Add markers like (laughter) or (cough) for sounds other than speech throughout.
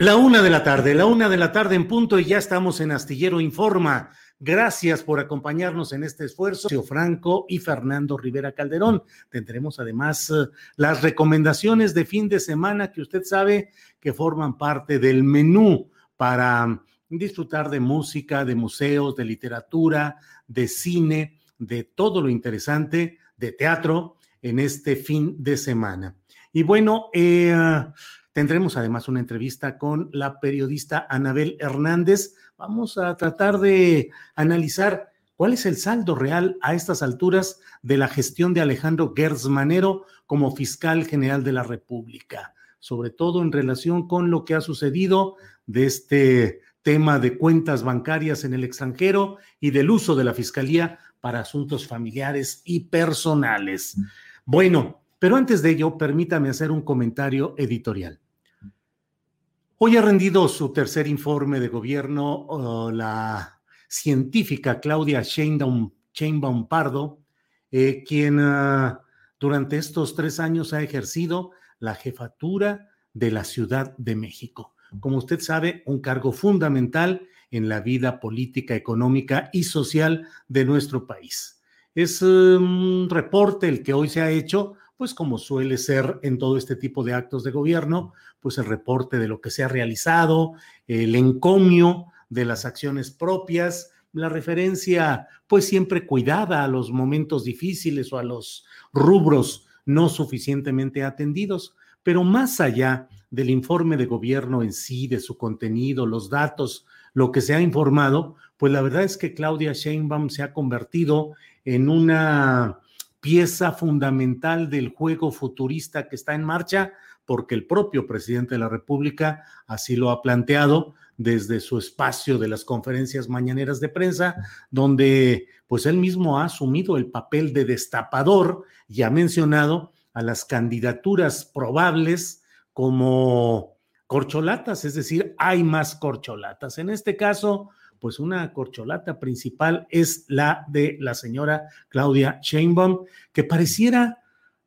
La una de la tarde, la una de la tarde en punto y ya estamos en Astillero Informa. Gracias por acompañarnos en este esfuerzo. Franco y Fernando Rivera Calderón. Tendremos además eh, las recomendaciones de fin de semana que usted sabe que forman parte del menú para disfrutar de música, de museos, de literatura, de cine, de todo lo interesante, de teatro en este fin de semana. Y bueno, eh, Tendremos además una entrevista con la periodista Anabel Hernández. Vamos a tratar de analizar cuál es el saldo real a estas alturas de la gestión de Alejandro Gertz Manero como fiscal general de la República, sobre todo en relación con lo que ha sucedido de este tema de cuentas bancarias en el extranjero y del uso de la fiscalía para asuntos familiares y personales. Bueno, pero antes de ello, permítame hacer un comentario editorial. Hoy ha rendido su tercer informe de gobierno la científica Claudia Sheinbaum, Sheinbaum Pardo, eh, quien uh, durante estos tres años ha ejercido la jefatura de la Ciudad de México. Como usted sabe, un cargo fundamental en la vida política, económica y social de nuestro país. Es un reporte el que hoy se ha hecho pues como suele ser en todo este tipo de actos de gobierno, pues el reporte de lo que se ha realizado, el encomio de las acciones propias, la referencia pues siempre cuidada a los momentos difíciles o a los rubros no suficientemente atendidos, pero más allá del informe de gobierno en sí, de su contenido, los datos, lo que se ha informado, pues la verdad es que Claudia Sheinbaum se ha convertido en una pieza fundamental del juego futurista que está en marcha, porque el propio presidente de la República así lo ha planteado desde su espacio de las conferencias mañaneras de prensa, donde pues él mismo ha asumido el papel de destapador y ha mencionado a las candidaturas probables como corcholatas, es decir, hay más corcholatas. En este caso, pues una corcholata principal es la de la señora Claudia Sheinbaum, que pareciera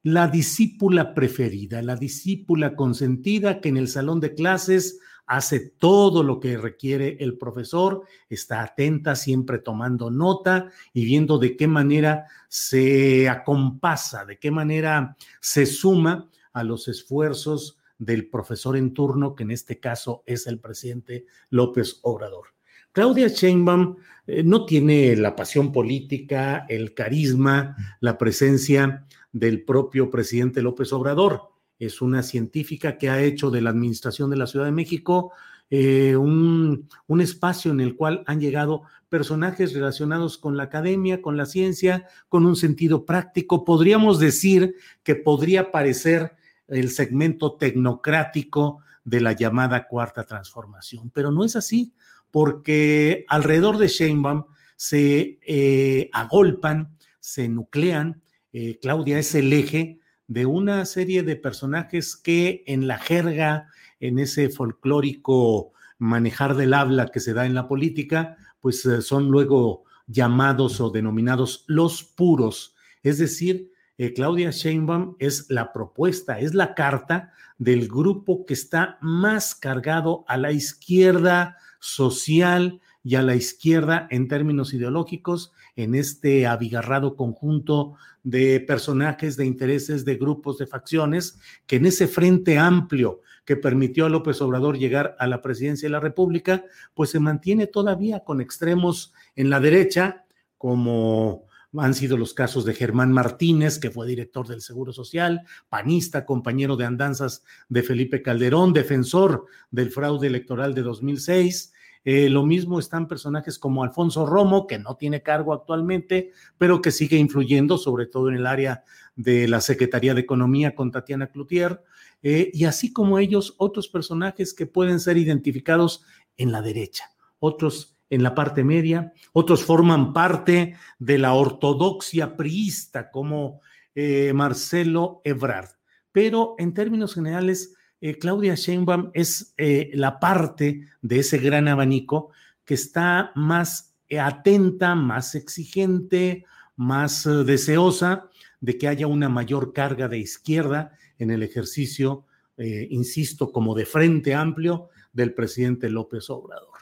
la discípula preferida, la discípula consentida que en el salón de clases hace todo lo que requiere el profesor, está atenta, siempre tomando nota y viendo de qué manera se acompasa, de qué manera se suma a los esfuerzos del profesor en turno, que en este caso es el presidente López Obrador. Claudia Sheinbaum eh, no tiene la pasión política, el carisma, la presencia del propio presidente López Obrador. Es una científica que ha hecho de la administración de la Ciudad de México eh, un, un, espacio en el cual han llegado personajes relacionados con la academia, con la ciencia, con un sentido práctico. Podríamos decir que podría parecer el segmento tecnocrático de la llamada cuarta transformación, pero no es así porque alrededor de Sheinbaum se eh, agolpan, se nuclean. Eh, Claudia es el eje de una serie de personajes que en la jerga, en ese folclórico manejar del habla que se da en la política, pues eh, son luego llamados o denominados los puros. Es decir, eh, Claudia Sheinbaum es la propuesta, es la carta del grupo que está más cargado a la izquierda social y a la izquierda en términos ideológicos en este abigarrado conjunto de personajes, de intereses, de grupos, de facciones, que en ese frente amplio que permitió a López Obrador llegar a la presidencia de la República, pues se mantiene todavía con extremos en la derecha, como han sido los casos de Germán Martínez, que fue director del Seguro Social, panista, compañero de andanzas de Felipe Calderón, defensor del fraude electoral de 2006, eh, lo mismo están personajes como Alfonso Romo, que no tiene cargo actualmente, pero que sigue influyendo, sobre todo en el área de la Secretaría de Economía con Tatiana Cloutier, eh, y así como ellos, otros personajes que pueden ser identificados en la derecha, otros en la parte media, otros forman parte de la ortodoxia priista, como eh, Marcelo Ebrard. Pero en términos generales, eh, Claudia Sheinbaum es eh, la parte de ese gran abanico que está más eh, atenta, más exigente, más deseosa de que haya una mayor carga de izquierda en el ejercicio, insisto, como de frente amplio del presidente López Obrador.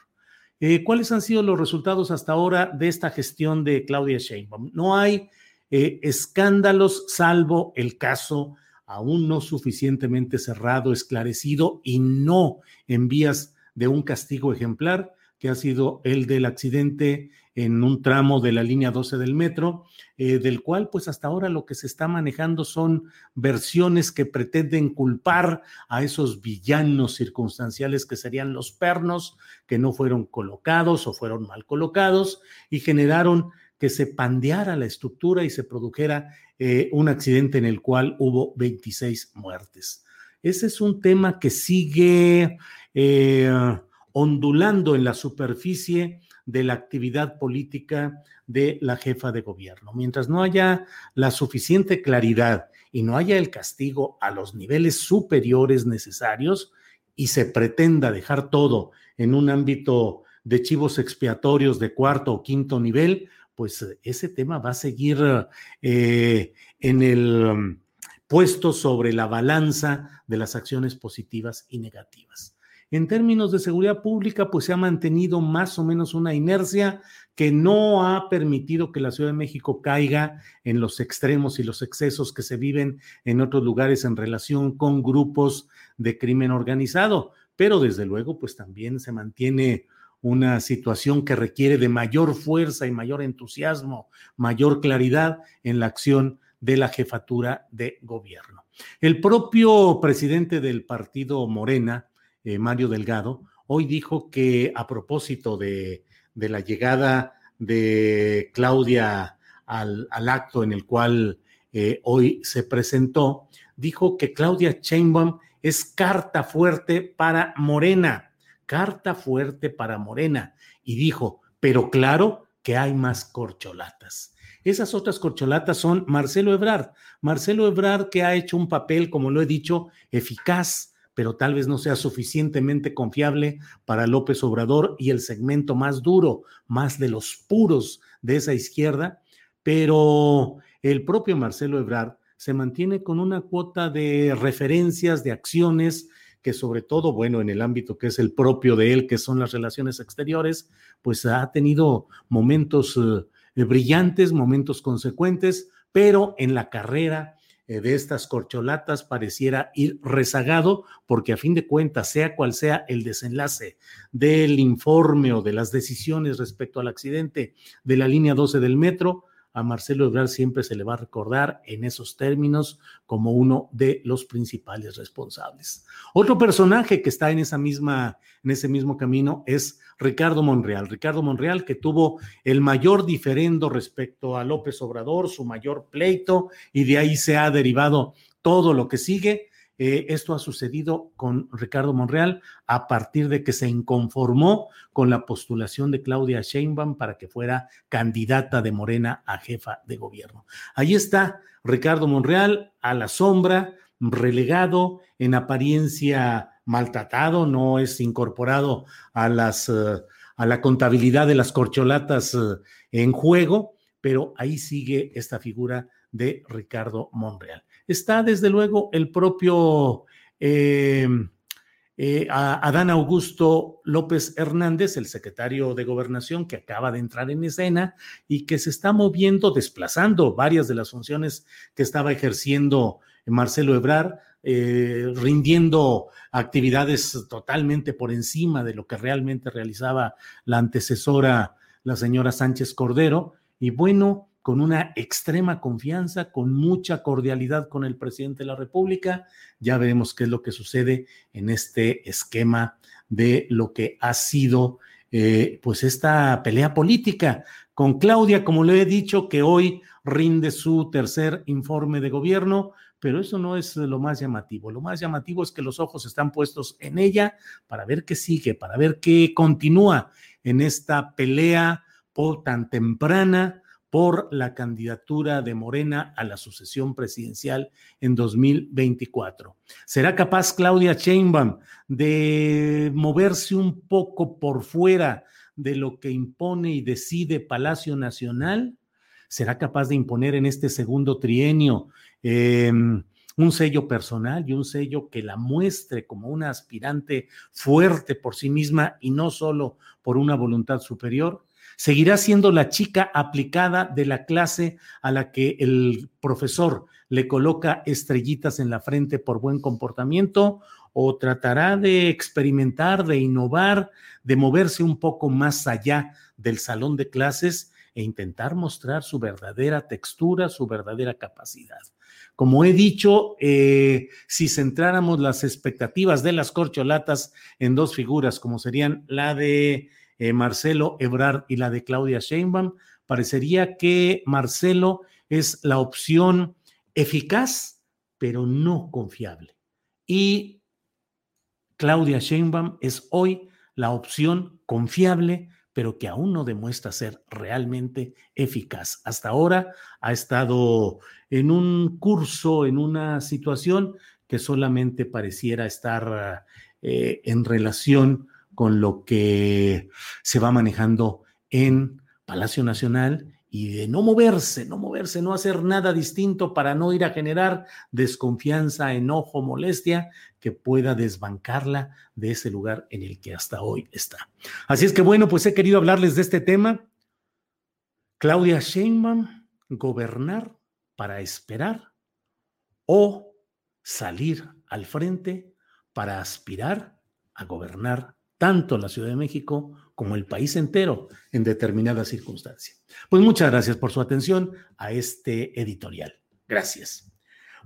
¿Cuáles han sido los resultados hasta ahora de esta gestión de Claudia Sheinbaum? No hay escándalos salvo el caso aún no suficientemente cerrado, esclarecido y no en vías de un castigo ejemplar, que ha sido el del accidente en un tramo de la línea 12 del metro, eh, del cual pues hasta ahora lo que se está manejando son versiones que pretenden culpar a esos villanos circunstanciales que serían los pernos, que no fueron colocados o fueron mal colocados y generaron que se pandeara la estructura y se produjera eh, un accidente en el cual hubo 26 muertes. Ese es un tema que sigue eh, ondulando en la superficie de la actividad política de la jefa de gobierno. Mientras no haya la suficiente claridad y no haya el castigo a los niveles superiores necesarios y se pretenda dejar todo en un ámbito de chivos expiatorios de cuarto o quinto nivel, pues eh, ese tema va a seguir eh, en el mm, puesto sobre la balanza de las acciones positivas y negativas. En términos de seguridad pública, pues se ha mantenido más o menos una inercia que no ha permitido que la Ciudad de México caiga en los extremos y los excesos que se viven en otros lugares en relación con grupos de crimen organizado. Pero desde luego, pues también se mantiene una situación que requiere de mayor fuerza y mayor entusiasmo, mayor claridad en la acción de la jefatura de gobierno. El propio presidente del partido Morena, eh, Mario Delgado, hoy dijo que a propósito de, la llegada de Claudia al, acto en el cual eh, hoy se presentó, dijo que Claudia Sheinbaum es carta fuerte para Morena carta fuerte para Morena y dijo, pero claro que hay más corcholatas. Esas otras corcholatas son Marcelo Ebrard. Marcelo Ebrard que ha hecho un papel, como lo he dicho, eficaz, pero tal vez no sea suficientemente confiable para López Obrador y el segmento más duro, más de los puros de esa izquierda. Pero el propio Marcelo Ebrard se mantiene con una cuota de referencias, de acciones que sobre todo, bueno, en el ámbito que es el propio de él, que son las relaciones exteriores, pues ha tenido momentos eh, brillantes, momentos consecuentes, pero en la carrera eh, de estas corcholatas pareciera ir rezagado, porque a fin de cuentas, sea cual sea el desenlace del informe o de las decisiones respecto al accidente de la línea 12 del metro, a Marcelo Ebrard siempre se le va a recordar en esos términos como uno de los principales responsables. Otro personaje que está en esa misma en ese mismo camino es Ricardo Monreal. Ricardo Monreal que tuvo el mayor diferendo respecto a López Obrador, su mayor pleito y de ahí se ha derivado todo lo que sigue eh, esto ha sucedido con Ricardo Monreal a partir de que se inconformó con la postulación de Claudia Sheinbaum para que fuera candidata de Morena a jefa de gobierno. Ahí está Ricardo Monreal a la sombra, relegado, en apariencia maltratado, no es incorporado a las... Eh, a la contabilidad de las corcholatas en juego, pero ahí sigue esta figura de Ricardo Monreal. Está desde luego el propio eh, eh, Adán Augusto López Hernández, el secretario de Gobernación, que acaba de entrar en escena y que se está moviendo, desplazando varias de las funciones que estaba ejerciendo Marcelo Ebrar, eh, rindiendo actividades totalmente por encima de lo que realmente realizaba la antecesora, la señora Sánchez Cordero. Y bueno, con una extrema confianza, con mucha cordialidad con el presidente de la República. Ya veremos qué es lo que sucede en este esquema de lo que ha sido eh, pues esta pelea política con Claudia, como le he dicho, que hoy rinde su tercer informe de gobierno, pero eso no es lo más llamativo. Lo más llamativo es que los ojos están puestos en ella para ver qué sigue, para ver qué continúa en esta pelea tan temprana por la candidatura de Morena a la sucesión presidencial en 2024. ¿Será capaz Claudia Sheinbaum de moverse un poco por fuera de lo que impone y decide Palacio Nacional? ¿Será capaz de imponer en este segundo trienio em, un sello personal y un sello que la muestre como una aspirante fuerte por sí misma y no solo por una voluntad superior? Seguirá siendo la chica aplicada de la clase a la que el profesor le coloca estrellitas en la frente por buen comportamiento o tratará de experimentar, de innovar, de moverse un poco más allá del salón de clases e intentar mostrar su verdadera textura, su verdadera capacidad. Como he dicho, eh, si centráramos las expectativas de las corcholatas en dos figuras, como serían la de eh, Marcelo Ebrard y la de Claudia Sheinbaum, parecería que Marcelo es la opción eficaz, pero no confiable. Y Claudia Sheinbaum es hoy la opción confiable, pero que aún no demuestra ser realmente eficaz. Hasta ahora ha estado en un curso, en una situación que solamente pareciera estar eh, en relación con lo que se va manejando en Palacio Nacional y de no moverse, no moverse, no hacer nada distinto para no ir a generar desconfianza, enojo, molestia que pueda desbancarla de ese lugar en el que hasta hoy está. Así es que bueno, pues he querido hablarles de este tema. Claudia Sheinbaum, gobernar para esperar o salir al frente para aspirar a gobernar tanto la Ciudad de México como el país entero en determinadas circunstancias. Pues muchas gracias por su atención a este editorial. Gracias.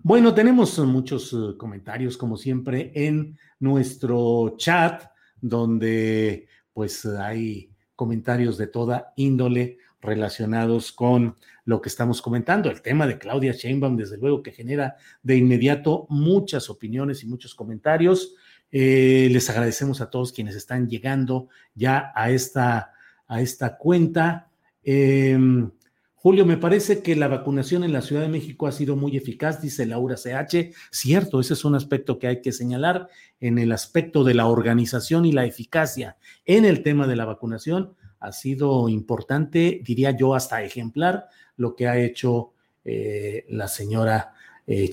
Bueno, tenemos muchos eh, comentarios, como siempre, en nuestro chat, donde pues hay comentarios de toda índole relacionados con lo que estamos comentando. El tema de Claudia Sheinbaum, desde luego, que genera de inmediato muchas opiniones y muchos comentarios. Eh, les agradecemos a todos quienes están llegando ya a esta, a esta cuenta. Em, Julio, me parece que la vacunación en la Ciudad de México ha sido muy eficaz, dice Laura CH. Cierto, ese es un aspecto que hay que señalar en el aspecto de la organización y la eficacia en el tema de la vacunación. Ha sido importante, diría yo, hasta ejemplar lo que ha hecho eh, la señora eh,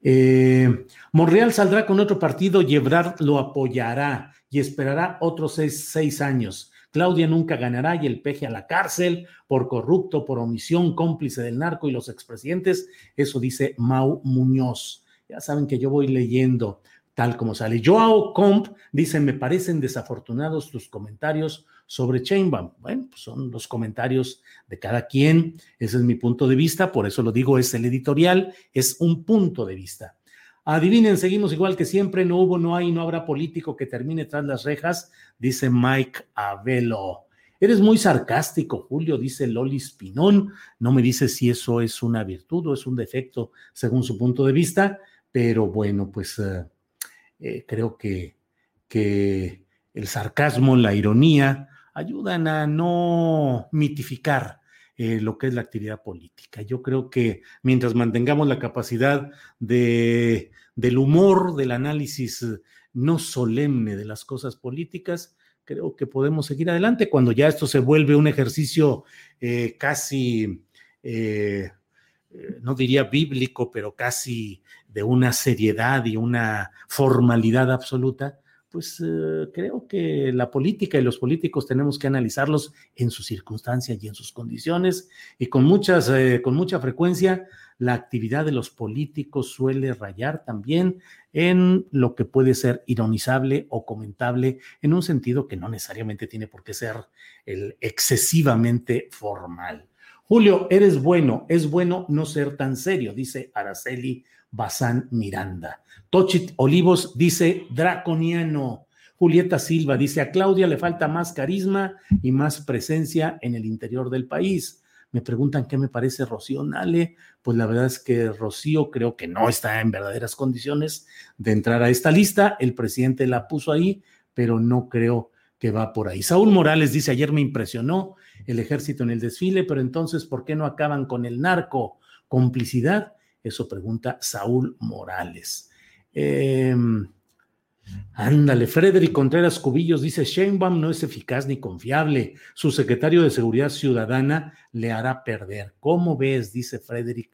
eh, Monreal saldrá con otro partido y Ebrard lo apoyará y esperará otros seis, años. Claudia nunca ganará y el peje a la cárcel por corrupto, por omisión, cómplice del narco y los expresidentes. Eso dice Mau Muñoz. Ya saben que yo voy leyendo tal como sale. Joao Comp dice, me parecen desafortunados tus comentarios sobre Chainbaum. Bueno, pues son los comentarios de cada quien, ese es mi punto de vista, por eso lo digo, es el editorial, es un punto de vista. Adivinen, seguimos igual que siempre, no hubo, no hay, no habrá político que termine tras las rejas, dice Mike Avelo. Eres muy sarcástico, Julio, dice Loli Spinón. No me dice si eso es una virtud o es un defecto según su punto de vista, pero bueno, pues eh, eh, creo que, que el sarcasmo, la ironía, ayudan a no mitificar eh, lo que es la actividad política. Yo creo que mientras mantengamos la capacidad de, del humor, del análisis no solemne de las cosas políticas, creo que podemos seguir adelante cuando ya esto se vuelve un ejercicio eh, casi, eh, eh, no diría bíblico, pero casi de una seriedad y una formalidad absoluta, pues creo que la política y los políticos tenemos que analizarlos en sus circunstancias y en sus condiciones y con, muchas, con mucha frecuencia la actividad de los políticos suele rayar también en lo que puede ser ironizable o comentable en un sentido que no necesariamente tiene por qué ser el excesivamente formal. Julio, eres bueno, es bueno no ser tan serio, dice Araceli Bazán Miranda. Tochit Olivos dice draconiano. Julieta Silva dice a Claudia le falta más carisma y más presencia en el interior del país. Me preguntan qué me parece Rocío Nale. Pues la verdad es que Rocío creo que no está en verdaderas condiciones de entrar a esta lista. El presidente la puso ahí, pero no creo que va por ahí. Saúl Morales dice, ayer me impresionó el ejército en el desfile, pero entonces, ¿por qué no acaban con el narco? ¿Complicidad? Eso pregunta Saúl Morales. Eh, Ándale, Frederick Contreras Cubillos dice, Sheinbaum no es eficaz ni confiable. Su secretario de Seguridad Ciudadana le hará perder. ¿Cómo ves? Dice Frederick.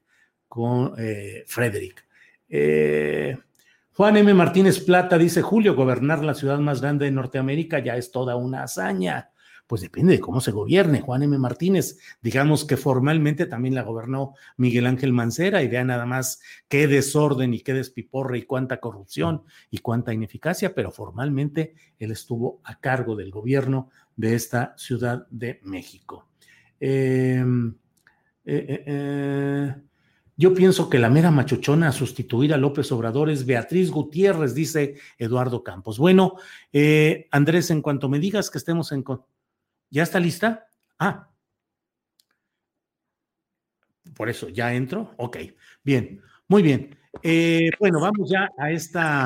Con, eh, Frederick. Eh, Juan M. Martínez Plata dice, Julio, gobernar la ciudad más grande de Norteamérica ya es toda una hazaña. Pues depende de cómo se gobierne. Juan M. Martínez, digamos que formalmente también la gobernó Miguel Ángel Mancera y vea nada más qué desorden y qué despiporre y cuánta corrupción y cuánta ineficacia, pero formalmente él estuvo a cargo del gobierno de esta Ciudad de México. Em, eh, eh, eh, yo pienso que la mera machuchona a sustituir a López Obrador es Beatriz Gutiérrez, dice Eduardo Campos. Bueno, Andrés, en cuanto me digas que estemos en... ¿Ya está lista? Ah. Por eso, ¿ya entro? Ok, bien, muy bien. Eh, bueno, vamos ya a esta,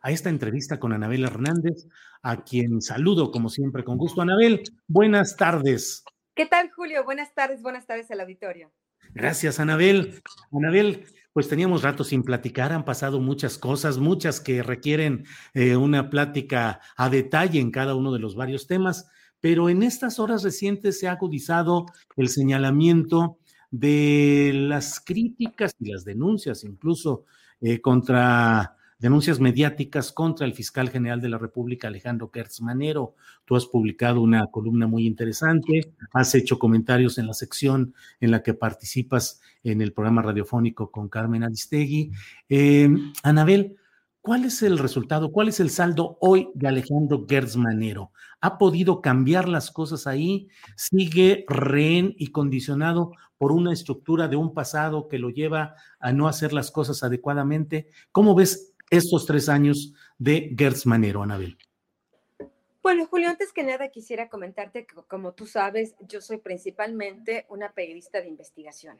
a esta entrevista con Anabel Hernández, a quien saludo como siempre con gusto. Anabel, buenas tardes. ¿Qué tal, Julio? Buenas tardes, buenas tardes al auditorio. Gracias, Anabel. Anabel, pues teníamos rato sin platicar, han pasado muchas cosas, muchas que requieren eh, una plática a detalle en cada uno de los varios temas pero en estas horas recientes se ha agudizado el señalamiento de las críticas y las denuncias, incluso eh, contra denuncias mediáticas contra el fiscal general de la República, Alejandro Kertz Manero. Tú has publicado una columna muy interesante, has hecho comentarios en la sección en la que participas en el programa radiofónico con Carmen Aristegui. Eh, Anabel, ¿Cuál es el resultado? ¿Cuál es el saldo hoy de Alejandro Gertz Manero? ¿Ha podido cambiar las cosas ahí? ¿Sigue rehén y condicionado por una estructura de un pasado que lo lleva a no hacer las cosas adecuadamente? ¿Cómo ves estos tres años de Gertz Manero, Anabel? Bueno, Julio, antes que nada quisiera comentarte que, como tú sabes, yo soy principalmente una periodista de investigación.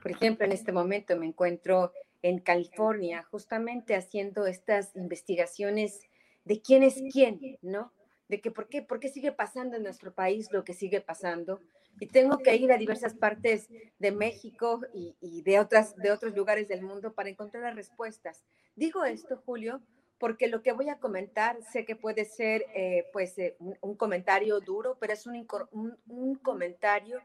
Por ejemplo, en este momento me encuentro en California, justamente haciendo estas investigaciones de quién es quién, ¿no? De que por qué, por qué sigue pasando en nuestro país lo que sigue pasando. Y tengo que ir a diversas partes de México y, de, otras, de otros lugares del mundo para encontrar las respuestas. Digo esto, Julio, porque lo que voy a comentar sé que puede ser eh, pues eh, un, comentario duro, pero es un, un comentario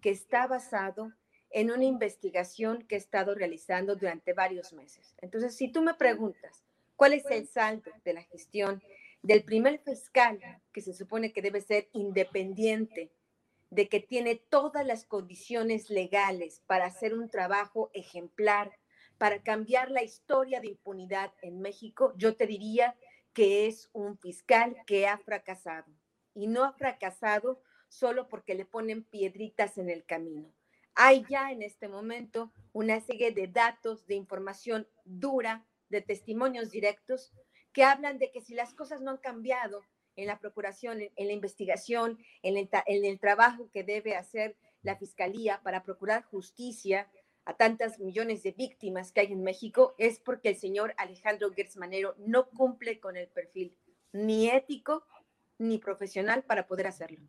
que está basado en una investigación que he estado realizando durante varios meses. Entonces, si tú me preguntas, ¿cuál es el saldo de la gestión del primer fiscal que se supone que debe ser independiente, de que tiene todas las condiciones legales para hacer un trabajo ejemplar, para cambiar la historia de impunidad en México, yo te diría que es un fiscal que ha fracasado. Y no ha fracasado solo porque le ponen piedritas en el camino hay ya en este momento una serie de datos, de información dura, de testimonios directos que hablan de que si las cosas no han cambiado en la procuración, en, la investigación, en el, trabajo que debe hacer la Fiscalía para procurar justicia a tantas millones de víctimas que hay en México, es porque el señor Alejandro Gertz no cumple con el perfil ni ético ni profesional para poder hacerlo.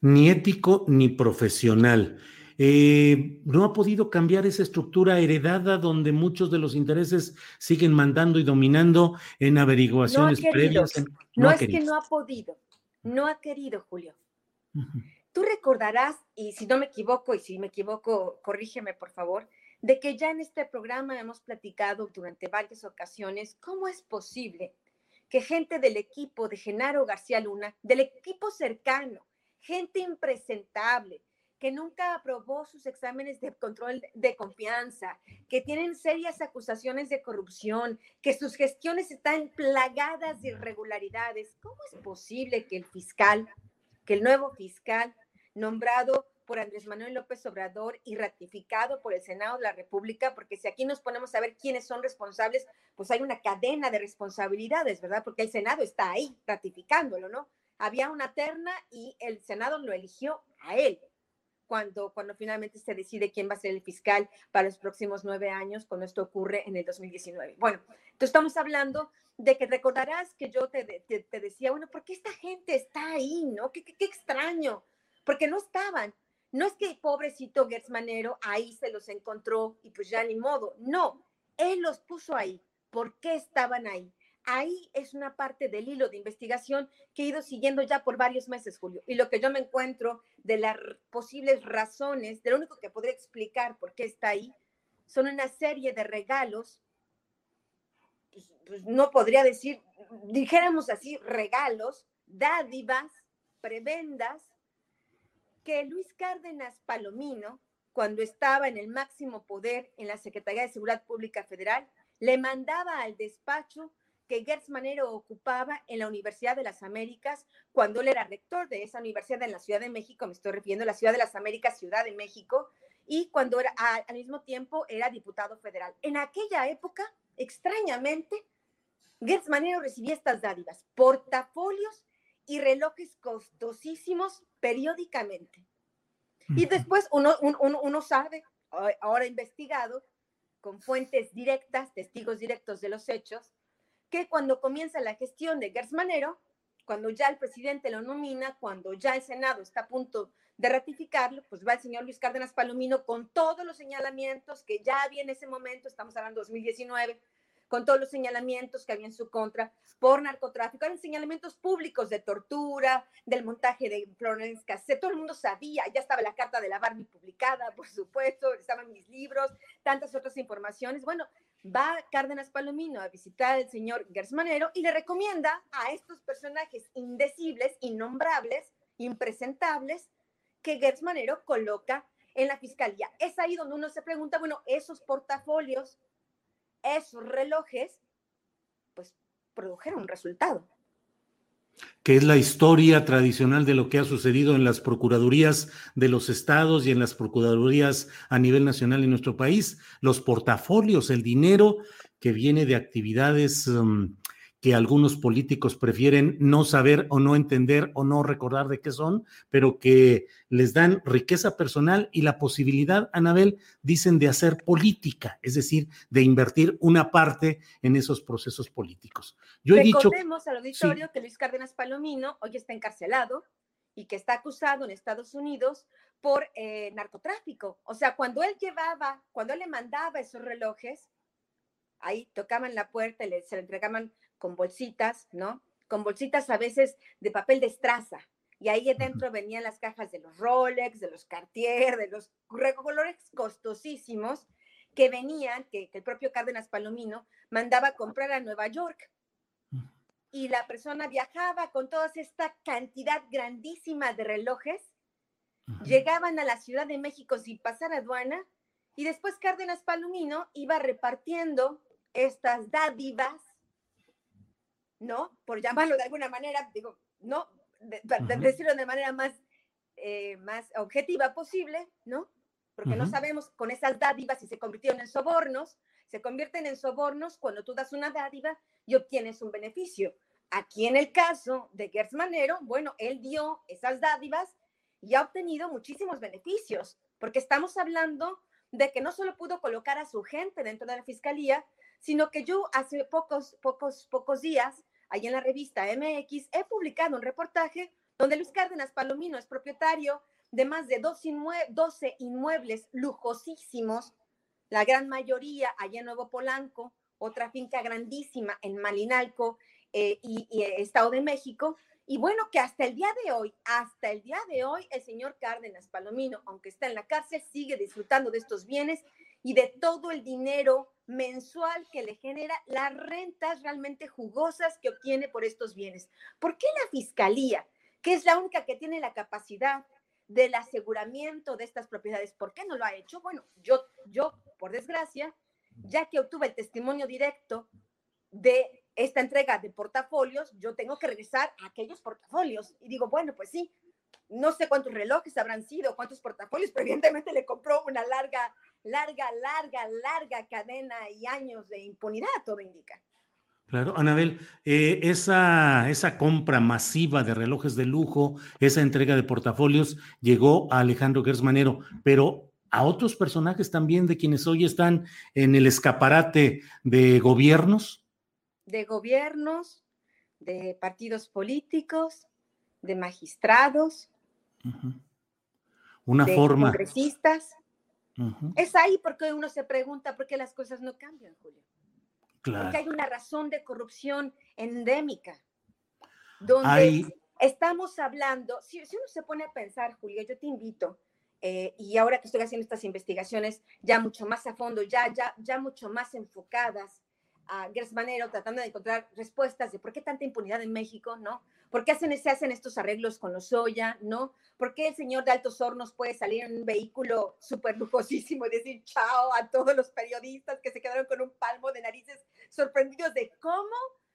Ni ético ni profesional. Eh, no ha podido cambiar esa estructura heredada donde muchos de los intereses siguen mandando y dominando en averiguaciones previas. no, es que no ha podido, no ha querido, Julio. Tú recordarás, y si no me equivoco, y si me equivoco, corrígeme por favor, de que ya en este programa hemos platicado durante varias ocasiones cómo es posible que gente del equipo de Genaro García Luna, del equipo cercano, gente impresentable, que nunca aprobó sus exámenes de control de confianza, que tienen serias acusaciones de corrupción, que sus gestiones están plagadas de irregularidades. ¿Cómo es posible que el fiscal, que el nuevo fiscal nombrado por Andrés Manuel López Obrador y ratificado por el Senado de la República, porque si aquí nos ponemos a ver quiénes son responsables, pues hay una cadena de responsabilidades, ¿verdad? Porque el Senado está ahí ratificándolo, ¿no? Había una terna y el Senado lo eligió a él. Cuando, cuando finalmente se decide quién va a ser el fiscal para los próximos nueve años, cuando esto ocurre en el 2019. Bueno, entonces estamos hablando de que recordarás que yo te, te, decía, bueno, ¿por qué esta gente está ahí, no? Qué, qué, qué extraño, porque no estaban. No es que el pobrecito Gertz Manero ahí se los encontró y pues ya ni modo. No, él los puso ahí. ¿Por qué estaban ahí? Ahí es una parte del hilo de investigación que he ido siguiendo ya por varios meses, Julio. Y lo que yo me encuentro de las posibles razones, de lo único que podría explicar por qué está ahí, son una serie de regalos, pues, pues no podría decir, dijéramos así, regalos, dádivas, prebendas, que Luis Cárdenas Palomino, cuando estaba en el máximo poder en la Secretaría de Seguridad Pública Federal, le mandaba al despacho que Gertz Manero ocupaba en la Universidad de las Américas cuando él era rector de esa universidad en la Ciudad de México, me estoy refiriendo a la Ciudad de las Américas, Ciudad de México, y cuando era al mismo tiempo era diputado federal. En aquella época, extrañamente, Gertz Manero recibía estas dádivas, portafolios y relojes costosísimos periódicamente. Y después uno, uno, sabe, ahora investigado, con fuentes directas, testigos directos de los hechos, que cuando comienza la gestión de Gers Manero, cuando ya el presidente lo nomina, cuando ya el Senado está a punto de ratificarlo, pues va el señor Luis Cárdenas Palomino con todos los señalamientos que ya había en ese momento, estamos hablando de 2019, con todos los señalamientos que había en su contra por narcotráfico, eran señalamientos públicos de tortura, del montaje de Florence Cassette, todo el mundo sabía, ya estaba la carta de la Barbie publicada, por supuesto, estaban mis libros, tantas otras informaciones. Bueno, va Cárdenas Palomino a visitar al señor Gersmanero y le recomienda a estos personajes indecibles, innombrables, impresentables, que Gersmanero coloca en la fiscalía. Es ahí donde uno se pregunta, bueno, esos portafolios esos relojes, pues produjeron un resultado. Que es la historia tradicional de lo que ha sucedido en las procuradurías de los estados y en las procuradurías a nivel nacional en nuestro país. Los portafolios, el dinero que viene de actividades um, que algunos políticos prefieren no saber o no entender o no recordar de qué son, pero que les dan riqueza personal y la posibilidad, Anabel, dicen, de hacer política, es decir, de invertir una parte en esos procesos políticos. Yo he Recordemos al auditorio que Luis Cárdenas Palomino hoy está encarcelado y que está acusado en Estados Unidos por eh, narcotráfico. O sea, cuando él llevaba, cuando él le mandaba esos relojes, ahí tocaban la puerta, y se le entregaban con bolsitas, ¿no? Con bolsitas a veces de papel de estraza. Y ahí adentro venían las cajas de los Rolex, de los Cartier, de los colores costosísimos que venían, que, el propio Cárdenas Palomino mandaba a comprar a Nueva York. Y la persona viajaba con toda esta cantidad grandísima de relojes, llegaban a la Ciudad de México sin pasar aduana, y después Cárdenas Palomino iba repartiendo estas dádivas ¿no? Por llamarlo de alguna manera, digo, ¿no? De, decirlo de manera más, eh, más objetiva posible, ¿no? Porque no sabemos con esas dádivas si se convirtieron en sobornos, se convierten en sobornos cuando tú das una dádiva y obtienes un beneficio. Aquí en el caso de Gertz Manero, bueno, él dio esas dádivas y ha obtenido muchísimos beneficios, porque estamos hablando de que no solo pudo colocar a su gente dentro de la fiscalía, sino que yo hace pocos, pocos, pocos días, ahí en la revista MX, he publicado un reportaje donde Luis Cárdenas Palomino es propietario de más de 12 inmuebles lujosísimos, la gran mayoría allá en Nuevo Polanco, otra finca grandísima en Malinalco eh, y, y Estado de México, y bueno, que hasta el día de hoy, hasta el día de hoy, el señor Cárdenas Palomino, aunque está en la cárcel, sigue disfrutando de estos bienes y de todo el dinero mensual que le genera las rentas realmente jugosas que obtiene por estos bienes. ¿Por qué la fiscalía, que es la única que tiene la capacidad del aseguramiento de estas propiedades, por qué no lo ha hecho? Bueno, yo, yo, por desgracia, ya que obtuve el testimonio directo de esta entrega de portafolios, yo tengo que regresar a aquellos portafolios. Y digo, bueno, pues sí, no sé cuántos relojes habrán sido, cuántos portafolios, pero evidentemente le compró una larga, larga, larga, larga cadena y años de impunidad, todo indica. Claro, Anabel, eh, esa, esa compra masiva de relojes de lujo, esa entrega de portafolios, llegó a Alejandro Gersmanero, pero a otros personajes también de quienes hoy están en el escaparate de gobiernos de gobiernos, de partidos políticos, de magistrados, una de forma. congresistas. Es ahí porque uno se pregunta por qué las cosas no cambian, Julio. Porque hay una razón de corrupción endémica, donde estamos hablando, si, uno se pone a pensar, Julio, yo te invito, eh, y ahora que estoy haciendo estas investigaciones ya mucho más a fondo, ya, ya, ya mucho más enfocadas a Gersmanero tratando de encontrar respuestas de por qué tanta impunidad en México, ¿no? ¿Por qué se hacen estos arreglos con los Soya, ¿no? ¿Por qué el señor de Altos Hornos puede salir en un vehículo súper lujosísimo y decir chao a todos los periodistas que se quedaron con un palmo de narices sorprendidos de cómo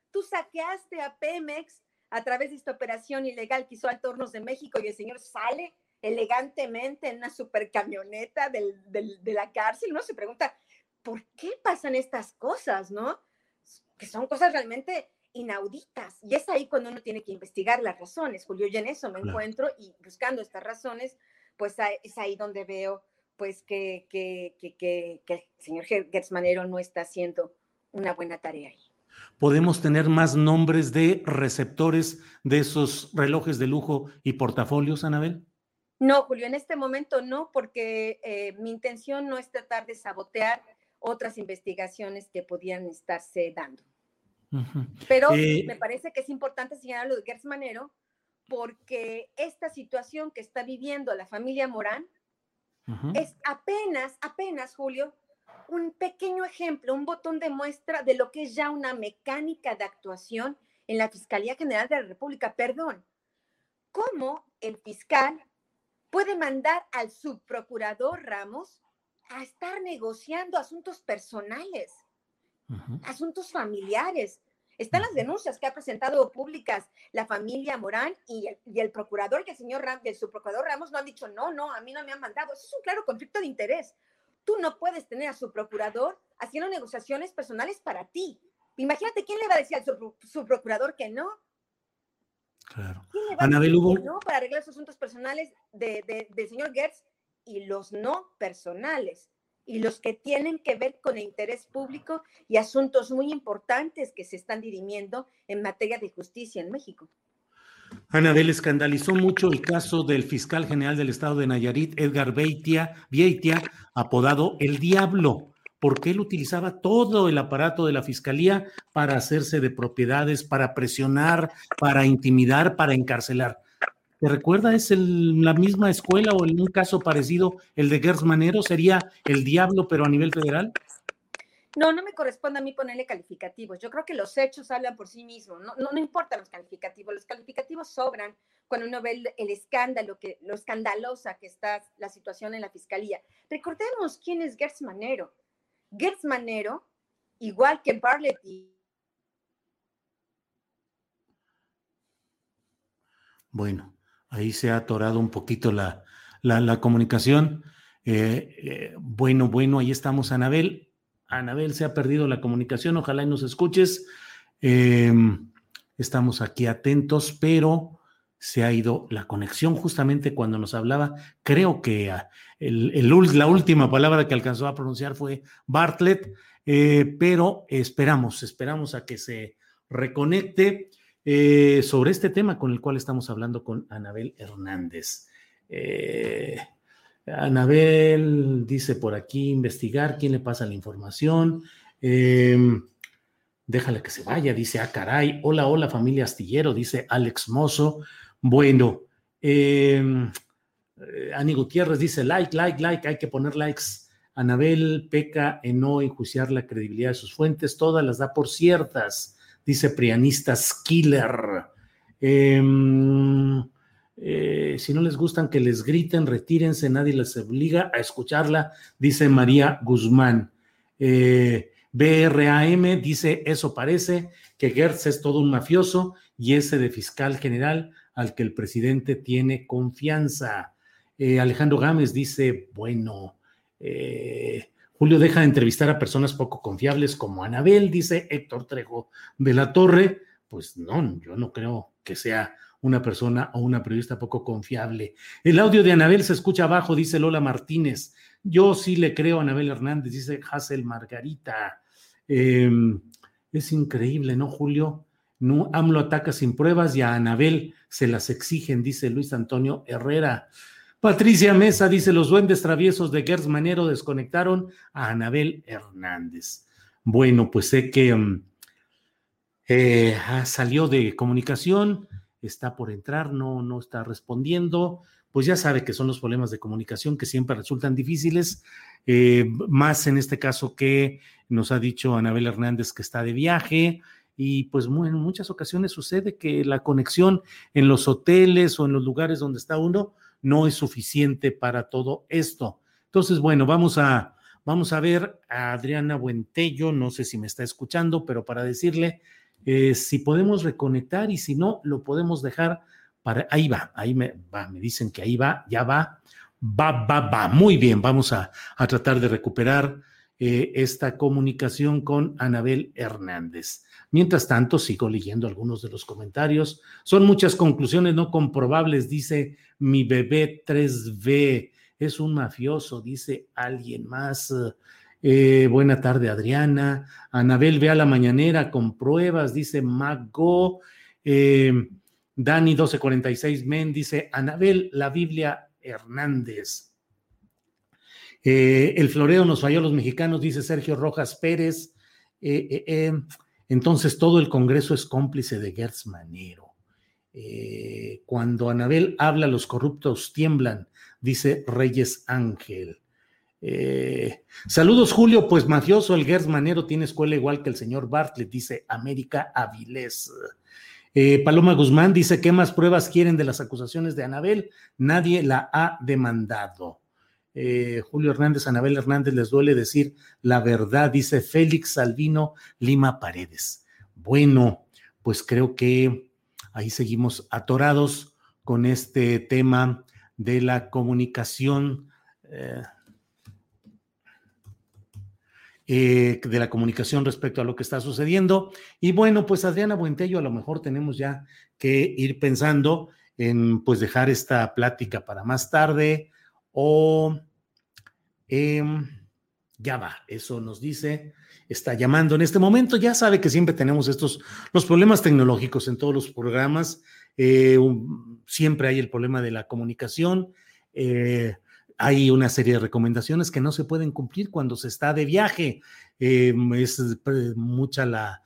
tú saqueaste a Pemex a través de esta operación ilegal que hizo Altos Hornos de México y el señor sale elegantemente en una super camioneta del, de la cárcel? Uno se pregunta, ¿por qué pasan estas cosas, no? Que son cosas realmente inauditas. Y es ahí cuando uno tiene que investigar las razones, Julio. Yo en eso me encuentro y buscando estas razones, pues es ahí donde veo pues que, que, que, que el señor Gertzmanero no está haciendo una buena tarea ahí. ¿Podemos tener más nombres de receptores de esos relojes de lujo y portafolios, Anabel? No, Julio, en este momento no, porque eh, mi intención no es tratar de sabotear otras investigaciones que podían estarse dando. Pero eh, me parece que es importante señalar lo de Gertz Manero, porque esta situación que está viviendo la familia Morán es apenas, apenas, Julio, un pequeño ejemplo, un botón de muestra de lo que es ya una mecánica de actuación en la Fiscalía General de la República. Perdón, ¿cómo el fiscal puede mandar al subprocurador Ramos a estar negociando asuntos personales, asuntos familiares. Están las denuncias que ha presentado públicas la familia Morán y el, procurador, que el señor Ram, el subprocurador Ramos, no han dicho, no, no, a mí no me han mandado. Eso es un claro conflicto de interés. Tú no puedes tener a su procurador haciendo negociaciones personales para ti. Imagínate quién le va a decir al subprocurador que no. Claro. ¿Quién le va a decir que no para arreglar sus asuntos personales de, del señor Gertz y los no personales y los que tienen que ver con el interés público y asuntos muy importantes que se están dirimiendo en materia de justicia en México. Anabel, escandalizó mucho el caso del fiscal general del estado de Nayarit, Edgar Beitia, Beitia, apodado El Diablo, porque él utilizaba todo el aparato de la fiscalía para hacerse de propiedades, para presionar, para intimidar, para encarcelar. ¿Te recuerda? ¿Es la misma escuela o en un caso parecido el de Gers Manero? ¿Sería el diablo, pero a nivel federal? No, no me corresponde a mí ponerle calificativos. Yo creo que los hechos hablan por sí mismos. No, no, importan los calificativos. Los calificativos sobran cuando uno ve el, escándalo, que, lo escandalosa que está la situación en la fiscalía. Recordemos quién es Gers Manero. Gers Manero, igual que Bartlett y Bueno, Ahí se ha atorado un poquito la, comunicación. Eh, eh, bueno, bueno, ahí estamos, Anabel. Anabel, se ha perdido la comunicación, ojalá y nos escuches. Em, estamos aquí atentos, pero se ha ido la conexión justamente cuando nos hablaba. Creo que ah, la última palabra que alcanzó a pronunciar fue Bartlett, eh, pero esperamos, esperamos a que se reconecte. Eh, sobre este tema con el cual estamos hablando con Anabel Hernández. Eh, Anabel dice por aquí investigar quién le pasa la información. Em, déjale que se vaya, dice, ah, caray. Hola, hola, familia astillero, dice Alex Mozo. Bueno, eh, Ani Gutiérrez dice, like, like, like, hay que poner likes. Anabel peca en no enjuiciar la credibilidad de sus fuentes, todas las da por ciertas, dice Prianista Skiller. Em, eh, si no les gustan que les griten, retírense, nadie les obliga a escucharla, dice María Guzmán. Eh, BRAM dice, eso parece, que Gertz es todo un mafioso y ese de fiscal general al que el presidente tiene confianza. Eh, Alejandro Gámez dice, bueno, Julio deja de entrevistar a personas poco confiables como Anabel, dice Héctor Trejo de la Torre. Pues no, yo no creo que sea una persona o una periodista poco confiable. El audio de Anabel se escucha abajo, dice Lola Martínez. Yo sí le creo a Anabel Hernández, dice Hazel Margarita. Em, es increíble, ¿no, Julio? No, AMLO ataca sin pruebas y a Anabel se las exigen, dice Luis Antonio Herrera. Patricia Mesa dice: Los duendes traviesos de Gers Manero desconectaron a Anabel Hernández. Bueno, pues sé que em, eh, ah, salió de comunicación está por entrar, no, no está respondiendo, pues ya sabe que son los problemas de comunicación que siempre resultan difíciles, eh, más en este caso que nos ha dicho Anabel Hernández que está de viaje. Y pues en muchas ocasiones sucede que la conexión en los hoteles o en los lugares donde está uno no es suficiente para todo esto. Entonces, bueno, vamos a, vamos a ver a Adriana Buentello, no sé si me está escuchando, pero para decirle eh, si podemos reconectar y si no, lo podemos dejar para... Ahí va, ahí me, va, me dicen que ahí va, ya va, va, va, va. Muy bien, vamos a, tratar de recuperar eh, esta comunicación con Anabel Hernández. Mientras tanto, sigo leyendo algunos de los comentarios. Son muchas conclusiones no comprobables, dice mi bebé 3B. Es un mafioso, dice alguien más. Eh, buena tarde, Adriana. Anabel ve a la mañanera con pruebas, dice Mago. Eh, Dani 1246 Men dice Anabel, la Biblia Hernández. Eh, el floreo nos falló a los mexicanos, dice Sergio Rojas Pérez. Entonces todo el Congreso es cómplice de Gertz Manero. cuando Anabel habla, los corruptos tiemblan, dice Reyes Ángel. Eh, saludos, Julio. Pues mafioso, el Gers Manero tiene escuela igual que el señor Bartlett, dice América Avilés. Eh, Paloma Guzmán dice: ¿Qué más pruebas quieren de las acusaciones de Anabel? Nadie la ha demandado. Eh, Julio Hernández, Anabel Hernández, les duele decir la verdad, dice Félix Salvino Lima Paredes. Bueno, pues creo que ahí seguimos atorados con este tema de la comunicación. Eh, de la comunicación respecto a lo que está sucediendo. Y bueno, pues Adriana Buentello, a lo mejor tenemos ya que ir pensando en pues dejar esta plática para más tarde o em, ya va, eso nos dice, está llamando en este momento, ya sabe que siempre tenemos estos, los problemas tecnológicos en todos los programas, eh, siempre hay el problema de la comunicación. Eh, hay una serie de recomendaciones que no se pueden cumplir cuando se está de viaje. Eh, es mucha la,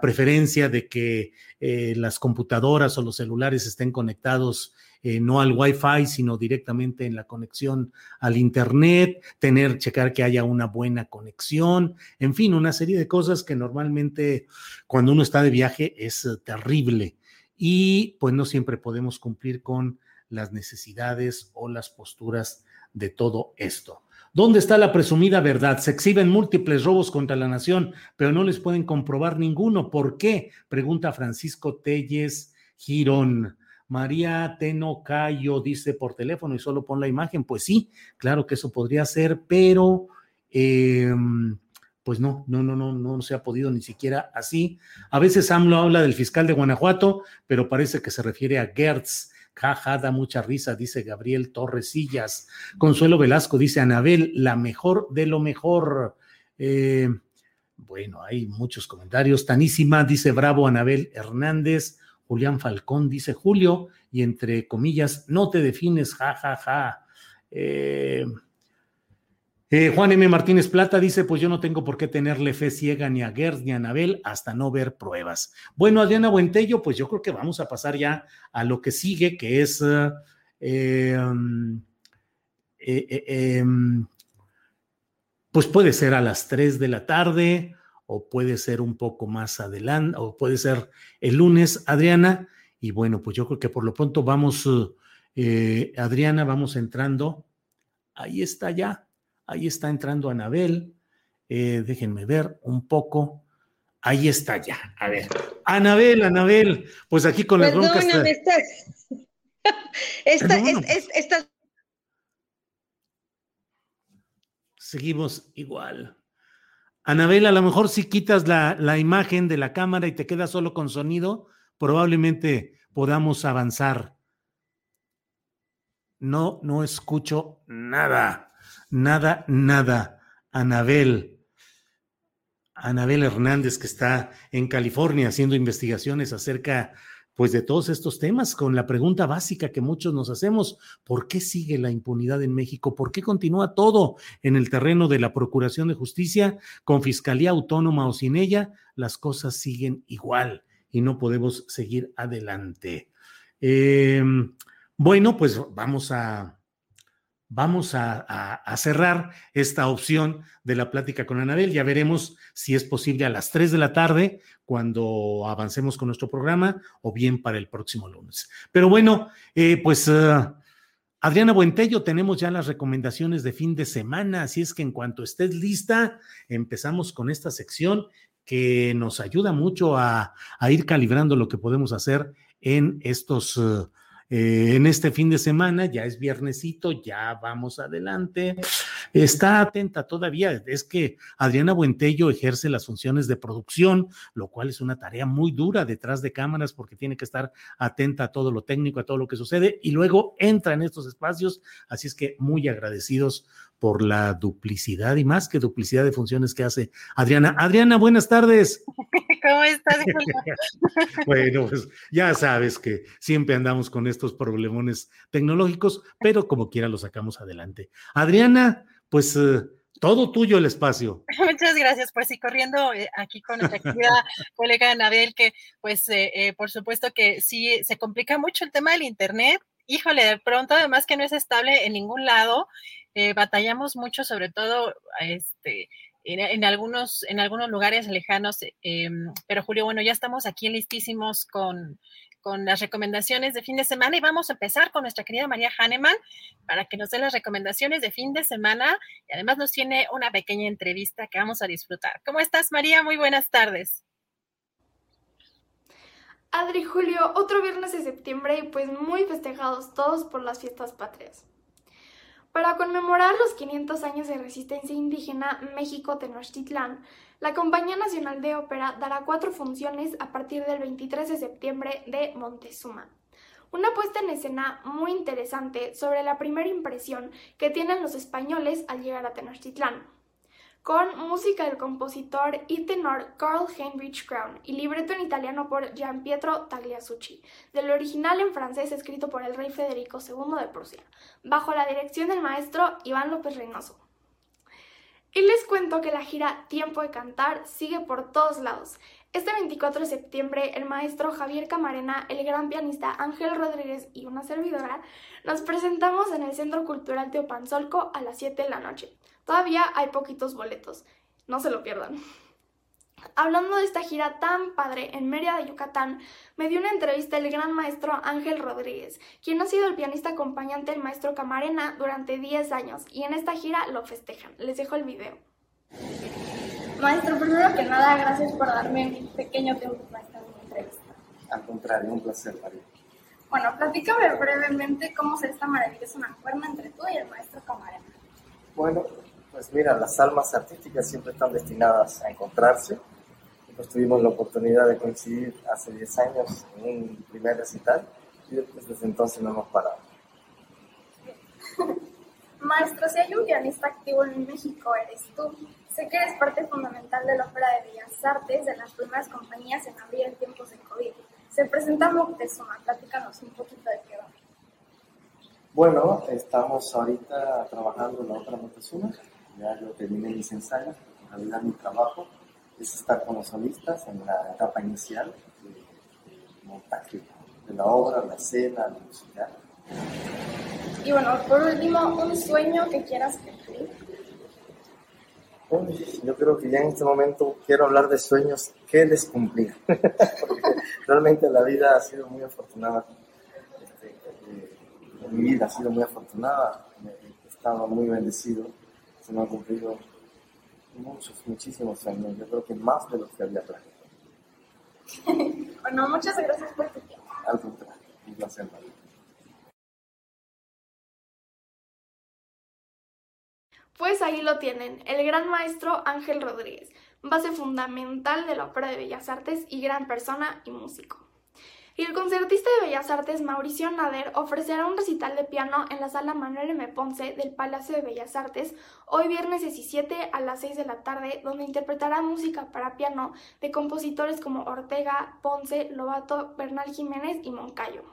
preferencia de que eh, las computadoras o los celulares estén conectados eh, no al Wi-Fi, sino directamente en la conexión al Internet, tener, checar que haya una buena conexión, en fin, una serie de cosas que normalmente cuando uno está de viaje es terrible y pues no siempre podemos cumplir con las necesidades o las posturas de todo esto. ¿Dónde está la presumida verdad? Se exhiben múltiples robos contra la nación, pero no les pueden comprobar ninguno. ¿Por qué? Pregunta Francisco Telles Girón. María Tenocayo dice por teléfono y solo pon la imagen. Pues sí, claro que eso podría ser, pero em, pues no, no, no, no, no se ha podido ni siquiera así. A veces AMLO habla del fiscal de Guanajuato, pero parece que se refiere a Gertz. Jaja, da mucha risa, dice Gabriel Torresillas. Consuelo Velasco dice, Anabel, la mejor de lo mejor. Eh, bueno, hay muchos comentarios. Tanísima, dice Bravo Anabel Hernández. Julián Falcón dice Julio, y entre comillas, no te defines, ja, ja, ja. Eh, eh, Juan M. Martínez Plata dice: Pues yo no tengo por qué tenerle fe ciega ni a Gers ni a Anabel hasta no ver pruebas. Bueno, Adriana Buentello, pues yo creo que vamos a pasar ya a lo que sigue, que es. Eh, um, em, pues puede ser a las 3 de la tarde o puede ser un poco más adelante, o puede ser el lunes, Adriana. Y bueno, pues yo creo que por lo pronto vamos, Adriana, vamos entrando. Ahí está ya. Ahí está entrando Anabel. Eh, déjenme ver un poco. Ahí está ya. A ver. Anabel, Anabel. Pues aquí con las broncas. Perdóname, (laughs) esta, esta, Seguimos igual. Anabel, a lo mejor si quitas la, la imagen de la cámara y te quedas solo con sonido, probablemente podamos avanzar. No, no escucho nada. Nada, nada. Anabel. Anabel Hernández, que está en California haciendo investigaciones acerca pues de todos estos temas, con la pregunta básica que muchos nos hacemos, ¿por qué sigue la impunidad en México? ¿Por qué continúa todo en el terreno de la Procuración de Justicia, con Fiscalía Autónoma o sin ella? Las cosas siguen igual y no podemos seguir adelante. Em, bueno, pues vamos a, vamos a, cerrar esta opción de la plática con Anabel. Ya veremos si es posible a las 3 de la tarde cuando avancemos con nuestro programa o bien para el próximo lunes. Pero bueno, eh, pues uh, Adriana Buentello, tenemos ya las recomendaciones de fin de semana, así es que en cuanto estés lista, empezamos con esta sección que nos ayuda mucho a, ir calibrando lo que podemos hacer en estos... Uh, eh, en este fin de semana, ya es viernesito, ya vamos adelante. Está atenta todavía, es que Adriana Buentello ejerce las funciones de producción, lo cual es una tarea muy dura detrás de cámaras porque tiene que estar atenta a todo lo técnico, a todo lo que sucede y luego entra en estos espacios, así es que muy agradecidos por la duplicidad y más que duplicidad de funciones que hace Adriana. Adriana, buenas tardes. (laughs) ¿Cómo estás? (laughs) bueno, pues ya sabes que siempre andamos con estos problemones tecnológicos, pero como quiera lo sacamos adelante. Adriana, pues eh, todo tuyo el espacio. (laughs) Muchas gracias, pues sí, corriendo eh, aquí con nuestra querida colega Anabel, que pues eh, por supuesto que sí se complica mucho el tema del Internet. Híjole, de pronto además que no es estable en ningún lado eh, batallamos mucho, sobre todo este, en, algunos, en algunos lugares lejanos, em, pero Julio, bueno, ya estamos aquí listísimos con, con las recomendaciones de fin de semana y vamos a empezar con nuestra querida María Hahnemann para que nos dé las recomendaciones de fin de semana y además nos tiene una pequeña entrevista que vamos a disfrutar. ¿Cómo estás, María? Muy buenas tardes. Adri Julio, otro viernes de septiembre y pues muy festejados todos por las fiestas patrias. Para conmemorar los 500 años de resistencia indígena México-Tenochtitlán, la Compañía Nacional de Ópera dará cuatro funciones a partir del 23 de septiembre de Montezuma. Una puesta en escena muy interesante sobre la primera impresión que tienen los españoles al llegar a Tenochtitlán con música del compositor y tenor Carl Heinrich Crown y libreto en italiano por Gian Pietro Tagliasucci, del original en francés escrito por el rey Federico II de Prusia, bajo la dirección del maestro Iván López Reynoso. Y les cuento que la gira Tiempo de Cantar sigue por todos lados. Este 24 de septiembre, el maestro Javier Camarena, el gran pianista Ángel Rodríguez y una servidora nos presentamos en el Centro Cultural Teopanzolco a las 7 de la noche. Todavía hay poquitos boletos, no se lo pierdan. Hablando de esta gira tan padre en Mérida de Yucatán, me dio una entrevista el gran maestro Ángel Rodríguez, quien ha sido el pianista acompañante del maestro Camarena durante 10 años y en esta gira lo festejan. Les dejo el video. Maestro, primero que nada, gracias por darme un pequeño tiempo para esta entrevista. Al contrario, un placer, María. Bueno, platícame brevemente cómo se esta maravillosa mancuerna entre tú y el maestro Camarena. Bueno, pues mira, las almas artísticas siempre están destinadas a encontrarse. Pues tuvimos la oportunidad de coincidir hace 10 años en un primer recital y desde entonces no hemos parado. Maestro, si hay un pianista activo en México, eres tú. Sé que eres parte fundamental de la Ópera de Bellas Artes de las primeras compañías en abrir en tiempos de COVID. se presenta Moctezuma. Platícanos un poquito de qué va. Bueno, estamos ahorita trabajando en la otra Moctezuma. Ya yo terminé mis ensayos. En realidad mi trabajo es estar con los solistas en la etapa inicial de, montaje de la obra, la escena, la musical. Y bueno, por último, un sueño que quieras cumplir. Yo creo que ya en este momento quiero hablar de sueños que les cumplir. (laughs) realmente la vida ha sido muy afortunada. Este, eh, mi vida ha sido muy afortunada. He estado muy bendecido. Se me han cumplido muchos, muchísimos sueños. Yo creo que más de los que había planeado. (laughs) bueno, muchas gracias por tu tiempo. Al contrario, un placer. Pues ahí lo tienen, el gran maestro Ángel Rodríguez, base fundamental de la Ópera de Bellas Artes y gran persona y músico. Y el concertista de Bellas Artes Mauricio Nader ofrecerá un recital de piano en la sala Manuel M. Ponce del Palacio de Bellas Artes hoy viernes 17 a las 6 de la tarde, donde interpretará música para piano de compositores como Ortega, Ponce, Lobato, Bernal Jiménez y Moncayo.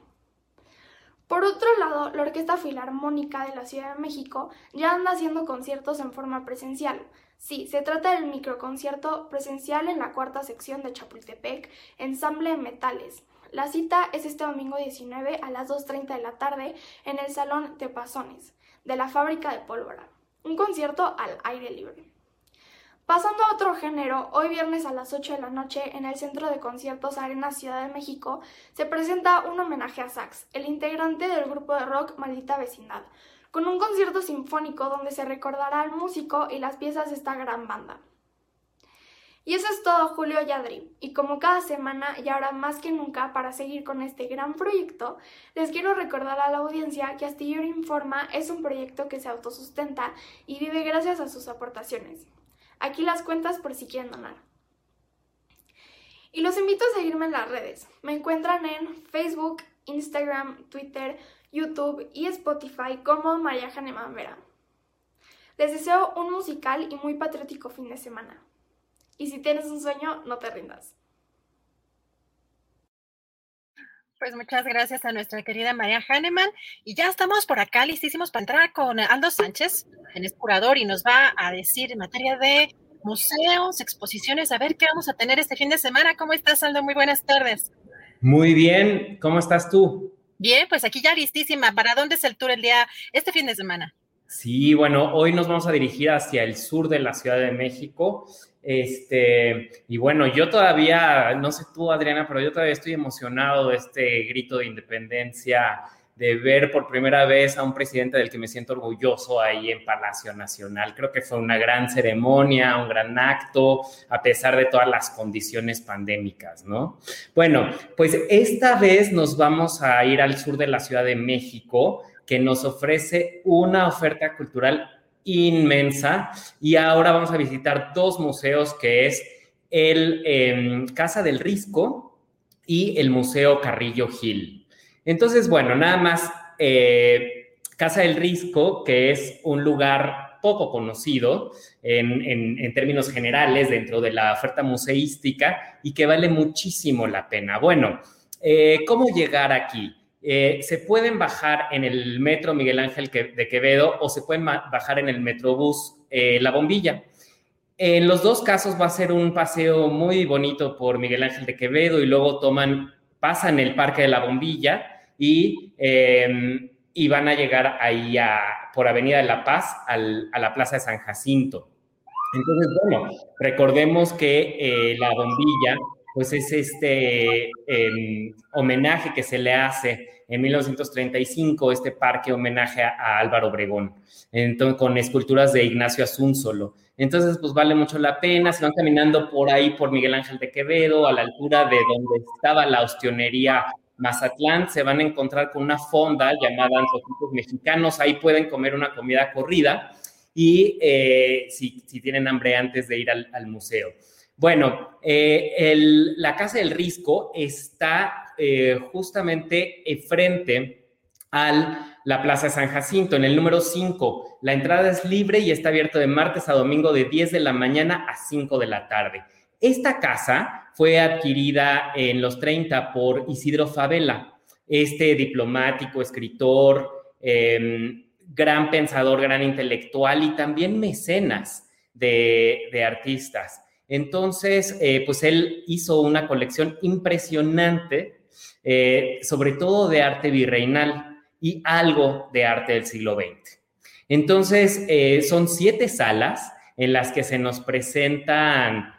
Por otro lado, la Orquesta Filarmónica de la Ciudad de México ya anda haciendo conciertos en forma presencial. Sí, se trata del microconcierto presencial en la cuarta sección de Chapultepec, Ensamble de Metales. La cita es este domingo 19 a las 2.30 de la tarde en el Salón de Pasones de la Fábrica de Pólvora. Un concierto al aire libre. Pasando a otro género, hoy viernes a las 8 de la noche en el Centro de Conciertos Arena Ciudad de México se presenta un homenaje a Sax, el integrante del grupo de rock Maldita Vecindad, con un concierto sinfónico donde se recordará al músico y las piezas de esta gran banda. Y eso es todo, Julio Yadri. Y como cada semana y ahora más que nunca para seguir con este gran proyecto, les quiero recordar a la audiencia que Astillero Informa es un proyecto que se autosustenta y vive gracias a sus aportaciones. Aquí las cuentas por si quieren donar. Y los invito a seguirme en las redes. Me encuentran en Facebook, Instagram, Twitter, YouTube y Spotify como María Janemán Vera. Les deseo un musical y muy patriótico fin de semana. Y si tienes un sueño, no te rindas. Pues muchas gracias a nuestra querida María Hahnemann. Y ya estamos por acá listísimos para entrar con Aldo Sánchez, quien es curador y nos va a decir en materia de museos, exposiciones, a ver qué vamos a tener este fin de semana. ¿Cómo estás, Aldo? Muy buenas tardes. Muy bien, ¿cómo estás tú? Bien, pues aquí ya listísima. ¿Para dónde es el tour el día, este fin de semana? Sí, bueno, hoy nos vamos a dirigir hacia el sur de la Ciudad de México. Este, y bueno, yo todavía, no sé tú, Adriana, pero yo todavía estoy emocionado de este grito de independencia, de ver por primera vez a un presidente del que me siento orgulloso ahí en Palacio Nacional. Creo que fue una gran ceremonia, un gran acto, a pesar de todas las condiciones pandémicas, ¿no? Bueno, pues esta vez nos vamos a ir al sur de la Ciudad de México, que nos ofrece una oferta cultural inmensa y ahora vamos a visitar dos museos que es el em, Casa del Risco y el Museo Carrillo Gil. Entonces, bueno, nada más eh, Casa del Risco, que es un lugar poco conocido en, términos generales dentro de la oferta museística y que vale muchísimo la pena. Bueno, eh, ¿cómo llegar aquí? Eh, se pueden bajar en el metro Miguel Ángel de Quevedo o se pueden bajar en el metrobús eh, La Bombilla. En los dos casos va a ser un paseo muy bonito por Miguel Ángel de Quevedo y luego toman, pasan el Parque de la Bombilla y, em, y van a llegar ahí por Avenida de la Paz a la Plaza de San Jacinto. Entonces, bueno, recordemos que eh, la bombilla, pues es este em, homenaje que se le hace en 1935 este parque homenaje a, Álvaro Obregón, con esculturas de Ignacio Asunzolo. Entonces, pues vale mucho la pena, se van caminando por ahí por Miguel Ángel de Quevedo, a la altura de donde estaba la ostionería Mazatlán, se van a encontrar con una fonda llamada Antojitos Mexicanos, ahí pueden comer una comida corrida y eh, si, tienen hambre antes de ir al, museo. Bueno, eh, la Casa del Risco está eh, justamente frente a la Plaza San Jacinto, en el número 5. La entrada es libre y está abierto de martes a domingo de 10 de la mañana a 5 de la tarde. Esta casa fue adquirida en los 30 por Isidro Favela, este diplomático, escritor, em, gran pensador, gran intelectual y también mecenas de, artistas. Entonces, eh, pues él hizo una colección impresionante, eh, sobre todo de arte virreinal y algo de arte del siglo XX. Entonces, eh, son siete salas en las que se nos presentan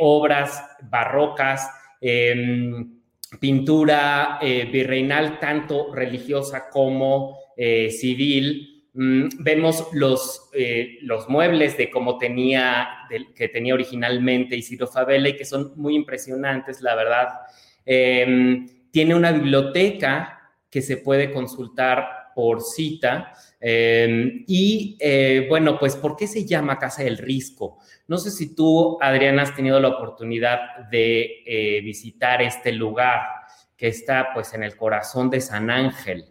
obras barrocas, em, pintura virreinal, tanto religiosa como civil, Mm, vemos los, eh, los muebles de cómo tenía, que tenía originalmente Isidro Favela y que son muy impresionantes, la verdad. Em, tiene una biblioteca que se puede consultar por cita. Em, y eh, bueno, pues, ¿por qué se llama Casa del Risco? No sé si tú, Adriana, has tenido la oportunidad de eh, visitar este lugar que está pues en el corazón de San Ángel.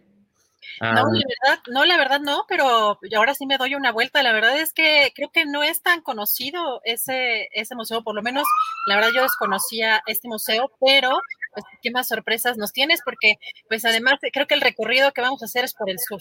No, la verdad, no, la verdad no, pero ahora sí me doy una vuelta. La verdad es que creo que no es tan conocido ese, ese museo, por lo menos la verdad yo desconocía este museo, pero pues, qué más sorpresas nos tienes, porque pues además creo que el recorrido que vamos a hacer es por el sur.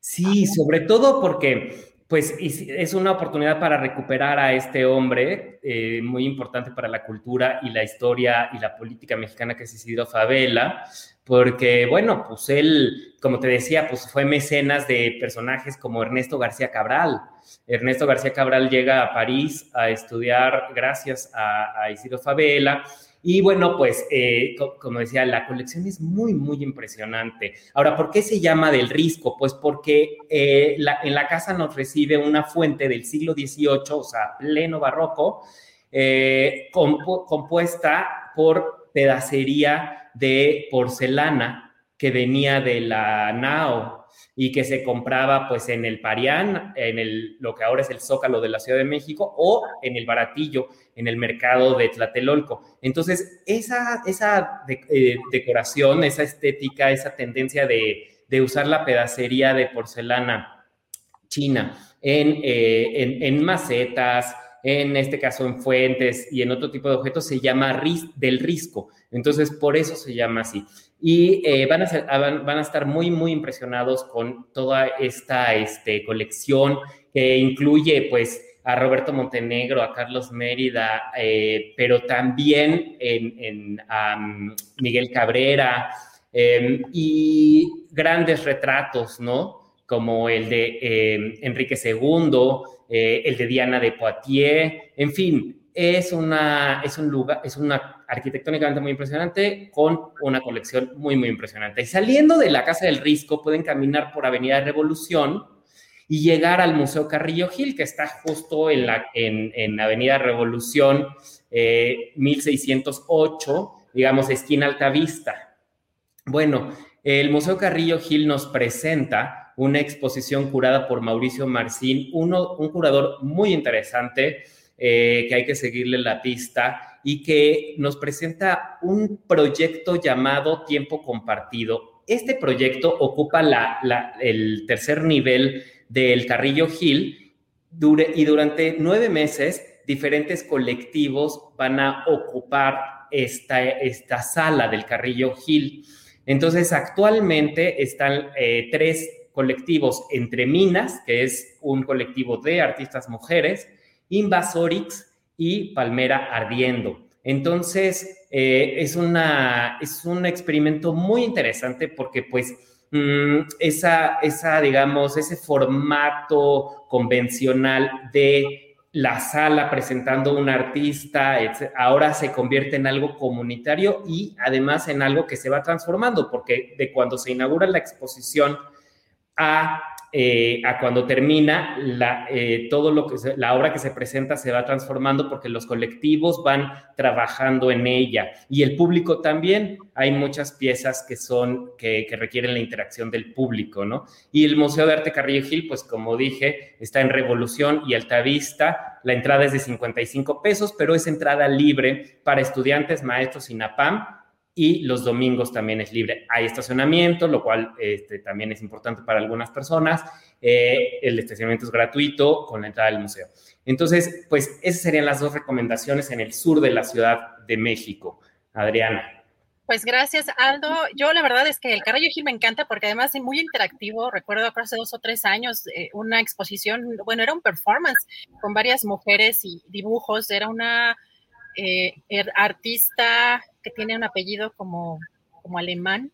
Sí, sobre todo porque pues es una oportunidad para recuperar a este hombre eh, muy importante para la cultura y la historia y la política mexicana que es Isidro Favela, porque bueno, pues él, como te decía, pues fue mecenas de personajes como Ernesto García Cabral. Ernesto García Cabral llega a París a estudiar gracias a, a Isidro Favela y bueno, pues eh, como decía, la colección es muy, muy impresionante. Ahora, ¿por qué se llama del Risco? Pues porque eh, en la casa nos recibe una fuente del siglo XVIII, o sea, pleno barroco, eh, compuesta por pedacería de porcelana que venía de la Nao y que se compraba pues en el Parián, en el, lo que ahora es el Zócalo de la Ciudad de México, o en el Baratillo, en el mercado de Tlatelolco. Entonces, esa, esa eh, decoración, esa estética, esa tendencia de, usar la pedacería de porcelana china en, eh, en, macetas, en este caso en fuentes y en otro tipo de objetos, se llama del risco. Entonces, por eso se llama así y eh, van, a ah, van, a estar muy, muy impresionados con toda esta este, colección que incluye pues a Roberto Montenegro, a Carlos Mérida, eh, pero también en, a Miguel Cabrera em, y grandes retratos, ¿no? Como el de em, Enrique II, eh, el de Diana de Poitiers, en fin, es una, es un lugar, es una arquitectónicamente muy impresionante con una colección muy, muy impresionante. Y saliendo de la Casa del Risco, pueden caminar por Avenida Revolución y llegar al Museo Carrillo Gil, que está justo en, la, en, Avenida Revolución 1608, eh, digamos, esquina Altavista. Bueno, el Museo Carrillo Gil nos presenta una exposición curada por Mauricio Marcín, uno, un curador muy interesante eh, que hay que seguirle la pista y que nos presenta un proyecto llamado Tiempo Compartido. Este proyecto ocupa el tercer nivel del Carrillo Gil y durante nueve meses diferentes colectivos van a ocupar esta, sala del Carrillo Gil. Entonces, actualmente están eh, tres colectivos entre Minas, que es un colectivo de artistas mujeres, Invasorix y Palmera Ardiendo. Entonces, eh, es, una, es un experimento muy interesante porque pues mm, esa, esa, digamos, ese formato convencional de la sala presentando un artista, ahora se convierte en algo comunitario y además en algo que se va transformando, porque de cuando se inaugura la exposición a eh, a cuando termina, la, eh, todo lo que la obra que se presenta se va transformando porque los colectivos van trabajando en ella y el público también. Hay muchas piezas que son, que, que requieren la interacción del público, ¿no? Y el Museo de Arte Carrillo Gil, pues como dije, está en Revolución y Altavista. La entrada es de 55 pesos, pero es entrada libre para estudiantes, maestros y NAPAM y los domingos también es libre. Hay estacionamiento, lo cual este, también es importante para algunas personas. Eh, el estacionamiento es gratuito con la entrada del museo. Entonces, pues esas serían las dos recomendaciones en el sur de la Ciudad de México. Adriana. Pues gracias, Aldo. Yo la verdad es que el Carrillo Gil me encanta porque además es muy interactivo. Recuerdo hace dos o tres años eh, una exposición, bueno, era un performance con varias mujeres y dibujos. Era una eh, er, artista que tiene un apellido como, como alemán.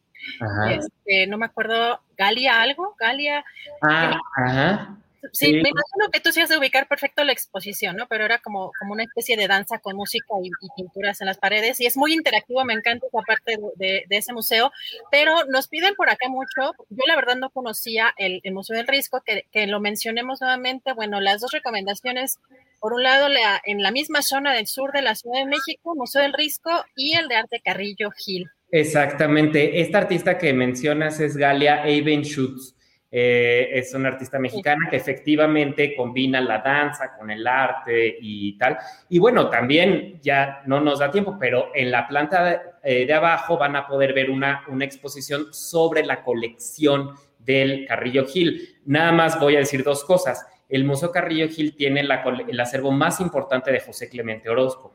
Este, no me acuerdo, Galia algo, Galia. Ah, ajá. Sí, me imagino que tú sí has de ubicar perfecto la exposición, ¿no? Pero era como, como una especie de danza con música y, pinturas en las paredes y es muy interactivo, me encanta esa parte de, ese museo, pero nos piden por acá mucho, yo la verdad no conocía el, Museo del Risco, que, que, lo mencionemos nuevamente, bueno, las dos recomendaciones, por un lado la, en la misma zona del sur de la Ciudad de México, Museo del Risco y el de Arte Carrillo Gil. Exactamente, esta artista que mencionas es Galia Schutz. Eh, es una artista mexicana que efectivamente combina la danza con el arte y tal. Y bueno, también ya no nos da tiempo, pero en la planta de, eh, abajo van a poder ver una, una exposición sobre la colección del Carrillo Gil. Nada más voy a decir dos cosas. El Museo Carrillo Gil tiene el acervo más importante de José Clemente Orozco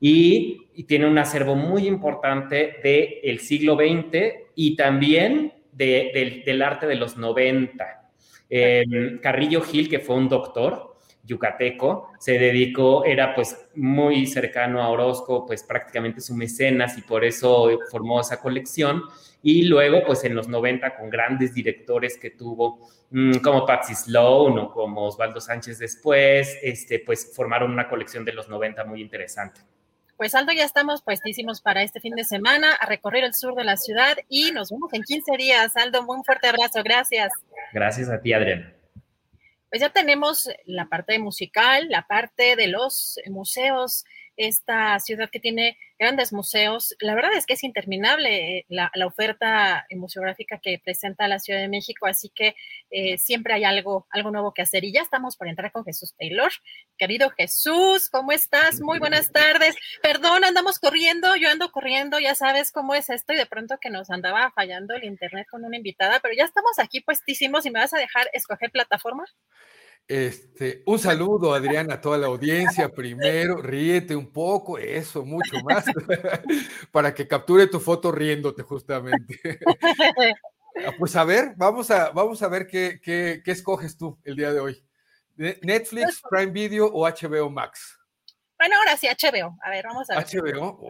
y, tiene un acervo muy importante del siglo XX y también del arte de los 90. Em, Carrillo Gil, que fue un doctor yucateco, se dedicó, era pues muy cercano a Orozco, pues prácticamente su mecenas y por eso formó esa colección. Y luego, pues en los 90, con grandes directores que tuvo, mm, como Patsy Sloan o como Osvaldo Sánchez después, este, pues formaron una colección de los 90 muy interesante. Pues Aldo, ya estamos puestísimos para este fin de semana a recorrer el sur de la ciudad y nos vemos en 15 días. Aldo, un fuerte abrazo, gracias. Gracias a ti, Adriana. Pues ya tenemos la parte musical, la parte de los museos, esta ciudad que tiene grandes museos. La verdad es que es interminable eh, la, oferta museográfica que presenta la Ciudad de México, así que eh, siempre hay algo, algo nuevo que hacer. Y ya estamos por entrar con Jesús Taylor. Querido Jesús, ¿cómo estás? Muy buenas tardes. Perdón, andamos corriendo, yo ando corriendo, ya sabes cómo es esto y de pronto que nos andaba fallando el internet con una invitada, pero ya estamos aquí puestísimos y me vas a dejar escoger plataforma. Este, un saludo, Adriana, a toda la audiencia. Primero, ríete un poco, eso, mucho más, (laughs) para que capture tu foto riéndote justamente. Ah, pues a ver, vamos a, vamos a ver qué, qué, qué escoges tú el día de hoy. ¿Netflix, pues, Prime Video o HBO Max? Bueno, ahora sí, HBO. A ver, vamos a ver. HBO.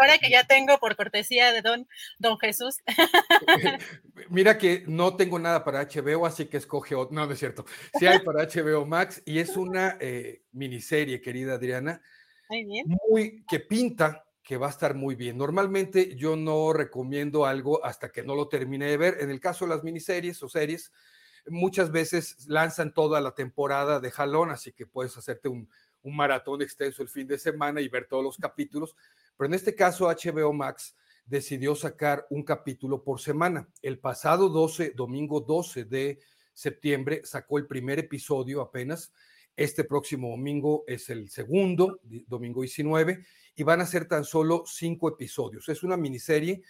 Ahora que, ya, tengo por cortesía de don, don Jesús. (laughs) Mira que no tengo nada para HBO, así que escoge otro. No, no es cierto. Sí hay para HBO Max y es una eh, miniserie, querida Adriana. Muy bien. Muy, que pinta que va a estar muy bien. Normalmente yo no recomiendo algo hasta que no lo termine de ver. En el caso de las miniseries o series, muchas veces lanzan toda la temporada de jalón, así que puedes hacerte un, un maratón extenso el fin de semana y ver todos los capítulos, pero en este caso HBO Max decidió sacar un capítulo por semana. El pasado 12, domingo 12 de septiembre, sacó el primer episodio apenas. Este próximo domingo es el segundo, domingo 19, y van a ser tan solo cinco episodios. Es una miniserie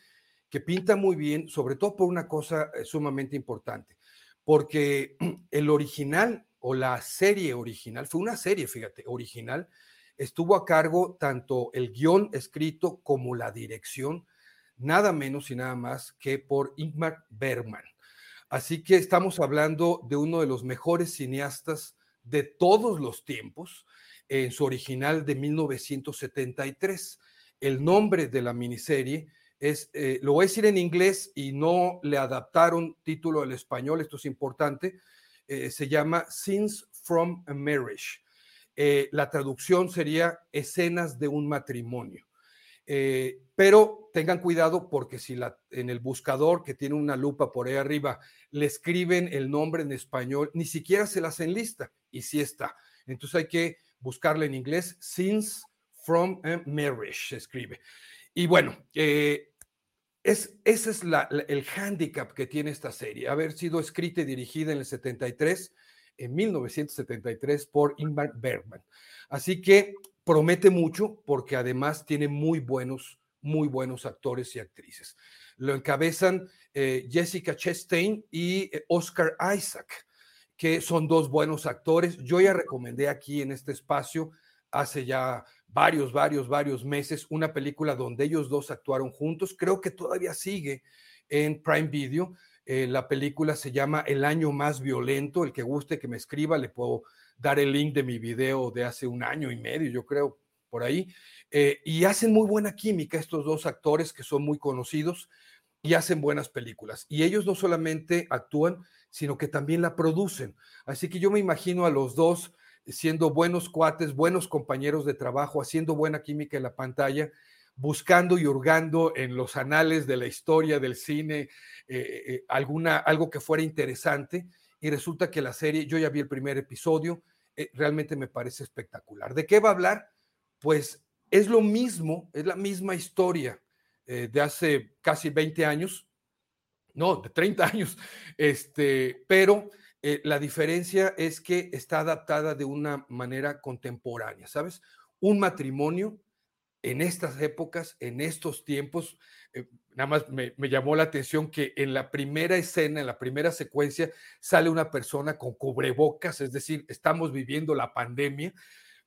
que pinta muy bien, sobre todo por una cosa eh, sumamente importante, porque (clears throat) el original o la serie original, fue una serie, fíjate, original, estuvo a cargo tanto el guion escrito como la dirección, nada menos y nada más que por Ingmar Bergman. Así que estamos hablando de uno de los mejores cineastas de todos los tiempos, en su original de 1973. El nombre de la miniserie es, eh, lo voy a decir en inglés y no le adaptaron título al español, esto es importante, eh, se llama Scenes from a Marriage. Eh, la traducción sería escenas de un matrimonio. Eh, pero tengan cuidado porque si la, en el buscador que tiene una lupa por ahí arriba le escriben el nombre en español, ni siquiera se la hacen lista y sí está. Entonces hay que buscarla en inglés, Scenes from a Marriage, se escribe. Y bueno, es, ese es el hándicap que tiene esta serie, haber sido escrita y dirigida en el 73, en 1973, por Ingmar Bergman. Así que promete mucho porque además tiene muy buenos, muy buenos actores y actrices. Lo encabezan eh, Jessica Chastain y eh, Oscar Isaac, que son dos buenos actores. Yo ya recomendé aquí en este espacio hace ya varios, varios, varios meses una película donde ellos dos actuaron juntos. Creo que todavía sigue en Prime Video. Eh, la película se llama El año más violento. El que guste que me escriba, le puedo dar el link de mi video de hace un año y medio, yo creo, por ahí. Eh, y hacen muy buena química estos dos actores que son muy conocidos y hacen buenas películas. Y ellos no solamente actúan, sino que también la producen. Así que yo me imagino a los dos siendo buenos cuates, buenos compañeros de trabajo, haciendo buena química en la pantalla, buscando y hurgando en los anales de la historia del cine eh, eh, alguna, algo que fuera interesante. Y resulta que la serie, yo ya vi el primer episodio, eh, realmente me parece espectacular. ¿De qué va a hablar? Pues es lo mismo, es la misma historia de hace casi 20 años, no, de 30 años, este, pero eh, la diferencia es que está adaptada de una manera contemporánea, ¿sabes? Un matrimonio en estas épocas, en estos tiempos, eh, nada más me, llamó la atención que en la primera escena, en la primera secuencia, sale una persona con cubrebocas, es decir, estamos viviendo la pandemia,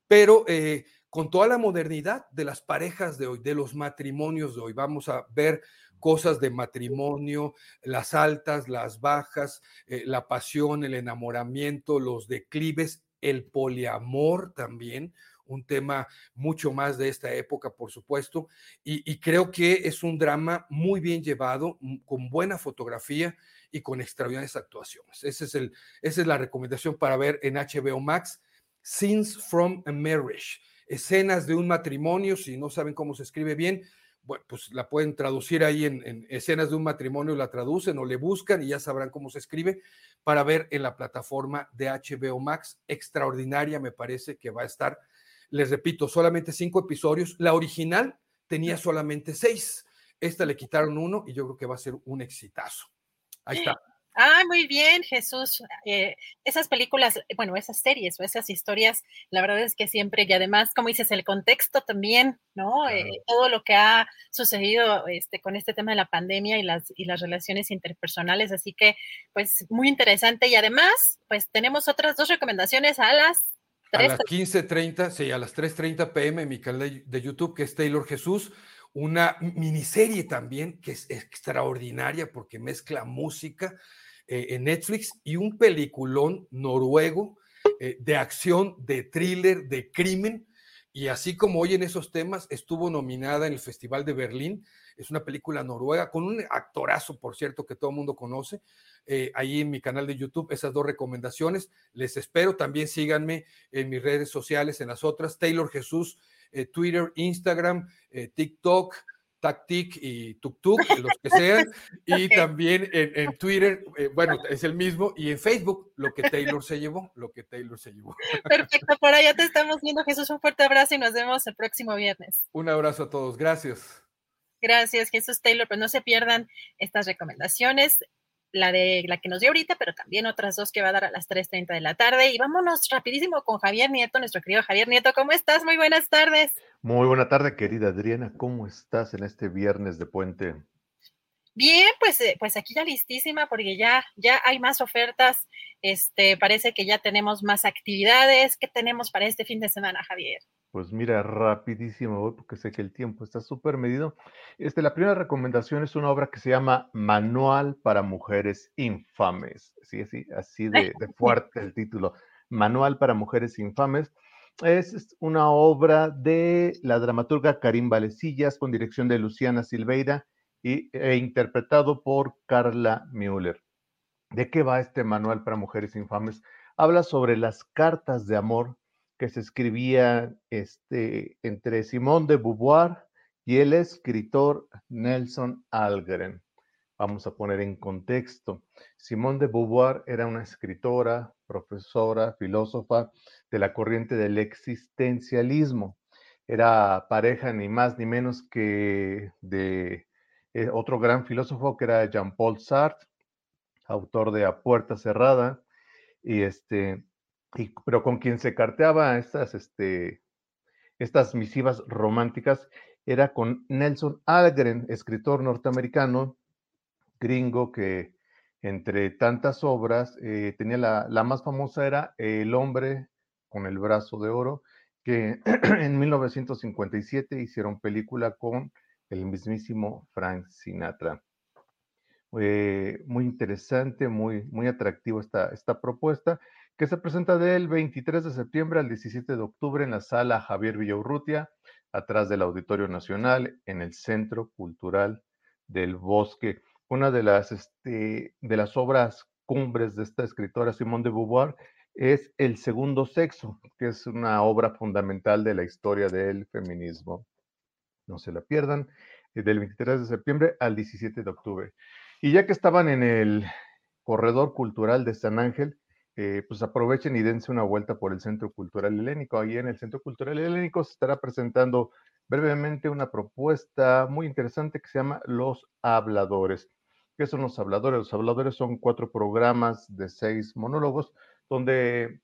pero eh, con toda la modernidad de las parejas de hoy, de los matrimonios de hoy. Vamos a ver cosas de matrimonio, las altas, las bajas, eh, la pasión, el enamoramiento, los declives, el poliamor también, un tema mucho más de esta época, por supuesto, y, creo que es un drama muy bien llevado, con buena fotografía y con extraordinarias actuaciones. Ese es el, esa es la recomendación para ver en HBO Max, Scenes from a Marriage, escenas de un matrimonio, si no saben cómo se escribe bien, bueno, pues la pueden traducir ahí en, escenas de un matrimonio, la traducen o le buscan y ya sabrán cómo se escribe para ver en la plataforma de HBO Max. Extraordinaria me parece que va a estar. Les repito, solamente cinco episodios. La original tenía solamente seis. Esta le quitaron uno y yo creo que va a ser un exitazo. Ahí está. Ah, muy bien, Jesús. Eh, esas películas, bueno, esas series o esas historias, la verdad es que siempre, y además, como dices, el contexto también, ¿no? Eh, todo lo que ha sucedido este, con este tema de la pandemia y las, y las relaciones interpersonales, así que, pues, muy interesante. Y además, pues, tenemos otras dos recomendaciones a las A las 15.30, sí, a las 3.30 pm en mi canal de YouTube, que es Taylor Jesús una miniserie también que es extraordinaria porque mezcla música, eh, en Netflix y un peliculón noruego eh, de acción, de thriller, de crimen. Y así como hoy en esos temas, estuvo nominada en el Festival de Berlín. Es una película noruega con un actorazo, por cierto, que todo el mundo conoce. Eh, ahí en mi canal de YouTube, esas dos recomendaciones. Les espero. También síganme en mis redes sociales, en las otras. Taylor Jesús, Twitter, Instagram, TikTok. Tactic y TukTuk, los que sean, (laughs) y también en, Twitter, eh, bueno, es el mismo, y en Facebook, lo que Taylor se llevó, lo que Taylor se llevó. Perfecto, por allá te estamos viendo, Jesús, un fuerte abrazo y nos vemos el próximo viernes. Un abrazo a todos, gracias. Gracias, Jesús Taylor, pues no se pierdan estas recomendaciones la de la que nos dio ahorita, pero también otras dos que va a dar a las 3.30 de la tarde. Y vámonos rapidísimo con Javier Nieto, nuestro querido Javier Nieto. ¿Cómo estás? Muy buenas tardes. Muy buena tarde, querida Adriana. ¿Cómo estás en este viernes de puente? Bien, pues, eh, pues aquí ya listísima porque ya, ya hay más ofertas. Este, parece que ya tenemos más actividades. ¿Qué tenemos para este fin de semana, Javier? Pues mira, rapidísimo voy porque sé que el tiempo está súper medido. Este, la primera recomendación es una obra que se llama Manual para Mujeres Infames. Sí, sí, así de, de (laughs) fuerte el título. Manual para Mujeres Infames. Es una obra de la dramaturga Karim Valecillas con dirección de Luciana Silveira y, e interpretado por Carla Müller. ¿De qué va este Manual para Mujeres Infames? Habla sobre las cartas de amor que se escribía este, entre Simón de Beauvoir y el escritor Nelson Algren. Vamos a poner en contexto. Simón de Beauvoir era una escritora, profesora, filósofa de la corriente del existencialismo. Era pareja ni más ni menos que de eh, otro gran filósofo que era Jean-Paul Sartre, autor de A Puerta Cerrada, y este, pero con quien se carteaba estas, este, estas misivas románticas era con Nelson Algren, escritor norteamericano, gringo, que Entre tantas obras, eh, tenía la, la, más famosa era El hombre con el brazo de oro, que (clears throat) en 1957 hicieron película con el mismísimo Frank Sinatra. Eh, muy interesante, muy, muy atractivo esta, esta propuesta, que se presenta del 23 de septiembre al 17 de octubre en la sala Javier Villaurrutia, atrás del Auditorio Nacional, en el Centro Cultural del Bosque. Una de las, este, de las obras cumbres de esta escritora, Simone de Beauvoir, es El Segundo Sexo, que es una obra fundamental de la historia del feminismo. No se la pierdan, eh, del 23 de septiembre al 17 de octubre. Y ya que estaban en el corredor cultural de San Ángel, eh, pues aprovechen y dense una vuelta por el Centro Cultural Helénico. Ahí en el Centro Cultural Helénico se estará presentando brevemente una propuesta muy interesante que se llama Los Habladores. ¿Qué son los habladores? Los habladores son cuatro programas de seis monólogos donde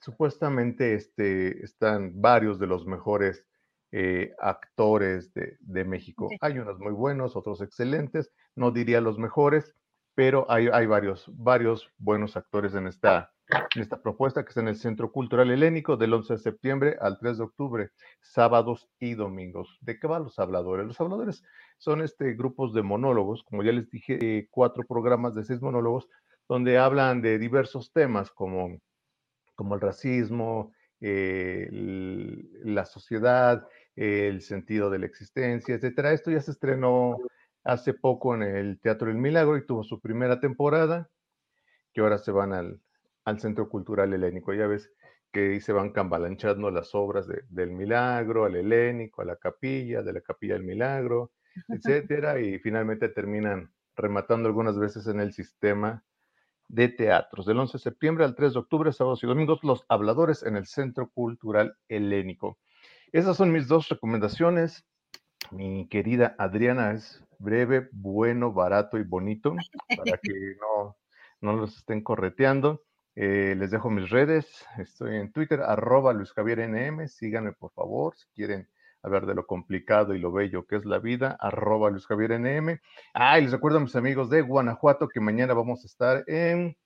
supuestamente este, están varios de los mejores eh, actores de, de México. Hay unos muy buenos, otros excelentes, no diría los mejores, pero hay, varios, varios buenos actores en esta, en esta propuesta que está en el Centro Cultural Helénico del 11 de septiembre al 3 de octubre, sábados y domingos. ¿De qué van los habladores? Los habladores son este, grupos de monólogos, como ya les dije, eh, cuatro programas de seis monólogos, donde hablan de diversos temas como, como el racismo, eh, la sociedad, el sentido de la existencia, etcétera. Esto ya se estrenó hace poco en el Teatro del Milagro y tuvo su primera temporada, que ahora se van al, al Centro Cultural Helénico. Ya ves que se van cambalanchando las obras del Milagro, al Helénico, a la capilla, de la capilla del Milagro, (laughs) etcétera, y finalmente terminan rematando algunas veces en el sistema de teatros. Del 11 de septiembre al 3 de octubre, sábados y domingos, los habladores en el Centro Cultural Helénico. Esas son mis dos recomendaciones. Mi querida Adriana es breve, bueno, barato y bonito para que (laughs) no, no los estén correteando. Eh, les dejo mis redes. Estoy en Twitter, arroba Luis Javier NM. Síganme, por favor, si quieren hablar de lo complicado y lo bello que es la vida, arroba Luis Javier NM. Ah, y les recuerdo a mis amigos de Guanajuato que mañana vamos a estar en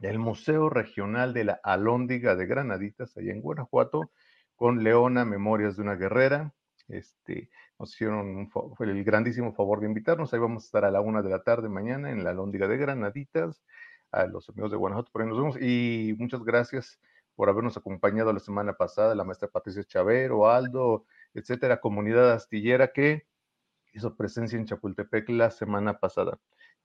el Museo Regional de la Alóndiga de Granaditas, allá en Guanajuato con Leona, Memorias de una Guerrera. Este, nos hicieron el grandísimo favor de invitarnos. Ahí vamos a estar a la una de la tarde mañana en la Lóndiga de Granaditas. A los amigos de Guanajuato, por ahí nos vemos. Y muchas gracias por habernos acompañado la semana pasada, la maestra Patricia Chavero, Aldo, etcétera, comunidad astillera que hizo presencia en Chapultepec la semana pasada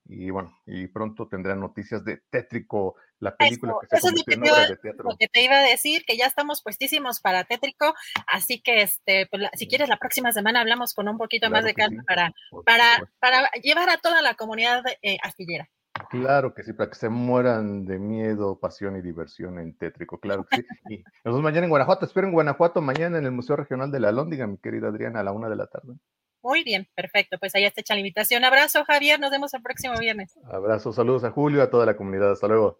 y bueno, y pronto tendrán noticias de Tétrico, la película que se convirtió en obra de teatro. Lo que te iba a decir, que ya estamos puestísimos para Tétrico, así que este, pues, si quieres la próxima semana hablamos con un poquito más de calma para, para, para llevar a toda la comunidad eh, astillera. Claro que sí, para que se mueran de miedo, pasión y diversión en Tétrico, claro que sí. Y nos vemos mañana en Guanajuato, espero en Guanajuato mañana en el Museo Regional de la Lóndiga, mi querida Adriana, a la una de la tarde. Muy bien, perfecto. Pues ahí está hecha la invitación. Abrazo, Javier. Nos vemos el próximo viernes. Abrazo, saludos a Julio, a toda la comunidad. Hasta luego.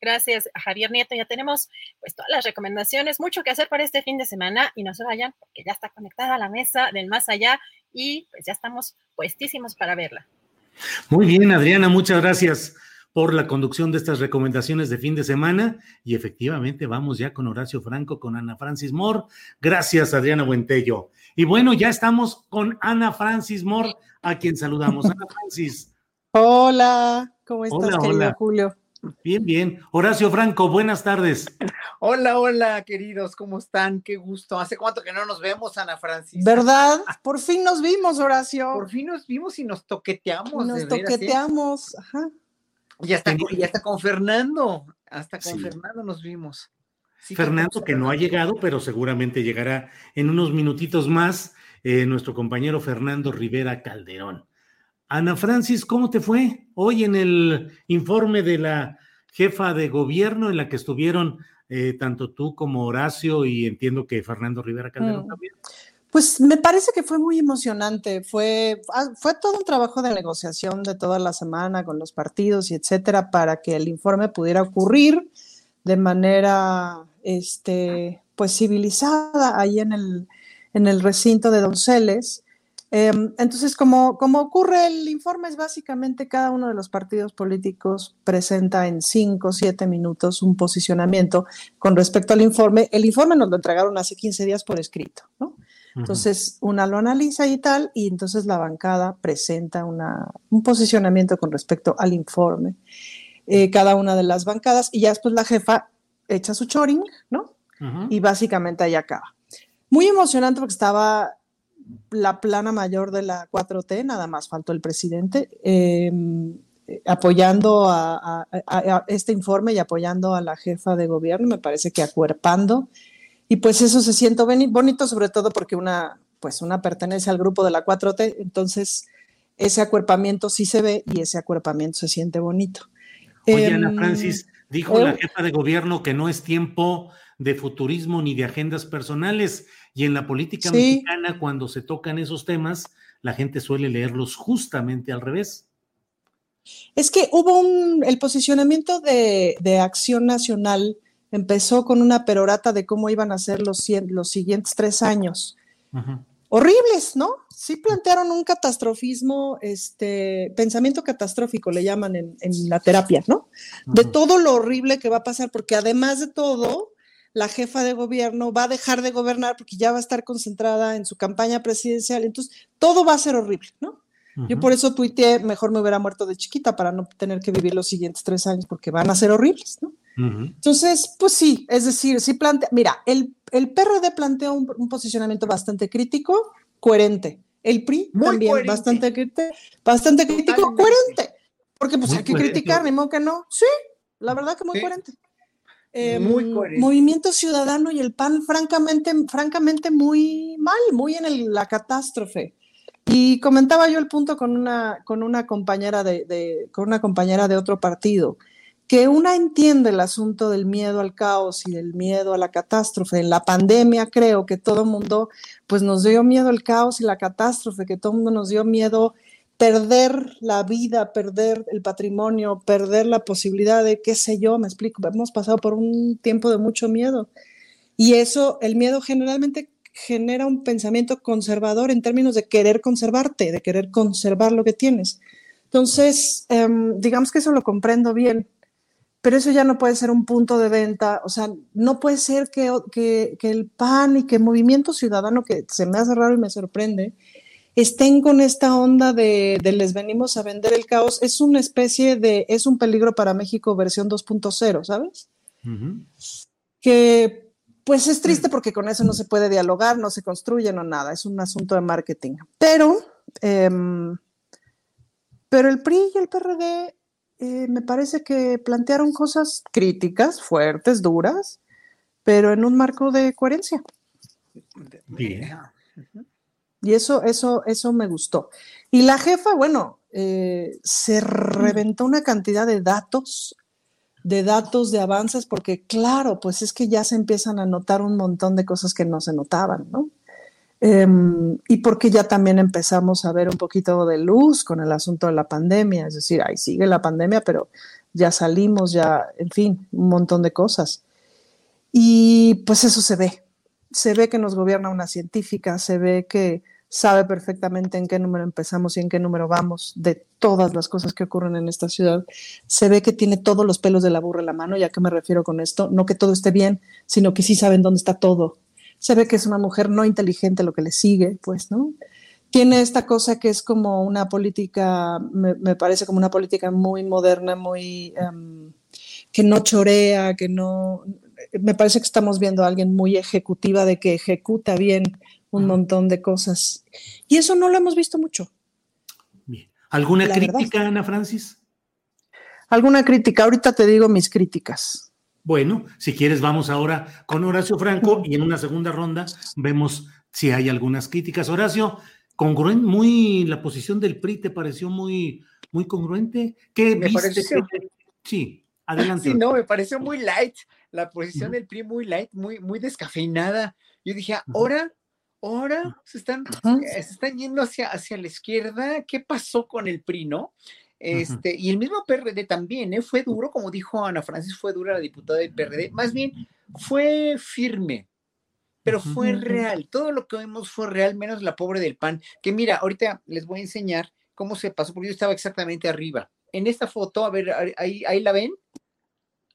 Gracias a Javier Nieto. Ya tenemos pues todas las recomendaciones, mucho que hacer para este fin de semana y no se vayan porque ya está conectada la mesa del más allá y pues ya estamos puestísimos para verla. Muy bien, Adriana, muchas gracias por la conducción de estas recomendaciones de fin de semana. Y efectivamente, vamos ya con Horacio Franco, con Ana Francis Moore. Gracias, Adriana Buentello. Y bueno, ya estamos con Ana Francis Moore, a quien saludamos. Ana Francis. (laughs) Hola, ¿cómo estás, querido Julio? Bien, bien. Horacio Franco, buenas tardes. Hola, hola, queridos, ¿cómo están? Qué gusto. ¿Hace cuánto que no nos vemos, Ana Francis? ¿Verdad? Por fin nos vimos, Horacio. Por fin nos vimos y nos toqueteamos. Nos ¿eh? toqueteamos, ajá. Ya está, ya está con Fernando, hasta con Fernando nos vimos. Fernando que no ha llegado, pero seguramente llegará en unos minutitos más, eh, nuestro compañero Fernando Rivera Calderón. Ana Francis, ¿cómo te fue hoy en el informe de la jefa de gobierno en la que estuvieron eh, tanto tú como Horacio y entiendo que Fernando Rivera Calderón mm. también? Pues me parece que fue muy emocionante, fue, ah, fue todo un trabajo de negociación de toda la semana con los partidos y etcétera para que el informe pudiera ocurrir de manera este, pues civilizada ahí en el, en el recinto de Donceles. Em, entonces, como, como ocurre el informe, es básicamente cada uno de los partidos políticos presenta en cinco o siete minutos un posicionamiento con respecto al informe. El informe nos lo entregaron hace 15 días por escrito, ¿no? Entonces, una lo analiza y tal, y entonces la bancada presenta una, un posicionamiento con respecto al informe. Eh, cada una de las bancadas, y ya después la jefa echa su choring, ¿no? Y básicamente ahí acaba. Muy emocionante porque estaba la plana mayor de la 4T, nada más faltó el presidente, em, apoyando a, este informe y apoyando a la jefa de gobierno, me parece que acuerpando. Y pues eso se siente bonito, sobre todo porque una, pues una pertenece al grupo de la 4T, entonces ese acuerpamiento sí se ve y ese acuerpamiento se siente bonito. Oye, Ana em, Francis, dijo la jefa de gobierno que no es tiempo de futurismo ni de agendas personales. Y en la política mexicana, cuando se tocan esos temas, la gente suele leerlos justamente al revés. Es que hubo un, el posicionamiento de, Acción Nacional empezó con una perorata de cómo iban a ser los, los siguientes tres años. Horribles, ¿no? Sí plantearon un catastrofismo, este, pensamiento catastrófico le llaman en, la terapia, ¿no? De todo lo horrible que va a pasar, porque además de todo, la jefa de gobierno va a dejar de gobernar porque ya va a estar concentrada en su campaña presidencial. Entonces, todo va a ser horrible, ¿no? Yo por eso tuiteé, mejor me hubiera muerto de chiquita para no tener que vivir los siguientes tres años porque van a ser horribles, ¿no? Entonces, pues sí, es decir, sí plantea, mira, el, el PRD planteó un, posicionamiento bastante crítico, coherente. El PRI también bastante, bastante crítico, coherente. Porque pues hay que criticar, ni modo que no. Sí, la verdad que muy coherente. Em, muy Movimiento Ciudadano y el PAN, francamente, francamente muy mal, muy en la catástrofe. Y comentaba yo el punto con una, con una compañera de, con una compañera de otro partido, que una entiende el asunto del miedo al caos y del miedo a la catástrofe. En la pandemia creo que todo el mundo pues nos dio miedo al caos y la catástrofe, que todo el mundo nos dio miedo perder la vida, perder el patrimonio, perder la posibilidad de, qué sé yo, me explico, hemos pasado por un tiempo de mucho miedo. Y eso, el miedo generalmente genera un pensamiento conservador en términos de querer conservarte, de querer conservar lo que tienes. Entonces, em, digamos que eso lo comprendo bien, pero eso ya no puede ser un punto de venta, o sea, no puede ser que, que, que el PAN y que el Movimiento Ciudadano, que se me hace raro y me sorprende, estén con esta onda de, les venimos a vender el caos, es una especie de, es un peligro para México versión 2.0, ¿sabes? Que pues es triste porque con eso no se puede dialogar, no se construye, no nada, es un asunto de marketing. Pero, em, pero el PRI y el PRD eh, me parece que plantearon cosas críticas, fuertes, duras, pero en un marco de coherencia. Bien. Y eso, eso, eso me gustó. Y la jefa, bueno, eh, se reventó una cantidad de datos, de datos, de avances, porque claro, pues es que ya se empiezan a notar un montón de cosas que no se notaban, ¿no? Em, y porque ya también empezamos a ver un poquito de luz con el asunto de la pandemia, es decir, ahí sigue la pandemia, pero ya salimos, ya, en fin, un montón de cosas. Y pues eso se ve, se ve que nos gobierna una científica, se ve que sabe perfectamente en qué número empezamos y en qué número vamos de todas las cosas que ocurren en esta ciudad. Se ve que tiene todos los pelos de la burra en la mano, ya que me refiero con esto, no que todo esté bien, sino que sí saben dónde está todo. Se ve que es una mujer no inteligente lo que le sigue, pues, ¿no? Tiene esta cosa que es como una política, me, parece como una política muy moderna, muy... Em, que no chorea, que no, me parece que estamos viendo a alguien muy ejecutiva de que ejecuta bien un montón de cosas. Y eso no lo hemos visto mucho. Bien. ¿Alguna crítica, Ana Francis? ¿Alguna crítica? Ahorita te digo mis críticas. Bueno, si quieres, vamos ahora con Horacio Franco y en una segunda ronda vemos si hay algunas críticas. Horacio, congruente, muy la posición del PRI te pareció muy, muy congruente. ¿Qué me viste? Sí, adelante. Sí, no, me pareció muy light la posición del PRI muy light, muy, muy descafeinada. Yo dije, ahora, ahora se están, se están yendo hacia, hacia la izquierda. ¿Qué pasó con el PRI, no? Este, Y el mismo PRD también, ¿eh? fue duro, como dijo Ana Francis, fue dura la diputada del PRD, más bien fue firme, pero fue real. Todo lo que vimos fue real, menos la pobre del pan. Que mira, ahorita les voy a enseñar cómo se pasó, porque yo estaba exactamente arriba. En esta foto, a ver, ahí, ahí la ven.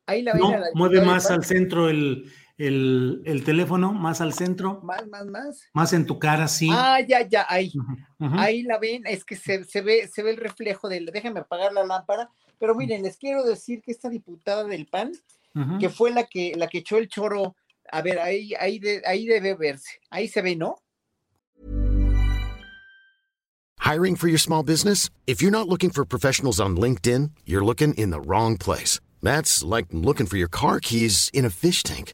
Ahí la ven. No, mueve más al centro el, el, teléfono, más al centro. Más, más, más. Más en tu cara, sí. Ah, ya, ya, ahí. Ahí la ven, es que se, se, ve, se ve el reflejo del. Déjenme apagar la lámpara. Pero miren, les quiero decir que esta diputada del PAN, que fue la que, la que echó el choro a ver, ahí, ahí, de, ahí debe verse. Ahí se ve, ¿no? Hiring for your small business? If you're not looking for professionals on LinkedIn, you're looking in the wrong place. That's like looking for your car keys in a fish tank.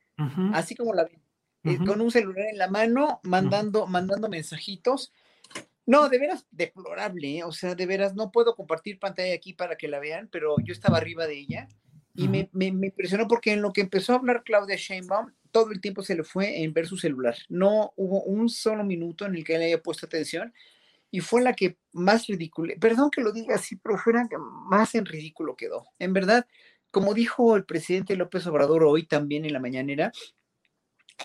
Así como la ven, eh, con un celular en la mano, mandando, mandando mensajitos. No, de veras deplorable, ¿eh? o sea, de veras no puedo compartir pantalla aquí para que la vean, pero yo estaba arriba de ella y me, me, impresionó porque en lo que empezó a hablar Claudia Sheinbaum, todo el tiempo se le fue en ver su celular. No hubo un solo minuto en el que él haya puesto atención y fue la que más ridícula, perdón que lo diga así, pero fue la que más en ridículo quedó. En verdad, como dijo el presidente López Obrador hoy también en la mañanera,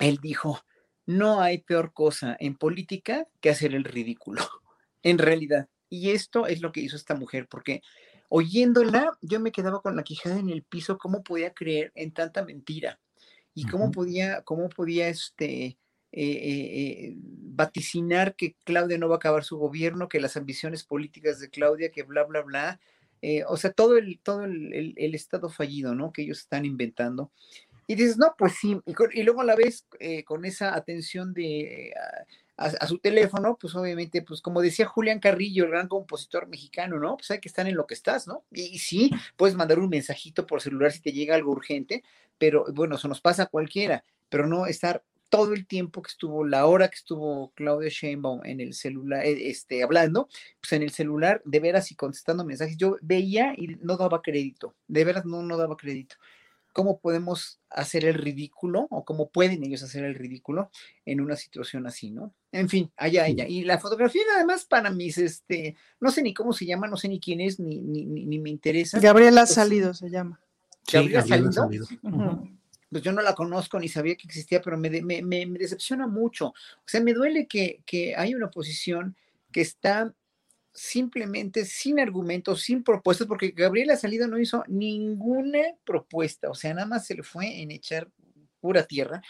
él dijo, no hay peor cosa en política que hacer el ridículo, (laughs) en realidad. Y esto es lo que hizo esta mujer, porque oyéndola, yo me quedaba con la quijada en el piso, cómo podía creer en tanta mentira y cómo podía, cómo podía este, eh, eh, eh, vaticinar que Claudia no va a acabar su gobierno, que las ambiciones políticas de Claudia, que bla, bla, bla, eh, o sea, todo el, todo el, estado fallido, ¿no? Que ellos están inventando. Y dices, no, pues sí, y, luego a la vez eh, con esa atención de, a, su teléfono, pues obviamente, pues como decía Julián Carrillo, el gran compositor mexicano, ¿no? Pues hay que estar en lo que estás, ¿no? Y, sí, puedes mandar un mensajito por celular si te llega algo urgente, pero bueno, eso nos pasa a cualquiera, pero no estar todo el tiempo que estuvo, la hora que estuvo Claudia Sheinbaum en el celular, eh, este, hablando, pues en el celular, de veras y contestando mensajes, yo veía y no daba crédito, de veras no, no daba crédito. ¿Cómo podemos hacer el ridículo o cómo pueden ellos hacer el ridículo en una situación así, no? En fin, allá ella. Y la fotografía, además, para mis, este, no sé ni cómo se llama, no sé ni quién es, ni, ni, ni, me interesa. Gabriela pues Salido se llama. Gabriela, Salido pues yo no la conozco ni sabía que existía, pero me, me, decepciona mucho. O sea, me duele que, que hay una oposición que está simplemente sin argumentos, sin propuestas, porque Gabriela Salido no hizo ninguna propuesta, o sea, nada más se le fue en echar pura tierra,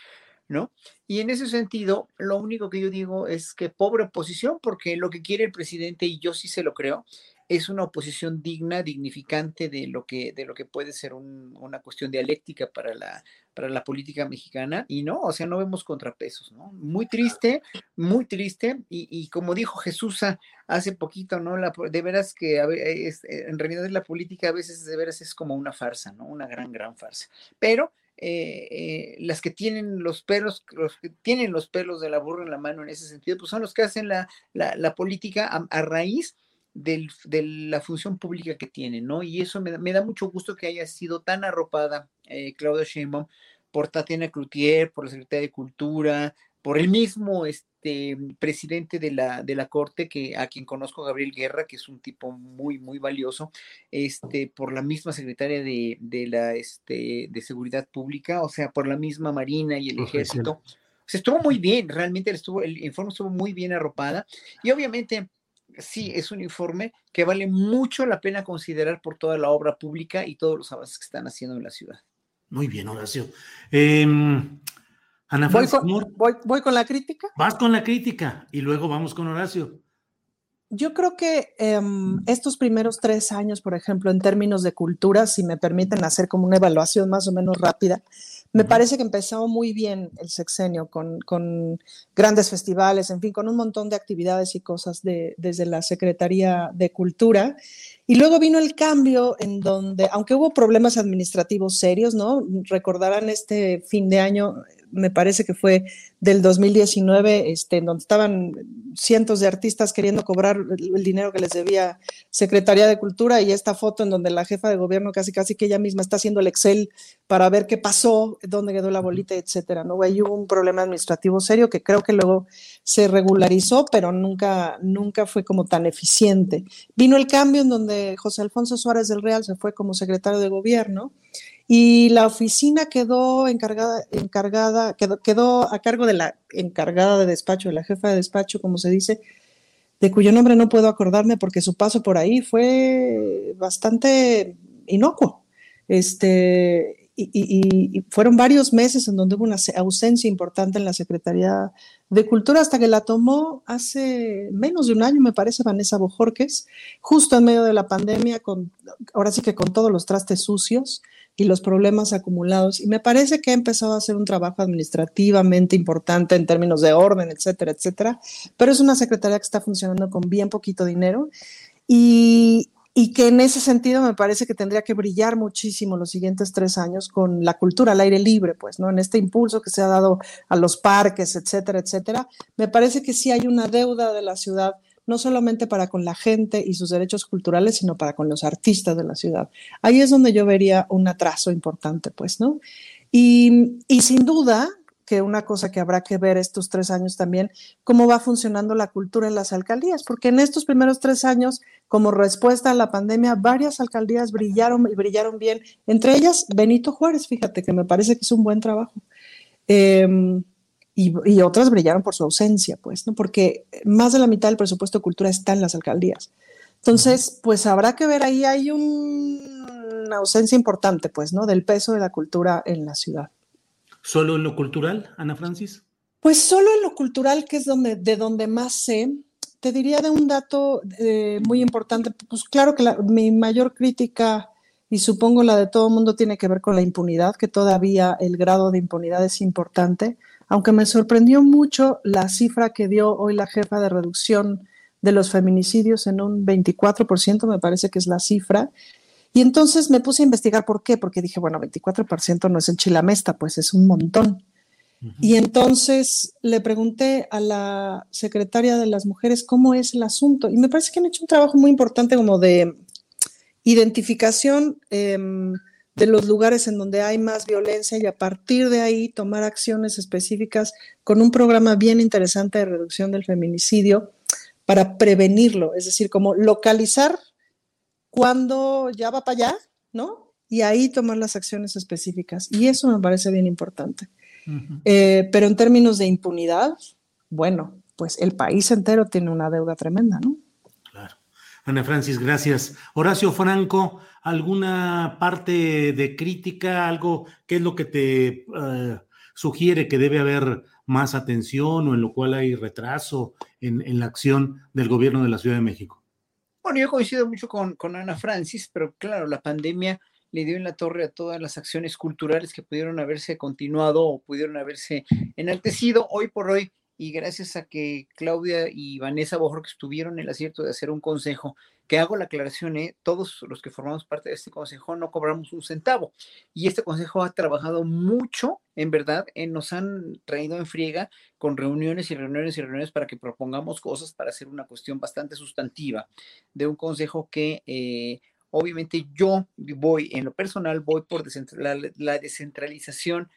¿no? Y en ese sentido, lo único que yo digo es que pobre oposición, porque lo que quiere el presidente, y yo sí se lo creo, es una oposición digna, dignificante de lo que, de lo que puede ser una cuestión dialéctica para la, para la política mexicana. Y no, o sea, no vemos contrapesos, ¿no? Muy triste, muy triste. Y, como dijo Jesús hace poquito, ¿no? La, de veras que en realidad la política a veces de veras es como una farsa, ¿no? Una gran, gran farsa. Pero eh, eh, las que tienen los pelos, los que tienen los pelos de la burra en la mano en ese sentido, pues son los que hacen la, la, política a raíz de la función pública que tiene, ¿no? Y eso me, da mucho gusto que haya sido tan arropada eh, Claudia Sheinbaum por Tatiana Cloutier, por la Secretaría de Cultura, por el mismo este, presidente de la, de la Corte, que, a quien conozco, Gabriel Guerra, que es un tipo muy, muy valioso, este, por la misma secretaria de, de la, este, de Seguridad Pública, o sea, por la misma Marina y el Ejército. O sea, estuvo muy bien, realmente estuvo, el informe estuvo muy bien arropada. Y obviamente sí, es un informe que vale mucho la pena considerar por toda la obra pública y todos los avances que están haciendo en la ciudad. Muy bien, Horacio. Em, Ana ¿Voy con, voy, con la crítica? Vas con la crítica y luego vamos con Horacio. Yo creo que em, estos primeros tres años, por ejemplo, en términos de cultura, si me permiten hacer como una evaluación más o menos rápida, me parece que empezó muy bien el sexenio con, con, grandes festivales, en fin, con un montón de actividades y cosas de, desde la Secretaría de Cultura. Y luego vino el cambio en donde, aunque hubo problemas administrativos serios, ¿no? Recordarán este fin de año, me parece que fue del 2019, este, en donde estaban cientos de artistas queriendo cobrar el dinero que les debía Secretaría de Cultura y esta foto en donde la jefa de gobierno casi casi que ella misma está haciendo el Excel para ver qué pasó, dónde quedó la bolita, etcétera, ¿no? Ahí hubo un problema administrativo serio que creo que luego se regularizó, pero nunca, nunca fue como tan eficiente. Vino el cambio en donde José Alfonso Suárez del Real se fue como secretario de gobierno y la oficina quedó encargada, encargada quedó, quedó a cargo de la encargada de despacho, de la jefa de despacho, como se dice, de cuyo nombre no puedo acordarme porque su paso por ahí fue bastante inocuo. Este, y, fueron varios meses en donde hubo una ausencia importante en la Secretaría de Cultura hasta que la tomó hace menos de un año, me parece, Vanessa Bojorques, justo en medio de la pandemia, con, ahora sí que con todos los trastes sucios y los problemas acumulados. Y me parece que ha empezado a hacer un trabajo administrativamente importante en términos de orden, etcétera, etcétera. Pero es una secretaría que está funcionando con bien poquito dinero y, y que en ese sentido me parece que tendría que brillar muchísimo los siguientes tres años con la cultura al aire libre, pues, ¿no? En este impulso que se ha dado a los parques, etcétera, etcétera. Me parece que sí hay una deuda de la ciudad no solamente para con la gente y sus derechos culturales, sino para con los artistas de la ciudad. Ahí es donde yo vería un atraso importante, pues, ¿no? Y, y sin duda que una cosa que habrá que ver estos tres años también, cómo va funcionando la cultura en las alcaldías, porque en estos primeros tres años, como respuesta a la pandemia, varias alcaldías brillaron y brillaron bien, entre ellas Benito Juárez, fíjate que me parece que es un buen trabajo. Eh, y, otras brillaron por su ausencia, pues, ¿no? Porque más de la mitad del presupuesto de cultura está en las alcaldías. Entonces, pues habrá que ver ahí, hay una ausencia importante, pues, ¿no? Del peso de la cultura en la ciudad. ¿Solo en lo cultural, Ana Francis? Pues solo en lo cultural, que es donde, de donde más sé, te diría de un dato eh, muy importante. Pues claro que mi mayor crítica, y supongo la de todo el mundo, tiene que ver con la impunidad, que todavía el grado de impunidad es importante aunque me sorprendió mucho la cifra que dio hoy la jefa de reducción de los feminicidios en un 24%, me parece que es la cifra. Y entonces me puse a investigar por qué, porque dije, bueno, 24% no es en Chilamesta, pues es un montón. Y entonces le pregunté a la secretaria de las mujeres cómo es el asunto. Y me parece que han hecho un trabajo muy importante como de identificación. Em, de los lugares en donde hay más violencia y a partir de ahí tomar acciones específicas con un programa bien interesante de reducción del feminicidio para prevenirlo, es decir, como localizar cuando ya va para allá, ¿no? Y ahí tomar las acciones específicas. Y eso me parece bien importante. Eh, pero en términos de impunidad, bueno, pues el país entero tiene una deuda tremenda, ¿no? Ana Francis, gracias. Horacio Franco, alguna parte de crítica, algo, qué es lo que te eh, sugiere que debe haber más atención o en lo cual hay retraso en, la acción del gobierno de la Ciudad de México? Bueno, yo coincido mucho con Ana Francis, pero claro, la pandemia le dio en la torre a todas las acciones culturales que pudieron haberse continuado o pudieron haberse enaltecido. Hoy por hoy y gracias a que Claudia y Vanessa que estuvieron el acierto de hacer un consejo, que hago la aclaración, ¿eh? todos los que formamos parte de este consejo no cobramos un centavo. Y este consejo ha trabajado mucho, en verdad, nos han traído en friega con reuniones y reuniones y reuniones para que propongamos cosas para hacer una cuestión bastante sustantiva de un consejo que... Eh, obviamente yo voy, en lo personal, voy por la descentralización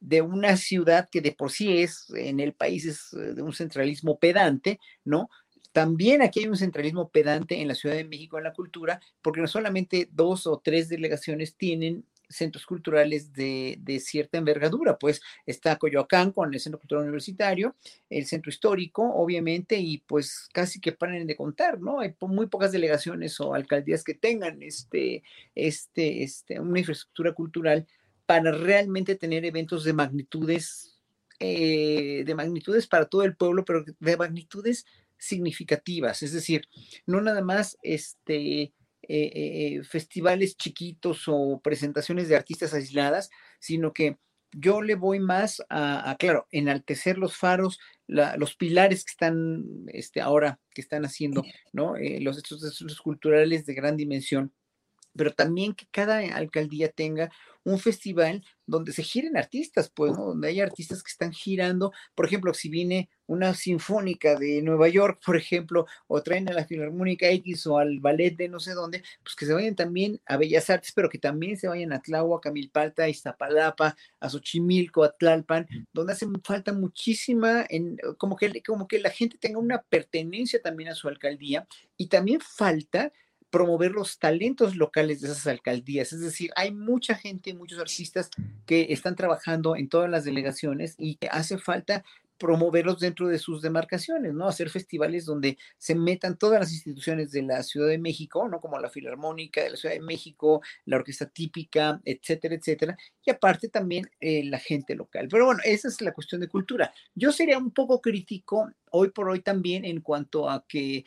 de una ciudad que de por sí es, en el país es eh, de un centralismo pedante, ¿no? También aquí hay un centralismo pedante en la Ciudad de México en la cultura, porque no solamente dos o tres delegaciones tienen centros culturales de, cierta envergadura, pues está Coyoacán con el Centro Cultural Universitario, el Centro Histórico, obviamente, y pues casi que paren de contar, ¿no? Hay muy pocas delegaciones o alcaldías que tengan este, este, este, una infraestructura cultural para realmente tener eventos de magnitudes eh, de magnitudes para todo el pueblo, pero de magnitudes significativas, es decir, no nada más este, eh, festivales chiquitos o presentaciones de artistas aisladas, sino que yo le voy más a, claro, enaltecer los faros, los pilares que están este, ahora, que están haciendo, ¿no? los estos culturales de gran dimensión pero también que cada alcaldía tenga un festival donde se giren artistas, pues, donde hay artistas que están girando, por ejemplo, si viene una sinfónica de Nueva York, por ejemplo, o traen a la Filarmónica X o al ballet de no sé dónde, pues que se vayan también a Bellas Artes, pero que también se vayan a Tláhuac, a Milpalta, a Iztapalapa, a Xochimilco, a Tlalpan, donde hace falta muchísima, como, que, como que la gente tenga una pertenencia también a su alcaldía, y también falta promover los talentos locales de esas alcaldías. Es decir, hay mucha gente, muchos artistas que están trabajando en todas las delegaciones y hace falta promoverlos dentro de sus demarcaciones, ¿no? Hacer festivales donde se metan todas las instituciones de la Ciudad de México, ¿no? Como la Filarmónica de la Ciudad de México, la Orquesta Típica, etcétera, etcétera. Y aparte también eh, la gente local. Pero bueno, esa es la cuestión de cultura. Yo sería un poco crítico hoy por hoy también en cuanto a que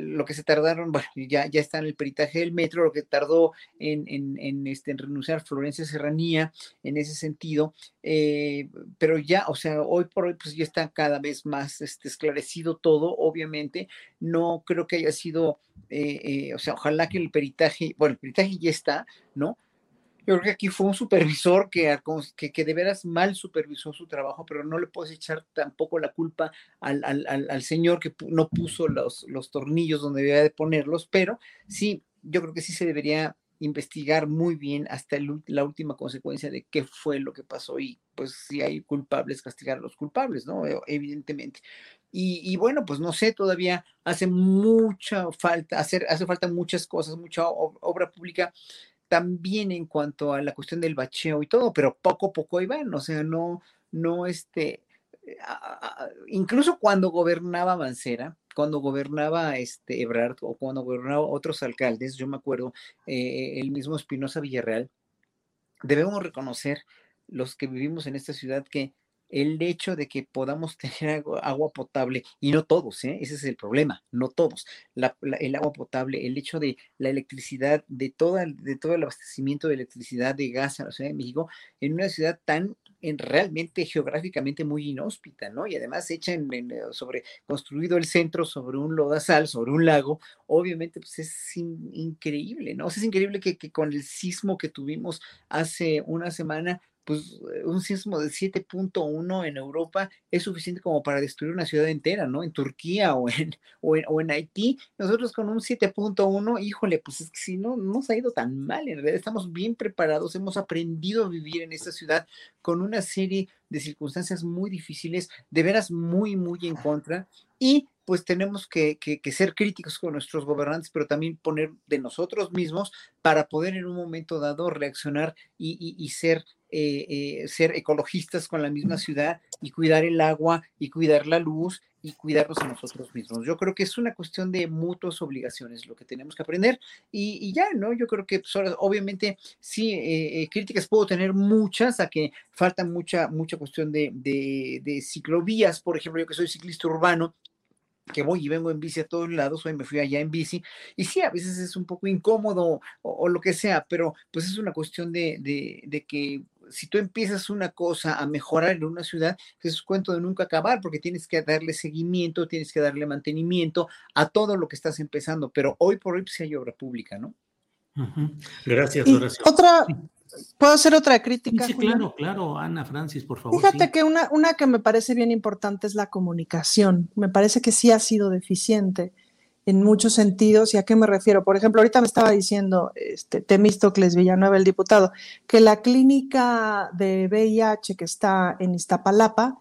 lo que se tardaron, bueno, ya, ya está en el peritaje del metro, lo que tardó en, en, este, en renunciar Florencia Serranía en ese sentido, eh, pero ya, o sea, hoy por hoy pues ya está cada vez más este, esclarecido todo, obviamente, no creo que haya sido, eh, eh, o sea, ojalá que el peritaje, bueno, el peritaje ya está, ¿no? Yo creo que aquí fue un supervisor que, que, de veras mal supervisó su trabajo, pero no le puedes echar tampoco la culpa al, al, señor que no puso los, los tornillos donde debía de ponerlos, pero sí, yo creo que sí se debería investigar muy bien hasta la última consecuencia de qué fue lo que pasó y pues si hay culpables, castigar a los culpables, ¿no? E, evidentemente. Y, y, bueno, pues no sé, todavía hace mucha falta, hacer, hace falta muchas cosas, mucha obra pública también en cuanto a la cuestión del bacheo y todo, pero poco a poco iban, o sea, no, no, este, eh, incluso cuando gobernaba Mancera, cuando gobernaba este Ebrard o cuando gobernaba otros alcaldes, yo me acuerdo, eh, el mismo Espinosa Villarreal, debemos reconocer los que vivimos en esta ciudad que el hecho de que podamos (laughs) tener agua, potable, y no todos, ¿eh? ese es el problema, no todos, el agua potable, el hecho de la electricidad, de, toda, de todo el abastecimiento de electricidad, de gas en la Ciudad de México, en una ciudad tan en realmente geográficamente muy inhóspita, ¿no? Y además hecha en, eh, sobre, construido el centro sobre un lodazal, sobre un lago, obviamente pues es increíble, ¿no? es increíble que, que con el sismo que tuvimos hace una semana, pues eh, un sismo de 7.1 en Europa es suficiente como para destruir una ciudad entera, ¿no? En Turquía o en, (laughs) o en, Haití, nosotros con un 7.1, híjole, pues es que si no, no nos ha ido tan mal, en realidad estamos bien preparados, hemos aprendido a vivir en esta ciudad con una serie de circunstancias muy difíciles, de veras muy, muy en contra, y pues tenemos que, ser críticos con nuestros gobernantes, pero también poner de nosotros mismos para poder en un momento dado reaccionar y, ser, eh, eh, ser ecologistas con la misma ciudad y cuidar el agua y cuidar la luz y cuidarnos a nosotros mismos. Yo creo que es una cuestión de mutuas obligaciones lo que tenemos que aprender y, ya, ¿no? Yo creo que pues, obviamente sí, eh, críticas puedo tener muchas, a que falta mucha, mucha cuestión de, de, de ciclovías, por ejemplo, yo que soy ciclista urbano, que voy y vengo en bici a todos lados, hoy me fui allá en bici, y sí, a veces es un poco incómodo o, lo que sea, pero pues es una cuestión de, de, que si tú empiezas una cosa a mejorar en una ciudad, pues es cuento de nunca acabar, porque tienes que darle seguimiento, tienes que darle mantenimiento a todo lo que estás empezando, pero hoy por hoy pues, sí hay obra pública, ¿no? Gracias, Otra, ¿Puedo hacer otra crítica? Sí, claro, claro, Ana Francis, por favor. Fíjate que una, una que me parece bien importante es la comunicación. Me parece que sí ha sido deficiente en muchos sentidos. ¿Y a qué me refiero? Por ejemplo, ahorita me estaba diciendo este, Temístocles Villanueva, el diputado, que la clínica de VIH que está en Iztapalapa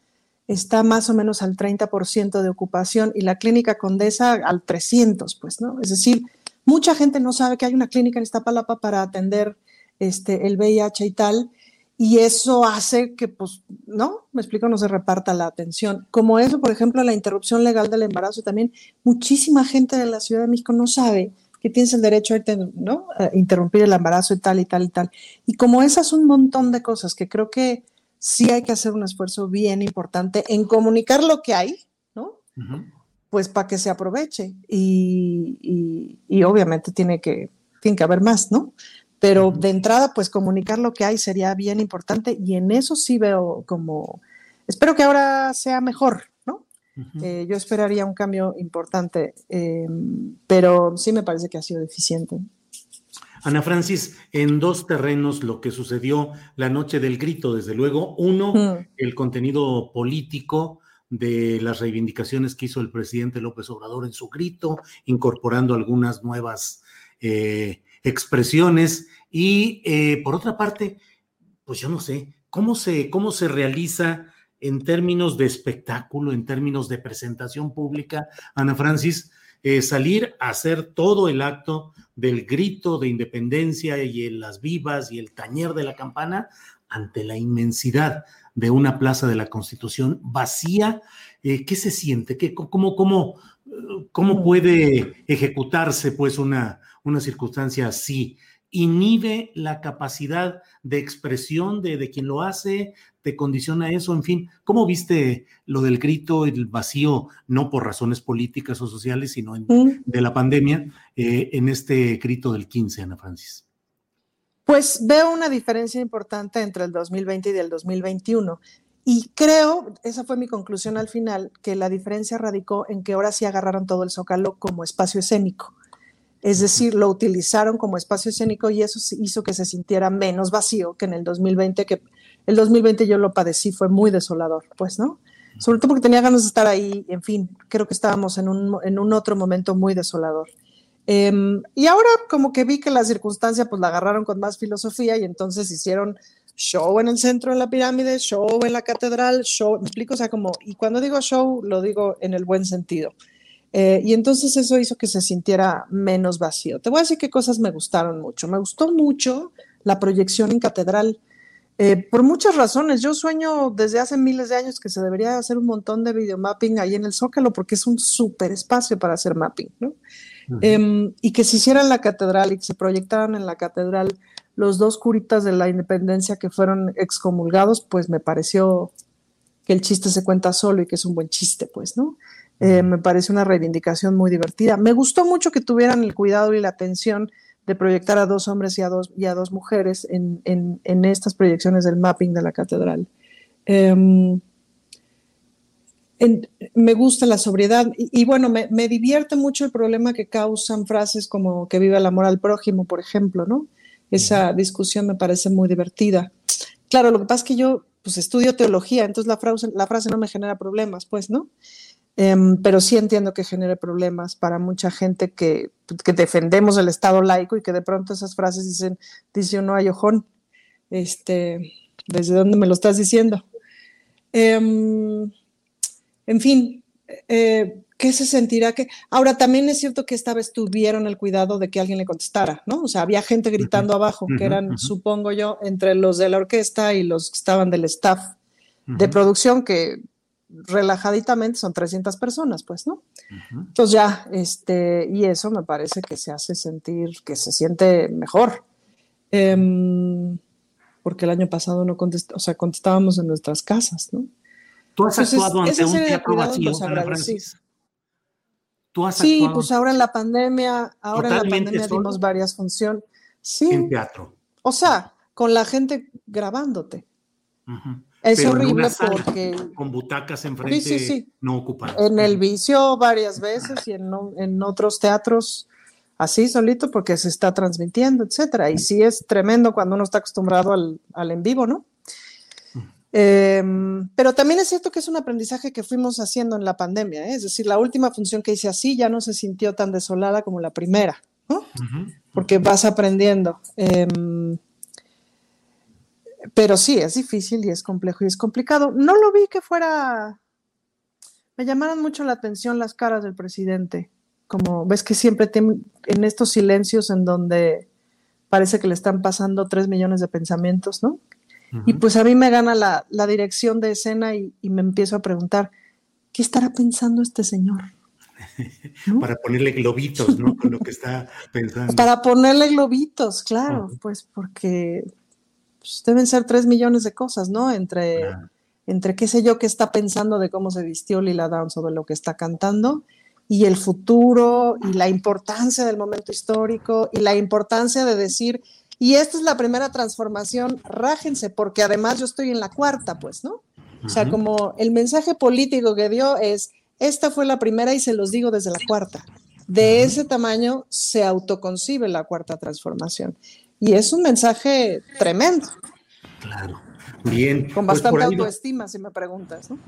está más o menos al 30% de ocupación y la clínica Condesa al 300, pues, ¿no? Es decir, mucha gente no sabe que hay una clínica en Iztapalapa para atender este, el VIH y tal, y eso hace que, pues, ¿no? Me explico, no se reparta la atención. Como eso, por ejemplo, la interrupción legal del embarazo, también muchísima gente de la Ciudad de México no sabe que tienes el derecho a, ¿no? a interrumpir el embarazo y tal y tal y tal. Y como esas un montón de cosas que creo que sí hay que hacer un esfuerzo bien importante en comunicar lo que hay, ¿no? Pues para que se aproveche. Y, obviamente tiene que, tiene que haber más, ¿no? Pero de entrada, pues comunicar lo que hay sería bien importante y en eso sí veo como, espero que ahora sea mejor, ¿no? Eh, yo esperaría un cambio importante, eh, pero sí me parece que ha sido deficiente. Ana Francis, en dos terrenos lo que sucedió la noche del grito, desde luego. Uno, el contenido político de las reivindicaciones que hizo el presidente López Obrador en su grito, incorporando algunas nuevas eh, expresiones. Y eh, por otra parte, pues yo no sé, ¿cómo se, cómo se realiza en términos de espectáculo, en términos de presentación pública, Ana Francis, eh, salir a hacer todo el acto del grito de independencia y las vivas y el tañer de la campana ante la inmensidad de una plaza de la Constitución vacía. Eh, ¿Qué se siente? ¿Qué, cómo, cómo, cómo, puede ejecutarse pues una, una circunstancia así? Inhibe la capacidad de expresión de, de, quien lo hace, te condiciona eso, en fin, ¿cómo viste lo del grito, el vacío, no por razones políticas o sociales, sino de la pandemia, eh, en este grito del 15, Ana Francis? Pues veo una diferencia importante entre el 2020 y el 2021. Y creo, esa fue mi conclusión al final, que la diferencia radicó en que ahora sí agarraron todo el zócalo como espacio escénico. Es decir, lo utilizaron como espacio escénico y eso hizo que se sintiera menos vacío que en el 2020, que el 2020 yo lo padecí, fue muy desolador, pues, ¿no? Sobre todo porque tenía ganas de estar ahí, en fin, creo que estábamos en un, en un otro momento muy desolador. Em, y ahora como que vi que la circunstancia pues la agarraron con más filosofía y entonces hicieron show en el centro de la pirámide, show en la catedral, show, me explico, o sea, como, y cuando digo show lo digo en el buen sentido. Eh, y entonces eso hizo que se sintiera menos vacío. Te voy a decir qué cosas me gustaron mucho. Me gustó mucho la proyección en catedral. Eh, por muchas razones. Yo sueño desde hace miles de años que se debería hacer un montón de videomapping ahí en el Zócalo porque es un súper espacio para hacer mapping, ¿no? Em, y que se hiciera en la catedral y que se proyectaran en la catedral los dos curitas de la independencia que fueron excomulgados, pues me pareció que el chiste se cuenta solo y que es un buen chiste, pues, ¿no? Eh, me parece una reivindicación muy divertida. Me gustó mucho que tuvieran el cuidado y la atención de proyectar a dos hombres y a dos, y a dos mujeres en, en, estas proyecciones del mapping de la catedral. Em, me gusta la sobriedad y, bueno, me, me, divierte mucho el problema que causan frases como que vive el amor al prójimo, por ejemplo, ¿no? Esa discusión me parece muy divertida. Claro, lo que pasa es que yo pues estudio teología, entonces la frase, la frase no me genera problemas, pues, ¿no? Em, pero sí entiendo que genere problemas para mucha gente que, que, defendemos el Estado laico y que de pronto esas frases dicen, dice uno ay ojón, este, ¿desde dónde me lo estás diciendo? Em, en fin, eh, ¿qué se sentirá que? Ahora también es cierto que esta vez tuvieron el cuidado de que alguien le contestara, ¿no? O sea, había gente gritando abajo, que eran, supongo yo, entre los de la orquesta y los que estaban del staff de producción, que relajaditamente son 300 personas, pues, ¿no? Entonces ya, este, y eso me parece que se hace sentir, que se siente mejor. Em, porque el año pasado no contestó, o sea, contestábamos en nuestras casas, ¿no? Tú has actuado ante un teatro vacío, ¿Tú has sí, pues ahora en la pandemia, ahora en la pandemia dimos varias funciones. Sí. En teatro. O sea, con la gente grabándote. Es horrible porque. Con butacas enfrente no ocupadas. En el vicio varias veces y en, en, otros teatros así solito porque se está transmitiendo, etcétera. Y sí es tremendo cuando uno está acostumbrado al, al en vivo, ¿no? Em, pero también es cierto que es un aprendizaje que fuimos haciendo en la pandemia, ¿eh? es decir, la última función que hice así ya no se sintió tan desolada como la primera, ¿no? Porque vas aprendiendo. Em, pero sí, es difícil y es complejo y es complicado. No lo vi que fuera... Me llamaron mucho la atención las caras del presidente, como ves que siempre en estos silencios en donde parece que le están pasando tres millones de pensamientos, ¿no? Y pues a mí me gana la, dirección de escena y, me empiezo a preguntar, ¿qué estará pensando este señor? (laughs) Para ponerle globitos, ¿no? Con lo que está (laughs) pensando. Para ponerle globitos, claro, pues porque pues, deben ser tres millones de cosas, ¿no? Entre, entre qué sé yo qué está pensando de cómo se vistió Lila Down sobre lo que está cantando y el futuro y la importancia del momento histórico y la importancia de decir, y esta es la primera transformación, rájense, porque además yo estoy en la cuarta, pues, ¿no? O sea, como el mensaje político que dio es, esta fue la primera y se los digo desde la cuarta. De ese tamaño se autoconcibe la cuarta transformación. Y es un mensaje tremendo. Claro. Bien. Con pues bastante autoestima, si me preguntas, ¿no?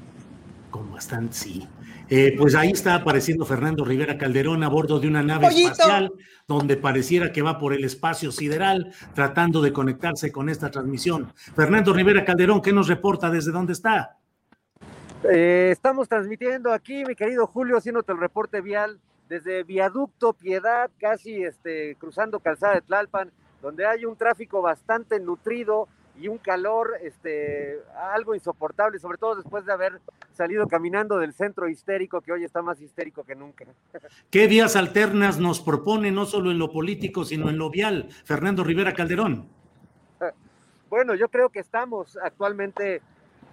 Con bastante, sí. Eh, pues ahí está apareciendo Fernando Rivera Calderón a bordo de una nave espacial donde pareciera que va por el espacio sideral tratando de conectarse con esta transmisión. Fernando Rivera Calderón, ¿qué nos reporta desde dónde está? Eh, estamos transmitiendo aquí, mi querido Julio, haciéndote el reporte vial desde Viaducto Piedad, casi este, cruzando Calzada de Tlalpan, donde hay un tráfico bastante nutrido y un calor este, algo insoportable, sobre todo después de haber salido caminando del centro histérico, que hoy está más histérico que nunca. ¿Qué vías alternas nos propone, no solo en lo político, sino en lo vial, Fernando Rivera Calderón? (laughs) Bueno, yo creo que estamos actualmente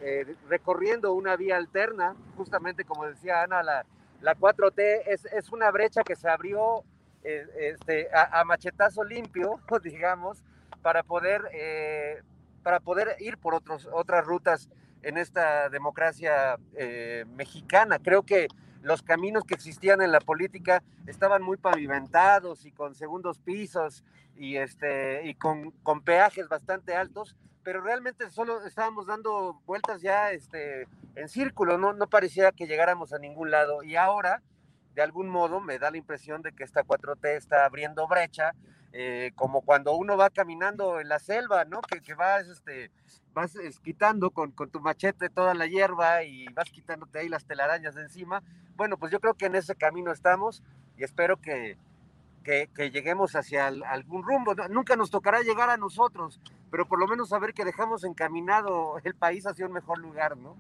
eh, recorriendo una vía alterna, justamente como decía Ana, la, la 4T es, es, una brecha que se abrió eh, este, a, machetazo limpio, (laughs) digamos, para poder eh, para poder ir por otros, otras rutas en esta democracia eh, mexicana. Creo que los caminos que existían en la política estaban muy pavimentados y con segundos pisos y, este, y con, con peajes bastante altos, pero realmente solo estábamos dando vueltas ya este, en círculo, no, no parecía que llegáramos a ningún lado. Y ahora, de algún modo, me da la impresión de que esta 4T está abriendo brecha eh, como cuando uno va caminando en la selva, ¿no? Que, vas, este, vas quitando con, con, tu machete toda la hierba y vas quitándote ahí las telarañas de encima. Bueno, pues yo creo que en ese camino estamos y espero que, que, que lleguemos hacia algún rumbo. Nunca nos tocará llegar a nosotros, pero por lo menos saber que dejamos encaminado el país hacia un mejor lugar, ¿no?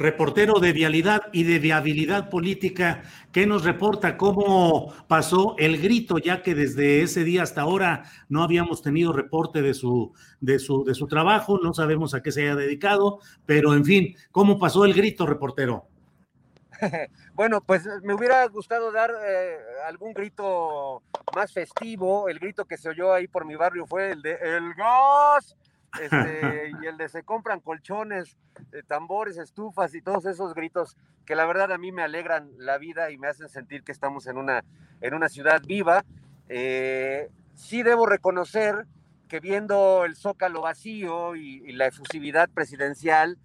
Reportero de vialidad y de viabilidad política, que nos reporta cómo pasó el grito, ya que desde ese día hasta ahora no habíamos tenido reporte de su, de su, de su trabajo, no sabemos a qué se haya dedicado, pero en fin, ¿cómo pasó el grito, reportero? (laughs) Bueno, pues me hubiera gustado dar eh, algún grito más festivo. El grito que se oyó ahí por mi barrio fue el de El gas este, (laughs) y el de se compran colchones, eh, tambores, estufas y todos esos gritos que la verdad a mí me alegran la vida y me hacen sentir que estamos en una, en una ciudad viva. Eh, sí debo reconocer que viendo el zócalo vacío y, la efusividad presidencial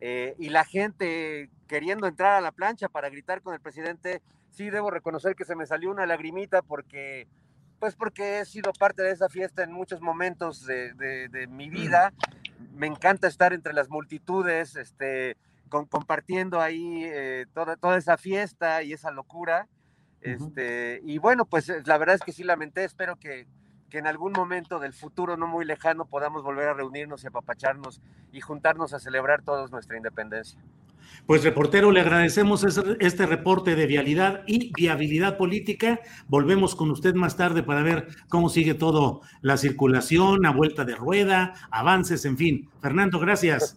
eh, y la gente queriendo entrar a la plancha para gritar con el presidente, sí debo reconocer que se me salió una lagrimita porque pues porque he sido parte de esa fiesta en muchos momentos de, mi vida. Me encanta estar entre las multitudes, este, compartiendo ahí eh, toda, toda esa fiesta y esa locura. Este, Y bueno, pues eh, la verdad es que sí lamenté, espero que, que en algún momento del futuro no muy lejano podamos volver a reunirnos y apapacharnos y juntarnos a celebrar todos nuestra independencia. Pues reportero, le agradecemos este reporte de vialidad y viabilidad política. Volvemos con usted más tarde para ver cómo sigue todo la circulación, a vuelta de rueda, avances, en fin. Fernando, gracias.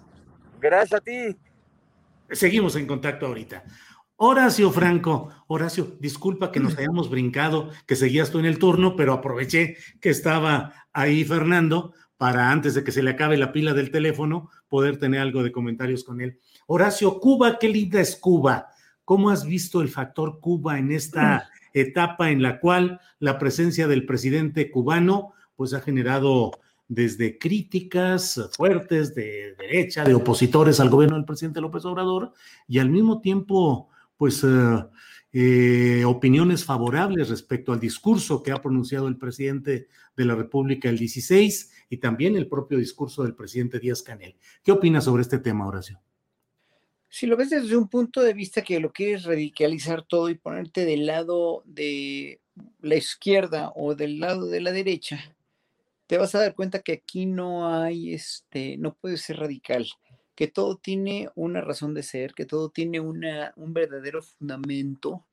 Gracias a ti. Seguimos en contacto ahorita. Horacio Franco, Horacio, disculpa que nos (clears throat) hayamos brincado, que seguías tú en el turno, pero aproveché que estaba ahí Fernando para antes de que se le acabe la pila del teléfono, poder tener algo de comentarios con él. Horacio, Cuba, qué linda es Cuba. ¿Cómo has visto el factor Cuba en esta (clears throat) etapa en la cual la presencia del presidente cubano pues ha generado desde críticas fuertes de derecha, de opositores al gobierno del presidente López Obrador y al mismo tiempo pues eh, eh, opiniones favorables respecto al discurso que ha pronunciado el presidente de la República el 16 y también el propio discurso del presidente Díaz Canel. ¿Qué opinas sobre este tema, Horacio? Si lo ves desde un punto de vista que lo quieres radicalizar todo y ponerte del lado de la izquierda o del lado de la derecha, te vas a dar cuenta que aquí no hay, este, no puede ser radical, que todo tiene una razón de ser, que todo tiene una, un verdadero fundamento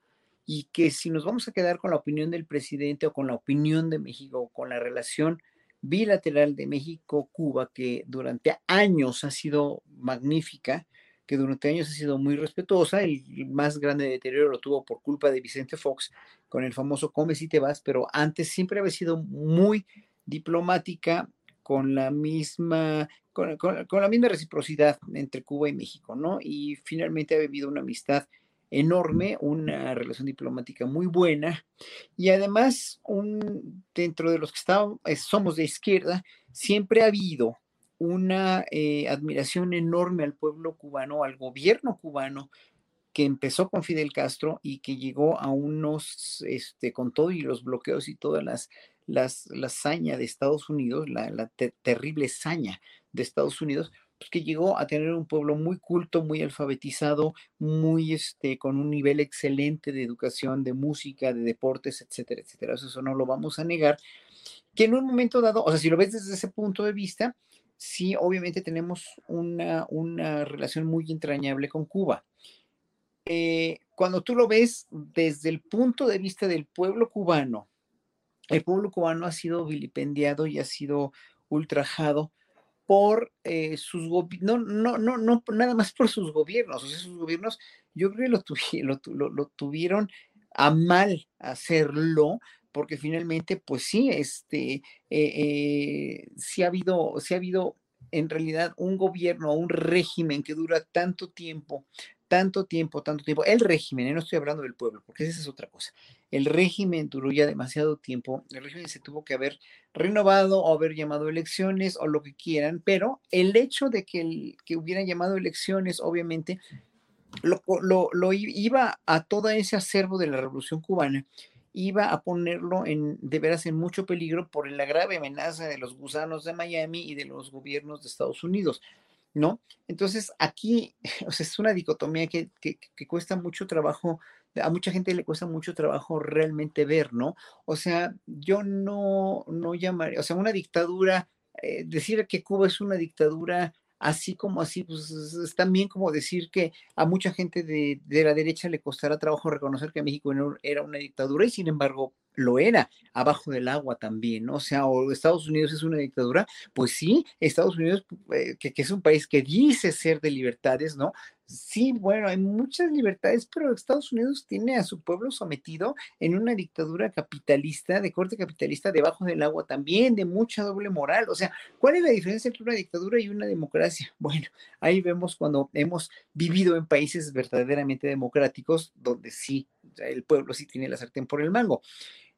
y que si nos vamos a quedar con la opinión del presidente o con la opinión de México o con la relación bilateral de México-Cuba, que durante años ha sido magnífica, que durante años ha sido muy respetuosa. El más grande deterioro lo tuvo por culpa de Vicente Fox con el famoso Come si te vas, pero antes siempre había sido muy diplomática con la misma con, la misma reciprocidad entre Cuba y México, ¿no? Y finalmente ha vivido una amistad enorme, una relación diplomática muy buena y además un, dentro de los que estamos, eh, somos de izquierda, siempre ha habido una eh, admiración enorme al pueblo cubano, al gobierno cubano, que empezó con Fidel Castro y que llegó a unos, este, con todo y los bloqueos y todas las, las la saña de Estados Unidos, la, terrible saña de Estados Unidos, pues, que llegó a tener un pueblo muy culto, muy alfabetizado, muy este, con un nivel excelente de educación, de música, de deportes, etcétera, etcétera. Eso no lo vamos a negar. Que en un momento dado, o sea, si lo ves desde ese punto de vista, sí, obviamente tenemos una, una relación muy entrañable con Cuba. Eh, cuando tú lo ves desde el punto de vista del pueblo cubano, el pueblo cubano ha sido vilipendiado y ha sido ultrajado por eh, sus gobiernos, no, no, no, nada más por sus gobiernos, o sea, sus gobiernos, yo creo que lo, lo, tuvieron a mal hacerlo, porque finalmente, pues sí, este, eh, eh, sí ha habido, sí ha habido en realidad un gobierno, un régimen que dura tanto tiempo, tanto tiempo, tanto tiempo. El régimen, no estoy hablando del pueblo, porque esa es otra cosa. El régimen duró ya demasiado tiempo, el régimen se tuvo que haber renovado o haber llamado elecciones o lo que quieran, pero el hecho de que, el, que hubieran llamado elecciones, obviamente, lo, lo, iba a todo ese acervo de la revolución cubana, iba a ponerlo en, de veras en mucho peligro por la grave amenaza de los gusanos de Miami y de los gobiernos de Estados Unidos. ¿no? Entonces, aquí (laughs) o sea, es una dicotomía que, que, cuesta mucho trabajo, a mucha gente le cuesta mucho trabajo realmente ver, ¿no? O sea, yo no, no llamaría, o sea, una dictadura, eh, decir que Cuba es una dictadura así como así, pues es también como decir que a mucha gente de, de, la derecha le costará trabajo reconocer que México era una dictadura y sin embargo lo era abajo del agua también, ¿no? O sea, o Estados Unidos es una dictadura, pues sí, Estados Unidos, eh, que, que, es un país que dice ser de libertades, ¿no? Sí, bueno, hay muchas libertades, pero Estados Unidos tiene a su pueblo sometido en una dictadura capitalista, de corte capitalista, debajo del agua también, de mucha doble moral. O sea, ¿cuál es la diferencia entre una dictadura y una democracia? (laughs) Bueno, ahí vemos cuando hemos vivido en países verdaderamente democráticos, donde sí, el pueblo sí tiene la sartén por el mango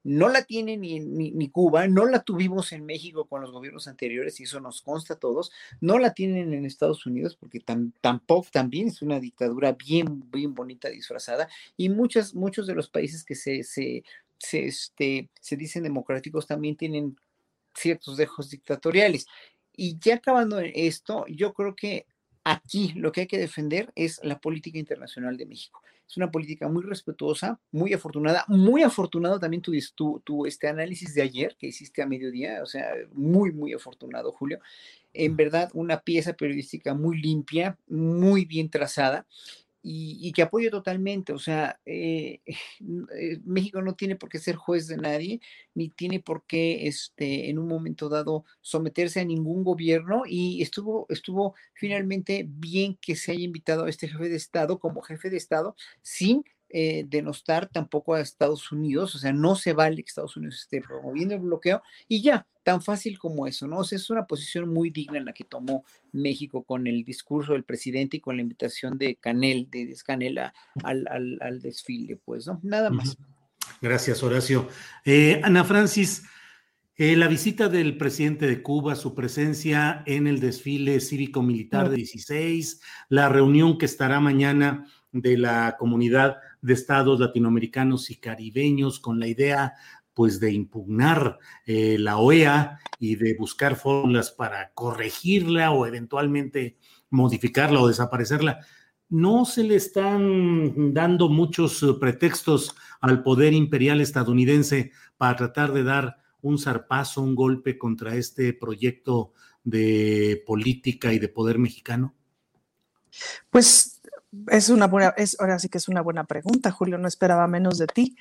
no la tiene ni, ni, Cuba, no la tuvimos en México con los gobiernos anteriores, y eso nos consta a todos, no la tienen en Estados Unidos porque tampoco también es una dictadura bien, bien bonita, disfrazada, y muchos, muchos de los países que se, se, se, este, se dicen democráticos también tienen ciertos dejos dictatoriales. Y ya acabando esto, yo creo que aquí lo que hay que defender es la política internacional de México. Es una política muy respetuosa, muy afortunada, muy afortunado también tu, tu, este análisis de ayer que hiciste a mediodía, o sea, muy, muy afortunado, Julio. En verdad, una pieza periodística muy limpia, muy bien trazada y, que apoyo totalmente. O sea, eh, (laughs) eh, México no tiene por qué ser juez de nadie, ni tiene por qué este, en un momento dado someterse a ningún gobierno. Y estuvo, estuvo finalmente bien que se haya invitado a este jefe de Estado como jefe de Estado sin eh, denostar tampoco a Estados Unidos, o sea, no se vale que Estados Unidos esté promoviendo el bloqueo y ya, tan fácil como eso, ¿no? O sea, es una posición muy digna en la que tomó México con el discurso del presidente y con la invitación de Canel, de Canela al, al, desfile, pues, ¿no? Nada más. Gracias, Horacio. Eh, Ana Francis, eh, la visita del presidente de Cuba, su presencia en el desfile cívico-militar de 16, la reunión que estará mañana de la comunidad de estados latinoamericanos y caribeños con la idea pues de impugnar eh, la OEA y de buscar fórmulas para corregirla o eventualmente modificarla o desaparecerla. No se le están dando muchos pretextos al poder imperial estadounidense para tratar de dar un zarpazo, un golpe contra este proyecto de política y de poder mexicano? Pues es una buena, es, ahora sí que es una buena pregunta, Julio, no esperaba menos de ti.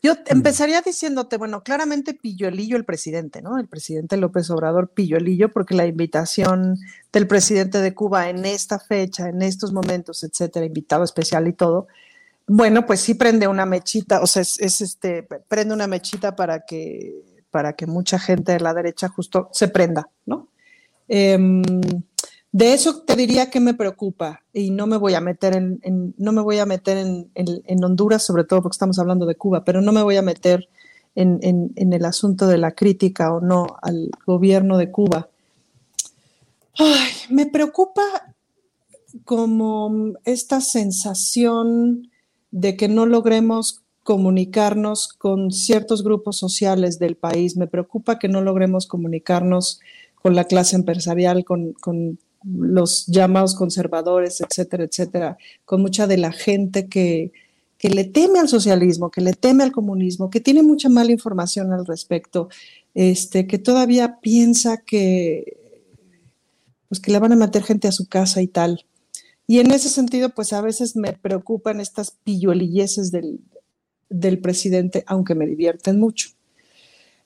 Yo empezaría diciéndote, bueno, claramente pilluelillo el presidente, ¿no? El presidente López Obrador pilluelillo, porque la invitación del presidente de Cuba en esta fecha, en estos momentos, etcétera, invitado especial y todo, bueno, pues sí prende una mechita, o sea, es, este, prende una mechita para que, para que mucha gente de la derecha justo se prenda, ¿no? Em, de eso te diría que me preocupa y no me voy a meter en, no me voy a meter en, Honduras, sobre todo porque estamos hablando de Cuba, pero no me voy a meter en, el asunto de la crítica o no al gobierno de Cuba. me preocupa como esta sensación de que no logremos comunicarnos con ciertos grupos sociales del país. Me preocupa que no logremos comunicarnos con la clase empresarial, con los llamados conservadores, etcétera, etcétera, con mucha de la gente que, que le teme al socialismo, que le teme al comunismo, que tiene mucha mala información al respecto, este, que todavía piensa que, pues que le van a meter gente a su casa y tal. Y en ese sentido, pues a veces me preocupan estas pilluelilleces del, del presidente, aunque me divierten mucho.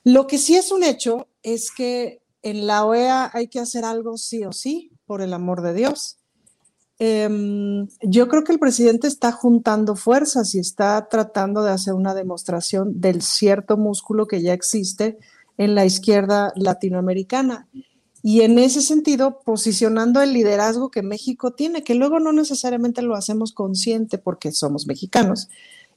Lo que sí es un hecho es que en la OEA hay que hacer algo sí o sí por el amor de Dios. Em, yo creo que el presidente está juntando fuerzas y está tratando de hacer una demostración del cierto músculo que ya existe en la izquierda latinoamericana. Y en ese sentido, posicionando el liderazgo que México tiene, que luego no necesariamente lo hacemos consciente porque somos mexicanos.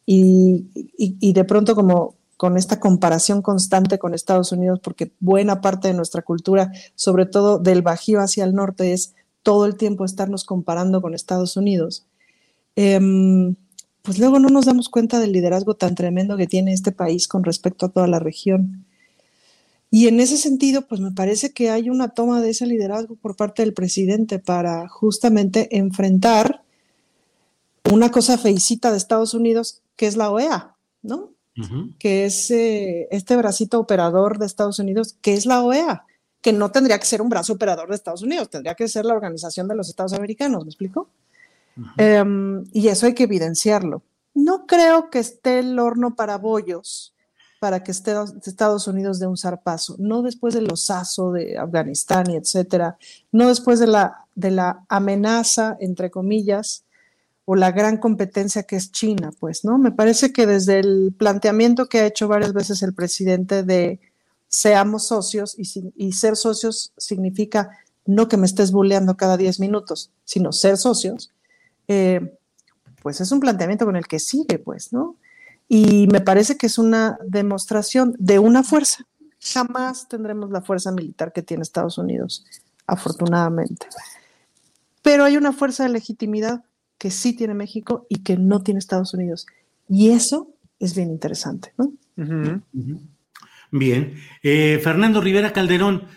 Y, y de pronto como con esta comparación constante con Estados Unidos, porque buena parte de nuestra cultura, sobre todo del Bajío hacia el norte, es todo el tiempo estarnos comparando con Estados Unidos. Em, pues luego no nos damos cuenta del liderazgo tan tremendo que tiene este país con respecto a toda la región. Y en ese sentido, pues me parece que hay una toma de ese liderazgo por parte del presidente para justamente enfrentar una cosa feicita de Estados Unidos, que es la OEA, ¿no? Que es eh, este bracito operador de Estados Unidos, que es la OEA, que no tendría que ser un brazo operador de Estados Unidos, tendría que ser la Organización de los Estados Americanos, ¿me explico? Em, y eso hay que evidenciarlo. No creo que esté el horno para bollos para que esté Estados Unidos de un zarpazo, no después del osazo de Afganistán y etcétera, no después de la, de la amenaza, entre comillas, o la gran competencia que es China, pues, ¿no? Me parece que desde el planteamiento que ha hecho varias veces el presidente de seamos socios y, ser socios significa no que me estés bulleando cada 10 minutos, sino ser socios, eh, pues es un planteamiento con el que sigue, pues, ¿no? Y me parece que es una demostración de una fuerza. Jamás tendremos la fuerza militar que tiene Estados Unidos, afortunadamente. Pero hay una fuerza de legitimidad que sí tiene México y que no tiene Estados Unidos. Y eso es bien interesante, ¿no? Bien. Eh, Fernando Rivera Calderón,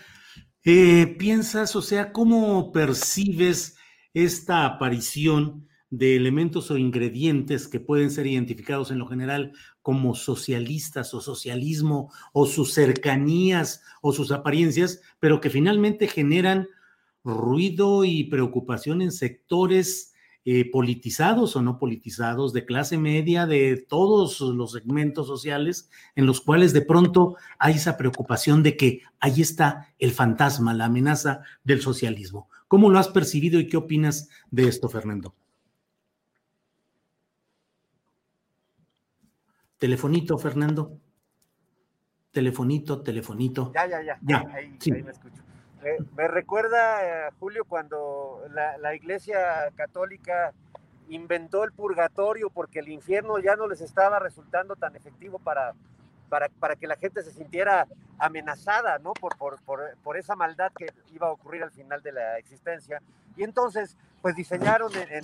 eh, ¿piensas, o sea, cómo percibes esta aparición de elementos o ingredientes que pueden ser identificados en lo general como socialistas o socialismo o sus cercanías o sus apariencias, pero que finalmente generan ruido y preocupación en sectores eh, politizados o no politizados, de clase media, de todos los segmentos sociales, en los cuales de pronto hay esa preocupación de que ahí está el fantasma, la amenaza del socialismo. ¿Cómo lo has percibido y qué opinas de esto, Fernando? Telefonito, Fernando. Telefonito, telefonito. Ya, ya, ya. ahí, me escucho. Eh, me recuerda, eh, Julio, cuando la, Iglesia Católica inventó el purgatorio porque el infierno ya no les estaba resultando tan efectivo para, para, para que la gente se sintiera amenazada, ¿no? Por, por, por, esa maldad que iba a ocurrir al final de la existencia. Y entonces, pues diseñaron en,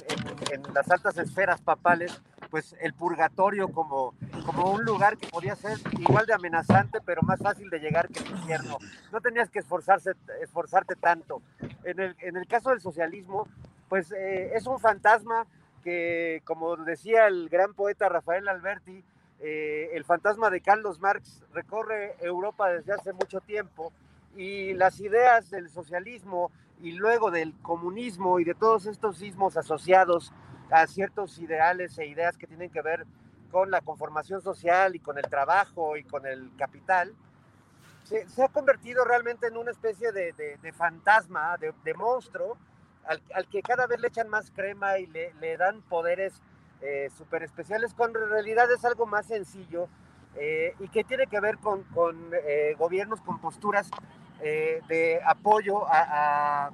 en, las altas esferas papales, pues el purgatorio como, como un lugar que podía ser igual de amenazante, pero más fácil de llegar que el infierno. No tenías que esforzarse, esforzarte tanto. En el, en el caso del socialismo, pues eh, es un fantasma que, como decía el gran poeta Rafael Alberti, eh, el fantasma de Carlos Marx recorre Europa desde hace mucho tiempo y las ideas del socialismo y luego del comunismo y de todos estos sismos asociados a ciertos ideales e ideas que tienen que ver con la conformación social y con el trabajo y con el capital, se, ha convertido realmente en una especie de, fantasma, de, monstruo, al, que cada vez le echan más crema y le, dan poderes eh, súper especiales, cuando en realidad es algo más sencillo eh, y que tiene que ver con, eh, gobiernos con posturas eh, de apoyo a,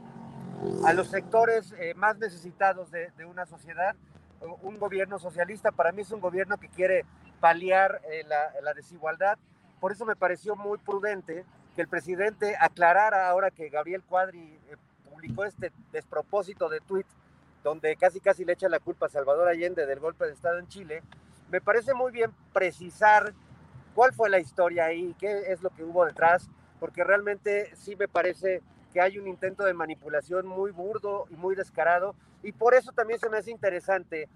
los sectores más necesitados de, una sociedad. Un gobierno socialista para mí es un gobierno que quiere paliar la, desigualdad. Por eso me pareció muy prudente que el presidente aclarara ahora que Gabriel Cuadri publicó este despropósito de tuit donde casi casi le echa la culpa a Salvador Allende del golpe de Estado en Chile, me parece muy bien precisar cuál fue la historia ahí, qué es lo que hubo detrás, porque realmente sí me parece que hay un intento de manipulación muy burdo y muy descarado, y por eso también se me hace interesante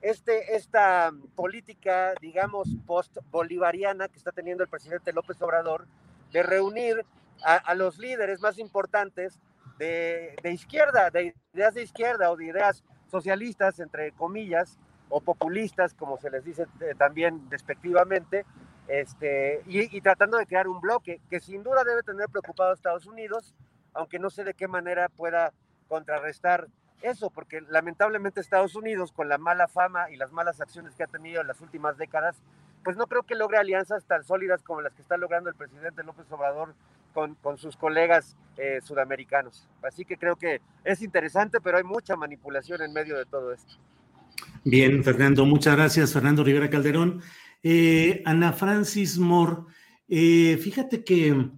este, esta política, digamos, post-bolivariana que está teniendo el presidente López Obrador, de reunir a, los líderes más importantes de, de, izquierda, de ideas de izquierda o de ideas socialistas, entre comillas, o populistas, como se les dice eh, también despectivamente, este, y, tratando de crear un bloque que sin duda debe tener preocupado a Estados Unidos, aunque no sé de qué manera pueda contrarrestar eso, porque lamentablemente Estados Unidos, con la mala fama y las malas acciones que ha tenido en las últimas décadas, pues no creo que logre alianzas tan sólidas como las que está logrando el presidente López Obrador con, sus colegas eh, sudamericanos. Así que creo que es interesante, pero hay mucha manipulación en medio de todo esto. Bien, Fernando, muchas gracias, Fernando Rivera Calderón. Eh, Ana Francis Moore, eh, fíjate que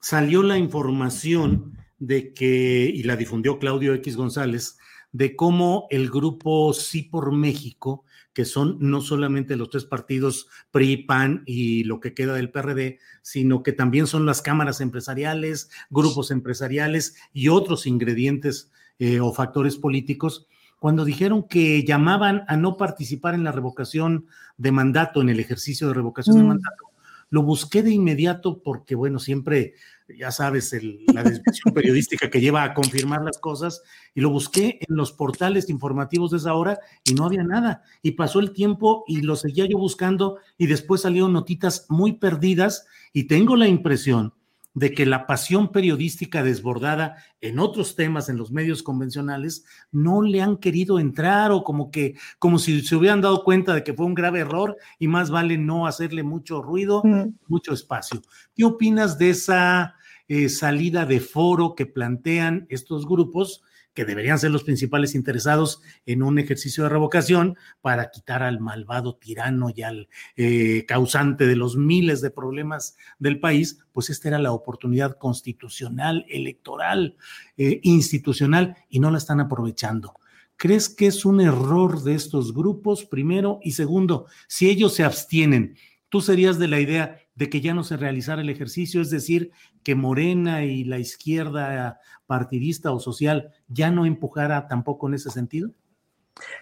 salió la información de que, y la difundió Claudio X González, de cómo el grupo Sí por México, que son no solamente los tres partidos PRI, PAN y lo que queda del PRD, sino que también son las cámaras empresariales, grupos empresariales y otros ingredientes eh, o factores políticos, cuando dijeron que llamaban a no participar en la revocación de mandato, en el ejercicio de revocación de mm. mandato, lo busqué de inmediato porque, bueno, siempre, ya sabes, la descripción (laughs) periodística que lleva a confirmar las cosas, y lo busqué en los portales informativos de esa hora y no había nada. Y pasó el tiempo y lo seguía yo buscando y después salieron notitas muy perdidas y tengo la impresión de que la pasión periodística desbordada en otros temas en los medios convencionales no le han querido entrar o como que como si se hubieran dado cuenta de que fue un grave error y más vale no hacerle mucho ruido, mm. mucho espacio. ¿Qué opinas de esa eh, salida de foro que plantean estos grupos? Que deberían ser los principales interesados en un ejercicio de revocación para quitar al malvado tirano y al eh, causante de los miles de problemas del país, pues esta era la oportunidad constitucional, electoral, eh, institucional, y no la están aprovechando. ¿Crees que es un error de estos grupos, primero? Y segundo, si ellos se abstienen, tú serías de la idea de que ya no se realizara el ejercicio, es decir, que Morena y la izquierda partidista o social ya no empujara tampoco en ese sentido?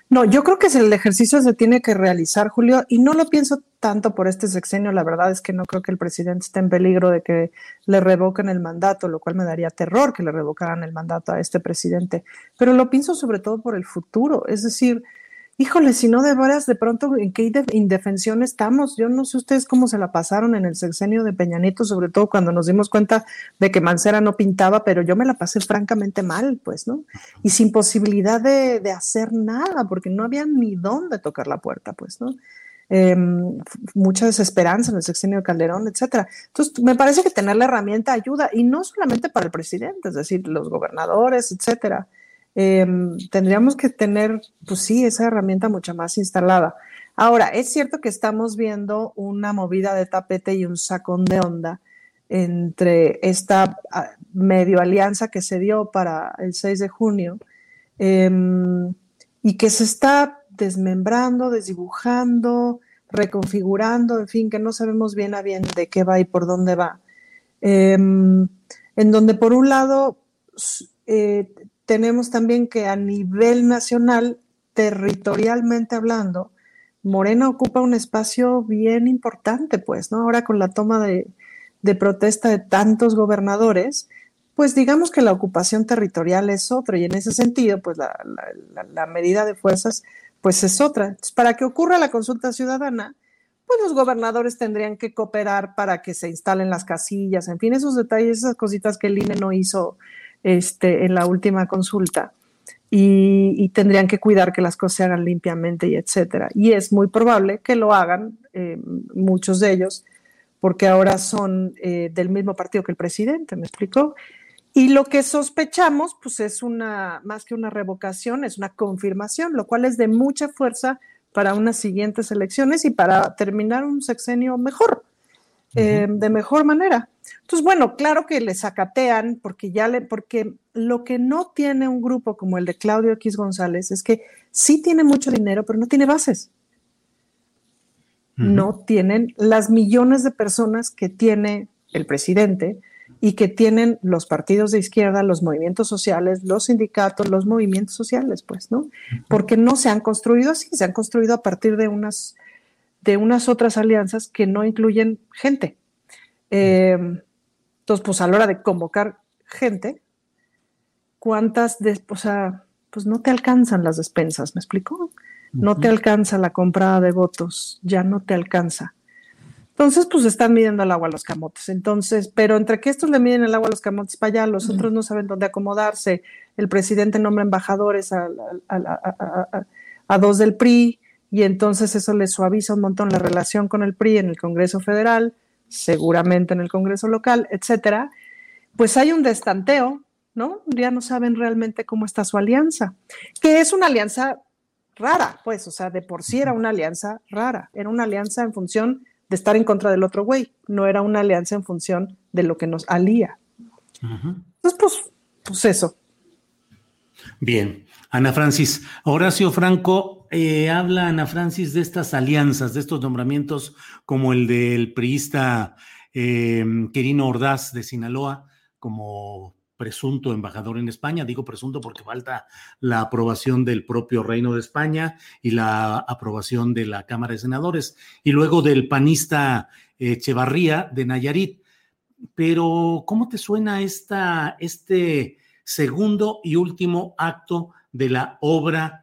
No, yo creo que el ejercicio se tiene que realizar, Julio, y no lo pienso tanto por este sexenio, la verdad es que no creo que el presidente esté en peligro de que le revoquen el mandato, lo cual me daría terror que le revocaran el mandato a este presidente, pero lo pienso sobre todo por el futuro, es decir, híjole, si no de veras, de pronto, ¿en qué indefensión estamos? Yo no sé ustedes cómo se la pasaron en el sexenio de Peñanito, sobre todo cuando nos dimos cuenta de que Mancera no pintaba, pero yo me la pasé francamente mal, pues, ¿no? Y sin posibilidad de, hacer nada, porque no había ni dónde tocar la puerta, pues, ¿no? Em, mucha desesperanza en el sexenio de Calderón, etcétera. Entonces, me parece que tener la herramienta ayuda, y no solamente para el presidente, es decir, los gobernadores, etcétera. Em, tendríamos que tener, pues sí, esa herramienta mucho más instalada. Ahora, es cierto que estamos viendo una movida de tapete y un sacón de onda entre esta ah, medio alianza que se dio para el 6 de junio em, y que se está desmembrando, desdibujando, reconfigurando, en fin, que no sabemos bien a bien de qué va y por dónde va. Em, en donde por un lado eh, tenemos también que a nivel nacional, territorialmente hablando, Morena ocupa un espacio bien importante, pues, ¿no? Ahora con la toma de, protesta de tantos gobernadores, pues digamos que la ocupación territorial es otra y en ese sentido, pues la, medida de fuerzas, pues es otra. para que ocurra la consulta ciudadana, pues los gobernadores tendrían que cooperar para que se instalen las casillas, en fin, esos detalles, esas cositas que el INE no hizo este, en la última consulta. Y, tendrían que cuidar que las cosas se hagan limpiamente y etcétera. Y es muy probable que lo hagan eh, muchos de ellos, porque ahora son eh, del mismo partido que el presidente, ¿me explicó? Y lo que sospechamos, pues es una, más que una revocación, es una confirmación, lo cual es de mucha fuerza para unas siguientes elecciones y para terminar un sexenio mejor, eh, de mejor manera. Entonces, bueno, claro que les acatean porque ya le, porque lo que no tiene un grupo como el de Claudio X González es que sí tiene mucho dinero, pero no tiene bases. No tienen las millones de personas que tiene el presidente y que tienen los partidos de izquierda, los movimientos sociales, los sindicatos, los movimientos sociales, pues, ¿no? Porque no se han construido así, se han construido a partir de unas, de unas otras alianzas que no incluyen gente. Em, entonces, pues a la hora de convocar gente, ¿cuántas, de, o sea, pues no te alcanzan las despensas, ¿me explico? No te alcanza la comprada de votos, ya no te alcanza. Entonces, pues están midiendo el agua a los camotes. Entonces, pero entre que estos le miden el agua a los camotes para allá, los otros no saben dónde acomodarse. El presidente nombra embajadores a, dos del PRI y entonces eso le suaviza un montón la relación con el PRI en el Congreso Federal, seguramente en el Congreso local, etcétera. Pues hay un destanteo, ¿no? Ya no saben realmente cómo está su alianza, que es una alianza rara, pues, o sea, de por sí era una alianza rara, era una alianza en función de estar en contra del otro güey, no era una alianza en función de lo que nos alía. Entonces, pues, pues eso. Bien, Ana Francis. Horacio Franco, eh, habla Ana Francis de estas alianzas, de estos nombramientos como el del priista eh, Quirino Ordaz de Sinaloa como presunto embajador en España. Digo presunto porque falta la aprobación del propio Reino de España y la aprobación de la Cámara de Senadores, y luego del panista Echevarría de Nayarit. Pero, ¿cómo te suena esta, este segundo y último acto de la obra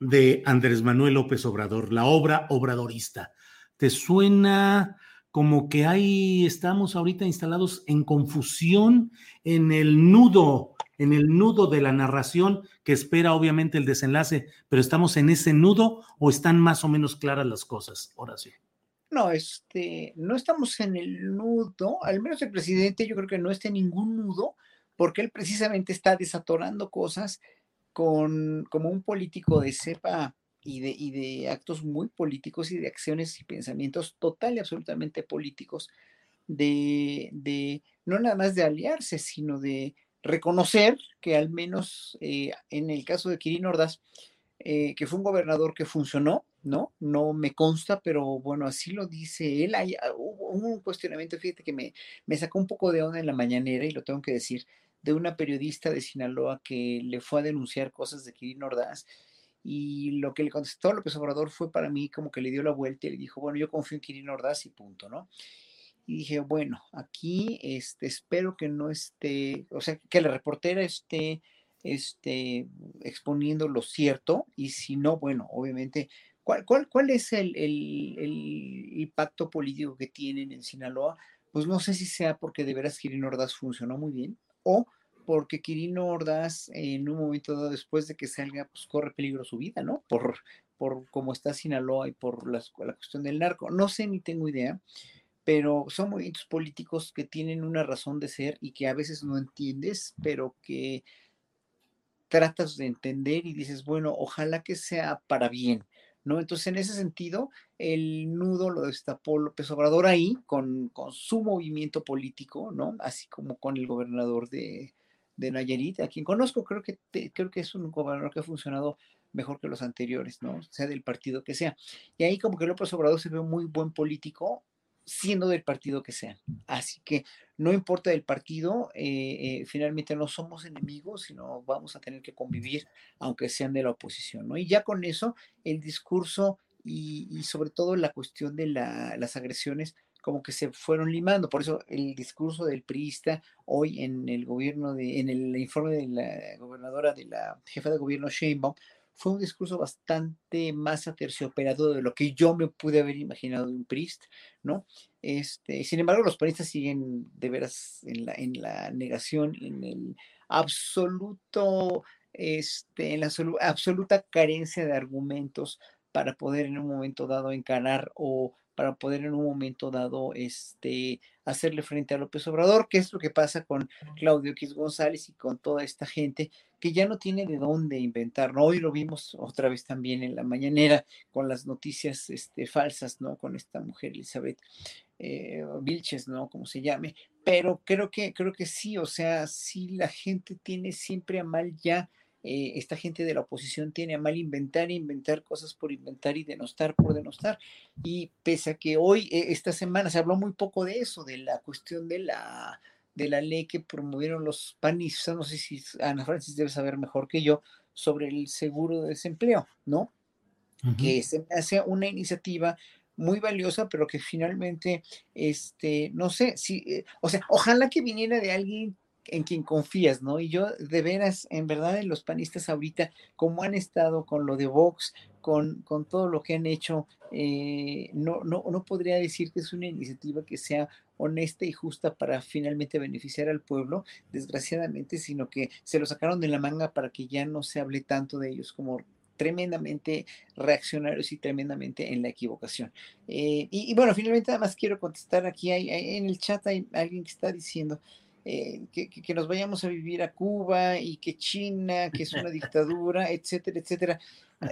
de Andrés Manuel López Obrador, la obra obradorista? ¿Te suena como que ahí estamos ahorita instalados en confusión en el nudo, en el nudo de la narración que espera obviamente el desenlace, pero estamos en ese nudo o están más o menos claras las cosas, Horacio. No, este, no estamos en el nudo, al menos el presidente yo creo que no está en ningún nudo, porque él precisamente está desatorando cosas con, como un político de cepa y de, y de actos muy políticos y de acciones y pensamientos total y absolutamente políticos, de, de no nada más de aliarse, sino de reconocer que al menos eh, en el caso de Kirin Ordaz, eh, que fue un gobernador que funcionó, ¿no? No me consta, pero bueno, así lo dice él. Hay, ah, hubo un cuestionamiento, fíjate que me, me sacó un poco de onda en la mañanera, y lo tengo que decir, de una periodista de Sinaloa que le fue a denunciar cosas de Kirin Ordaz y lo que le contestó López Obrador fue para mí como que le dio la vuelta y le dijo, bueno, yo confío en Quirino Ordaz y punto, ¿no? Y dije, bueno, aquí este, espero que no esté, o sea, que la reportera esté, esté exponiendo lo cierto y si no, bueno, obviamente, ¿cuál, cuál, cuál es el, el, el impacto político que tienen en Sinaloa? Pues no sé si sea porque de veras Quirino Ordaz funcionó muy bien o porque Quirino Ordaz en un momento dado después de que salga, pues corre peligro su vida, ¿no? Por, por cómo está Sinaloa y por la, la cuestión del narco. No sé ni tengo idea, pero son movimientos políticos que tienen una razón de ser y que a veces no entiendes, pero que tratas de entender y dices, bueno, ojalá que sea para bien, ¿no? Entonces, en ese sentido, el nudo lo destapó López Obrador ahí con, con su movimiento político, ¿no? Así como con el gobernador de, de Nayarit, a quien conozco, creo que, creo que es un gobernador que ha funcionado mejor que los anteriores, ¿no? Sea del partido que sea. Y ahí como que López Obrador se ve muy buen político, siendo del partido que sea. Así que no importa del partido, eh, eh, finalmente no somos enemigos, sino vamos a tener que convivir, aunque sean de la oposición, ¿no? Y ya con eso, el discurso y, sobre todo la cuestión de las agresiones como que se fueron limando. Por eso el discurso del priista hoy en el gobierno, de, en el informe de la gobernadora, de la jefa de gobierno Sheinbaum, fue un discurso bastante más aterciopelado de lo que yo me pude haber imaginado de un PRIST, ¿no? Este, sin embargo, los panistas siguen de veras en la, en la negación, en el absoluto, este, en la absoluta carencia de argumentos para poder en un momento dado encarar o para poder en un momento dado este, hacerle frente a López Obrador, que es lo que pasa con Claudio X González y con toda esta gente que ya no tiene de dónde inventar. ¿no? Hoy lo vimos otra vez también en la mañanera con las noticias este, falsas, ¿no? Con esta mujer Elizabeth eh, Vilches, ¿no? Como se llame. Pero creo que, creo que sí, o sea, sí la gente tiene siempre a mal ya eh, esta gente de la oposición tiene a mal inventar, inventar cosas por inventar y denostar por denostar. Y pese a que hoy, eh, esta semana, se habló muy poco de eso, de la cuestión de la, de la ley que promovieron los panistas, no sé si Ana Francis debe saber mejor que yo, sobre el seguro de desempleo, ¿no? Que se hace una iniciativa muy valiosa, pero que finalmente, este, no sé, si, eh, o sea, ojalá que viniera de alguien en quien confías, ¿no? Y yo de veras, en verdad, en los panistas ahorita, como han estado con lo de Vox, con, con todo lo que han hecho, eh, no, no, no podría decir que es una iniciativa que sea honesta y justa para finalmente beneficiar al pueblo, desgraciadamente, sino que se lo sacaron de la manga para que ya no se hable tanto de ellos como tremendamente reaccionarios y tremendamente en la equivocación. Eh, y, bueno, finalmente nada más quiero contestar aquí, hay, en el chat hay alguien que está diciendo, eh, que, nos vayamos a vivir a Cuba y que China, que es una (laughs) dictadura, etcétera, etcétera.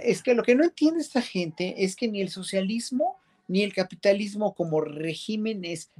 Es que lo que no entiende esta gente es que ni el socialismo ni el capitalismo como regímenes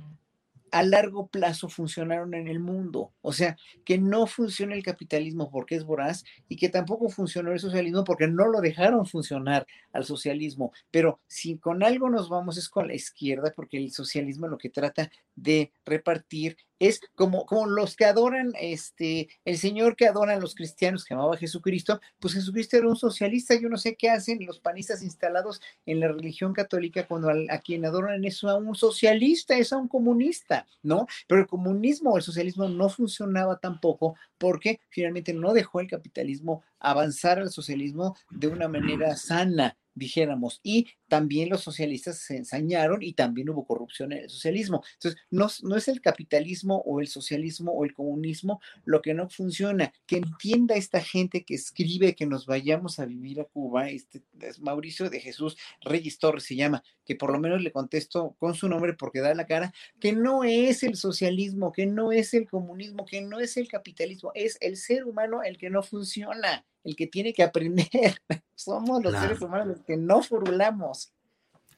a largo plazo funcionaron en el mundo. O sea, que no funciona el capitalismo porque es voraz y que tampoco funcionó el socialismo porque no lo dejaron funcionar al socialismo. Pero si con algo nos vamos es con la izquierda porque el socialismo lo que trata de repartir es como, como los que adoran, este, el Señor que adoran los cristianos que llamaba Jesucristo, pues Jesucristo era un socialista, yo no sé qué hacen los panistas instalados en la religión católica cuando a, quien adoran es a un socialista, es a un comunista, ¿no? Pero el comunismo el socialismo no funcionaba tampoco porque finalmente no dejó el capitalismo avanzar al socialismo de una manera sana dijéramos, y también los socialistas se ensañaron y también hubo corrupción en el socialismo. Entonces, no, es el capitalismo o el socialismo o el comunismo lo que no funciona. Que entienda esta gente que escribe que nos vayamos a vivir a Cuba, este es Mauricio de Jesús Reyes Torres se llama, que por lo menos le contesto con su nombre porque da la cara, que no es el socialismo, que no es el comunismo, que no es el capitalismo, es el ser humano el que no funciona el que tiene que aprender. (laughs) Somos los seres humanos los que no formulamos.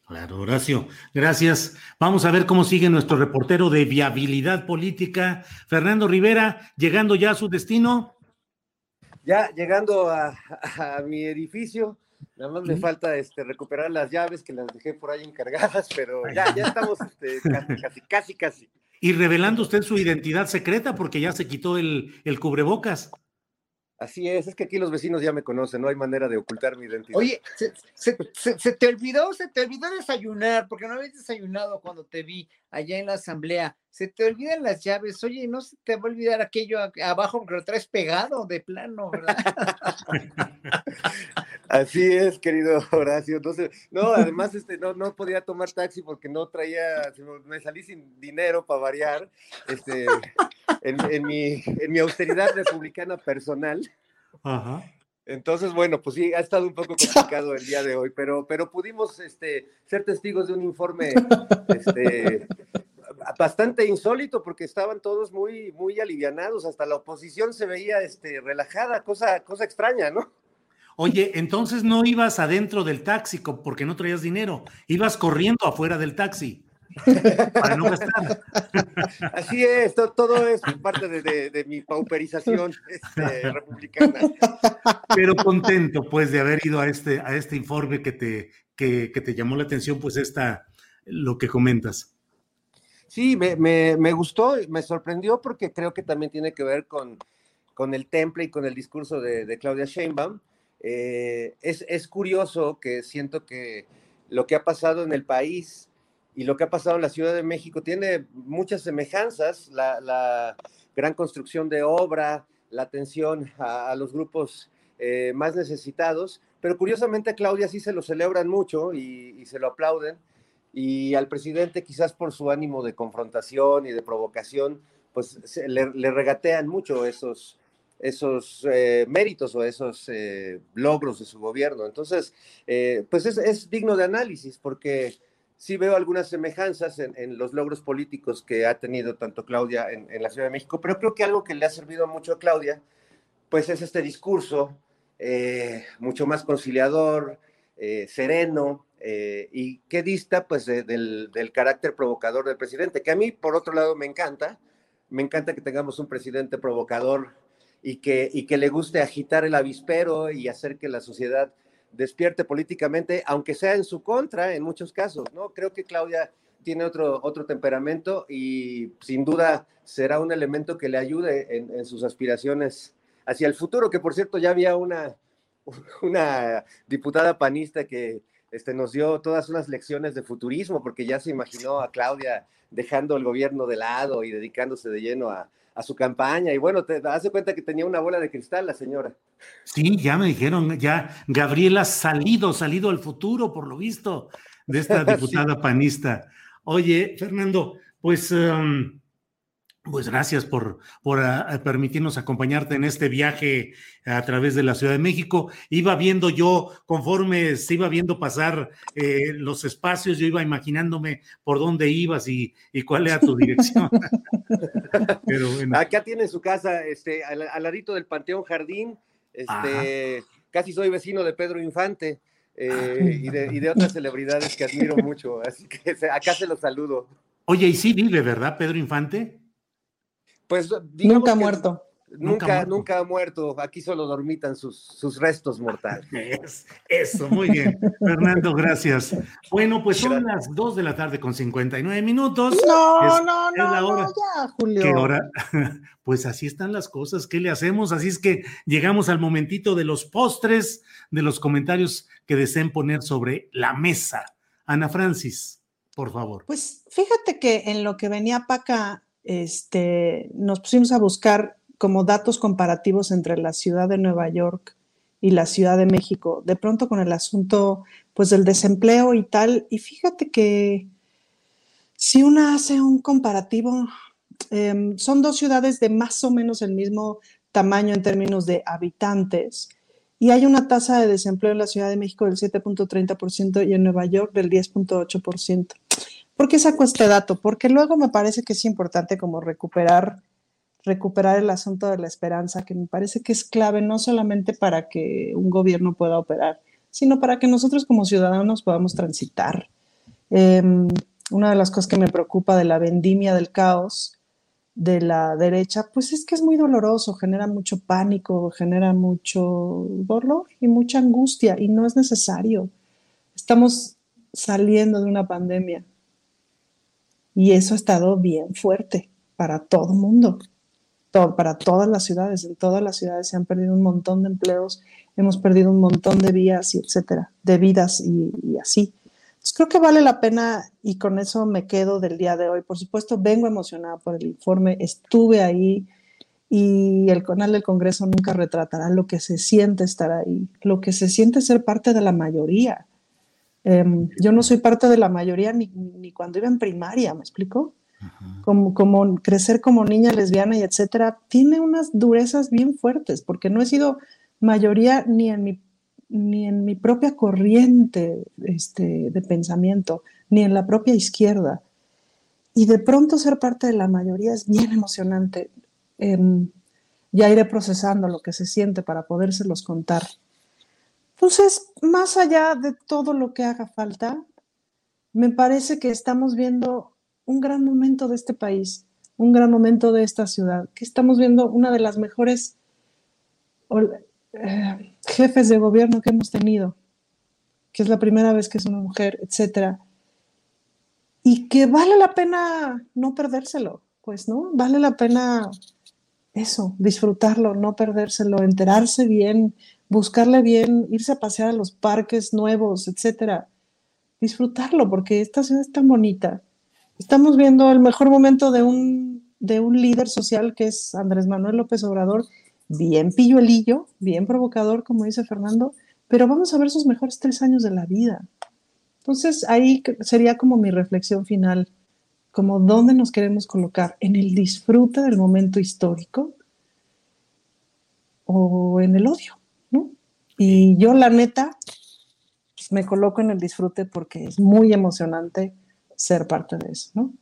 Claro, Horacio. Gracias. Vamos a ver cómo sigue nuestro reportero de viabilidad política, Fernando Rivera, llegando ya a su destino. Ya llegando a, mi edificio, nada más me falta este, recuperar las llaves que las dejé por ahí encargadas, pero ya, ya estamos este, casi, casi, casi, Y revelando usted su identidad secreta porque ya se quitó el, el cubrebocas. Así es, es que aquí los vecinos ya me conocen, no hay manera de ocultar mi identidad. Oye, se, te olvidó, se te olvidó desayunar, porque no habías desayunado cuando te vi allá en la asamblea. Se te olvidan las llaves, oye, no se te va a olvidar aquello abajo porque lo traes pegado de plano, ¿verdad? (laughs) Así es, querido Horacio. Entonces, no, además este, no, no podía tomar taxi porque no traía, me salí sin dinero para variar. Este, en, mi, en mi austeridad republicana personal. Entonces, bueno, pues sí, ha estado un poco complicado el día de hoy, pero, pero pudimos este, ser testigos de un informe este, bastante insólito porque estaban todos muy, muy alivianados, hasta la oposición se veía este, relajada, cosa, cosa extraña, ¿no? Oye, entonces no ibas adentro del taxi porque no traías dinero, ibas corriendo afuera del taxi. para no gastar. (laughs) Así es, todo, es parte de, mi pauperización este, republicana. Pero contento, pues, de haber ido a este, a este informe que te, que, te llamó la atención, pues, esta, lo que comentas. Sí, me, me, gustó, me sorprendió porque creo que también tiene que ver con, con el temple y con el discurso de, Claudia Sheinbaum. Eh, es, es curioso que siento que lo que ha pasado en el país y lo que ha pasado en la Ciudad de México tiene muchas semejanzas, la, gran construcción de obra, la atención a, los grupos eh, más necesitados, pero curiosamente Claudia sí se lo celebran mucho y, se lo aplauden, y al presidente quizás por su ánimo de confrontación y de provocación, pues le, regatean mucho esos, esos eh, méritos o esos eh, logros de su gobierno. Entonces, eh, pues es, digno de análisis porque sí veo algunas semejanzas en, los logros políticos que ha tenido tanto Claudia en, en, la Ciudad de México, pero creo que algo que le ha servido mucho a Claudia, pues es este discurso eh, mucho más conciliador, eh, sereno, eh, y que dista pues del, carácter provocador del presidente, que a mí por otro lado me encanta, me encanta que tengamos un presidente provocador y que, y que le guste agitar el avispero y hacer que la sociedad despierte políticamente, aunque sea en su contra en muchos casos, ¿no? Creo que Claudia tiene otro, otro temperamento y sin duda será un elemento que le ayude en, en sus aspiraciones hacia el futuro, que por cierto ya había una, (laughs) una diputada panista que este, nos dio todas unas lecciones de futurismo, porque ya se imaginó a Claudia dejando el gobierno de lado y dedicándose de lleno a, su campaña. Y bueno, te das cuenta que tenía una bola de cristal la señora. Sí, ya me dijeron, ya Gabriela salido, salido al futuro, por lo visto, de esta (laughs) diputada panista. Oye, Fernando, pues... Um, pues gracias por, por ah, permitirnos acompañarte en este viaje a través de la Ciudad de México. Iba viendo yo, conforme se iba viendo pasar eh, los espacios, yo iba imaginándome por dónde ibas y, cuál era tu dirección. (laughs) Pero Acá tiene su casa, este, al, ladito del Panteón Jardín. Este, casi soy vecino de Pedro Infante. Eh, y, de, y de otras celebridades que admiro mucho, así que acá se los saludo. Oye, y sí vive, ¿verdad, Pedro Infante? Pues nunca ha muerto. Nunca, nunca, ha muerto. Aquí solo dormitan sus, sus restos mortales. (laughs) eso, muy bien. Fernando, gracias. Bueno, pues son las 2 de la tarde con 59 minutos. No, no, no, no, ya, Julio. (laughs) Pues así están las cosas. ¿Qué le hacemos? Así es que llegamos al momentito de los postres, de los comentarios que deseen poner sobre la mesa. Ana Francis, por favor. Pues fíjate que en lo que venía para acá, este, nos pusimos a buscar como datos comparativos entre la ciudad de Nueva York y la Ciudad de México, de pronto con el asunto pues del desempleo y tal, y fíjate que si una hace un comparativo, em, son dos ciudades de más o menos el mismo tamaño en términos de habitantes, y hay una tasa de desempleo en la Ciudad de México del 7.30% y en Nueva York del 10.8%. ¿Por qué saco este dato? Porque luego me parece que es importante como recuperar, recuperar el asunto de la esperanza, que me parece que es clave no solamente para que un gobierno pueda operar, sino para que nosotros como ciudadanos podamos transitar. Em, una de las cosas que me preocupa de la vendimia del caos de la derecha, pues es que es muy doloroso, genera mucho pánico, genera mucho dolor y mucha angustia y no es necesario. Estamos saliendo de una pandemia y eso ha estado bien fuerte para todo el mundo, para todas las ciudades. En todas las ciudades se han perdido un montón de empleos, hemos perdido un montón de vías y etcétera, de vidas y, así. Entonces creo que vale la pena y con eso me quedo del día de hoy. Por supuesto, vengo emocionada por el informe, estuve ahí y el canal del Congreso nunca retratará lo que se siente estar ahí, lo que se siente ser parte de la mayoría Em, yo no soy parte de la mayoría ni, ni, cuando iba en primaria, ¿me explico? Como, como crecer como niña lesbiana y etcétera, tiene unas durezas bien fuertes, porque no he sido mayoría ni en mi, ni en mi propia corriente este, de pensamiento, ni en la propia izquierda. Y de pronto ser parte de la mayoría es bien emocionante. Eh, ya iré procesando lo que se siente para podérselos contar. Entonces, más allá de todo lo que haga falta, me parece que estamos viendo un gran momento de este país, un gran momento de esta ciudad, que estamos viendo una de las mejores eh, jefes de gobierno que hemos tenido, que es la primera vez que es una mujer, etcétera, y que vale la pena no perdérselo, pues, ¿no? Vale la pena eso, disfrutarlo, no perdérselo, enterarse bien, buscarle bien, irse a pasear a los parques nuevos, etcétera. Disfrutarlo, porque esta ciudad es tan bonita. Estamos viendo el mejor momento de un, de un líder social que es Andrés Manuel López Obrador, bien pilluelillo, bien provocador, como dice Fernando, pero vamos a ver sus mejores tres años de la vida. Entonces ahí sería como mi reflexión final, como dónde nos queremos colocar, en el disfrute del momento histórico o en el odio. Y yo la neta pues, me coloco en el disfrute porque es muy emocionante ser parte de eso, ¿no?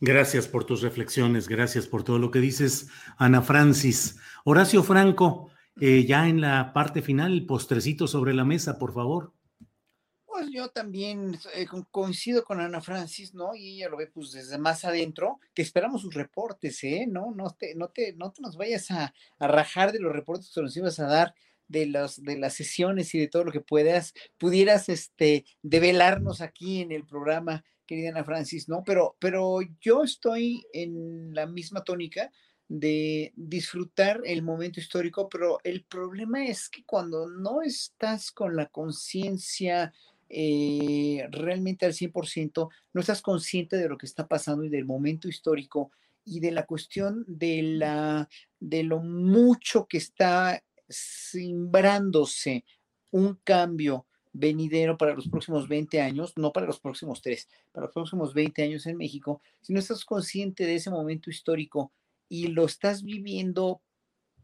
Gracias por tus reflexiones, gracias por todo lo que dices, Ana Francis. Horacio Franco, eh, ya en la parte final, el postrecito sobre la mesa, por favor. Pues yo también eh, coincido con Ana Francis, ¿no? Y ella lo ve pues desde más adentro, que esperamos sus reportes, ¿eh? No, no te, no te, no te nos vayas a, a rajar de los reportes que nos ibas a dar de, los, de las sesiones y de todo lo que puedas, pudieras este, develarnos aquí en el programa, querida Ana Francis, ¿no? Pero, pero yo estoy en la misma tónica de disfrutar el momento histórico, pero el problema es que cuando no estás con la conciencia eh, realmente al 100%, no estás consciente de lo que está pasando y del momento histórico y de la cuestión de, la, de lo mucho que está simbrándose un cambio venidero para los próximos 20 años, no para los próximos tres, para los próximos 20 años en México, si no estás consciente de ese momento histórico y lo estás viviendo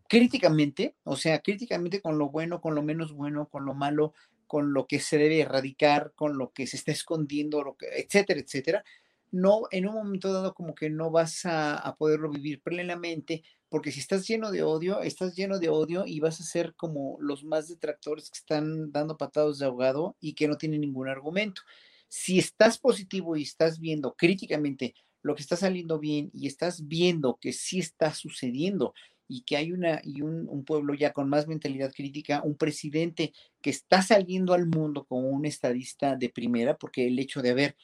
críticamente, o sea, críticamente con lo bueno, con lo menos bueno, con lo malo, con lo que se debe erradicar, con lo que se está escondiendo, etcétera, etcétera, no, en un momento dado como que no vas a poderlo vivir plenamente porque si estás lleno de odio, estás lleno de odio y vas a ser como los más detractores que están dando patados de ahogado y que no tienen ningún argumento. Si estás positivo y estás viendo críticamente lo que está saliendo bien y estás viendo que sí está sucediendo y que hay una y un, un, pueblo ya con más mentalidad crítica, un presidente que está saliendo al mundo como un estadista de primera, porque el hecho de haber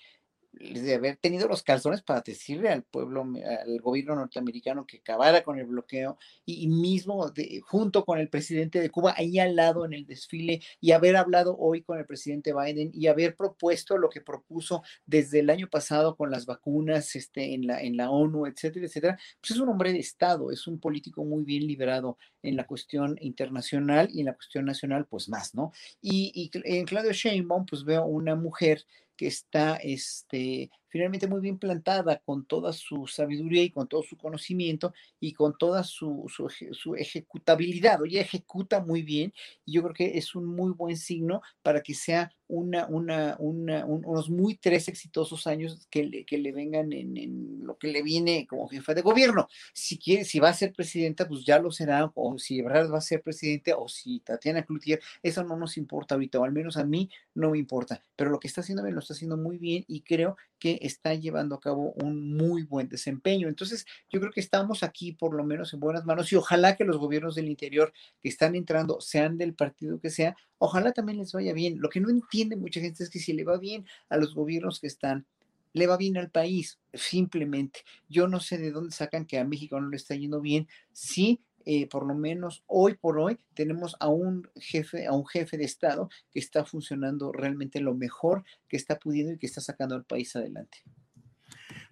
de haber tenido los calzones para decirle al pueblo, al gobierno norteamericano que acabara con el bloqueo y, mismo junto con el presidente de Cuba ahí al lado en el desfile y haber hablado hoy con el presidente Biden y haber propuesto lo que propuso desde el año pasado con las vacunas este, en, la, en la ONU, etcétera, etcétera, pues es un hombre de Estado, es un político muy bien liberado en la cuestión internacional y en la cuestión nacional, pues más, ¿no? Y, y en Claudio Sheinbaum, pues veo una mujer que está este, finalmente muy bien plantada con toda su sabiduría y con todo su conocimiento y con toda su, su, ejecutabilidad. Ella ejecuta muy bien y yo creo que es un muy buen signo para que sea una, una, una unos muy tres exitosos años que le, que le vengan en, en, lo que le viene como jefa de gobierno. Si quiere, si va a ser presidenta, pues ya lo será, o si Ebrard va a ser presidente, o si Tatiana Cloutier, eso no nos importa ahorita, o al menos a mí no me importa, pero lo que está haciendo bien lo está haciendo muy bien y creo que está llevando a cabo un muy buen desempeño. Entonces, yo creo que estamos aquí por lo menos en buenas manos y ojalá que los gobiernos del interior que están entrando, sean del partido que sea, ojalá también les vaya bien. Lo que no entiende mucha gente es que si le va bien a los gobiernos que están, le va bien al país, simplemente. Yo no sé de dónde sacan que a México no le está yendo bien. Sí, eh, por lo menos hoy por hoy tenemos a un jefe, a un jefe de Estado que está funcionando realmente lo mejor que está pudiendo y que está sacando al país adelante.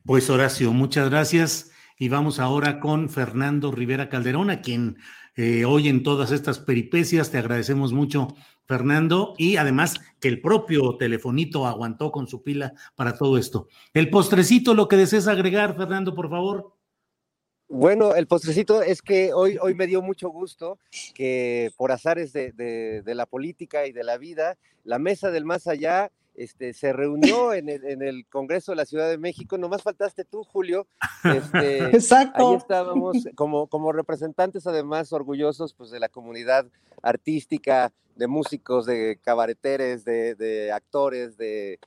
Pues Horacio, muchas gracias. Y vamos ahora con Fernando Rivera Calderón, a quien eh, hoy en todas estas peripecias te agradecemos mucho, Fernando, y además que el propio telefonito aguantó con su pila para todo esto. El postrecito, lo que desees agregar, Fernando, por favor. Bueno, el postrecito es que hoy, hoy me dio mucho gusto que por azares de, de, la política y de la vida, la mesa del más allá este, se reunió en el, en el, Congreso de la Ciudad de México. Nomás faltaste tú, Julio. Este, (laughs) Exacto. Ahí estábamos como, como representantes, además, orgullosos pues, de la comunidad artística, de músicos, de cabareteres, de, de actores, de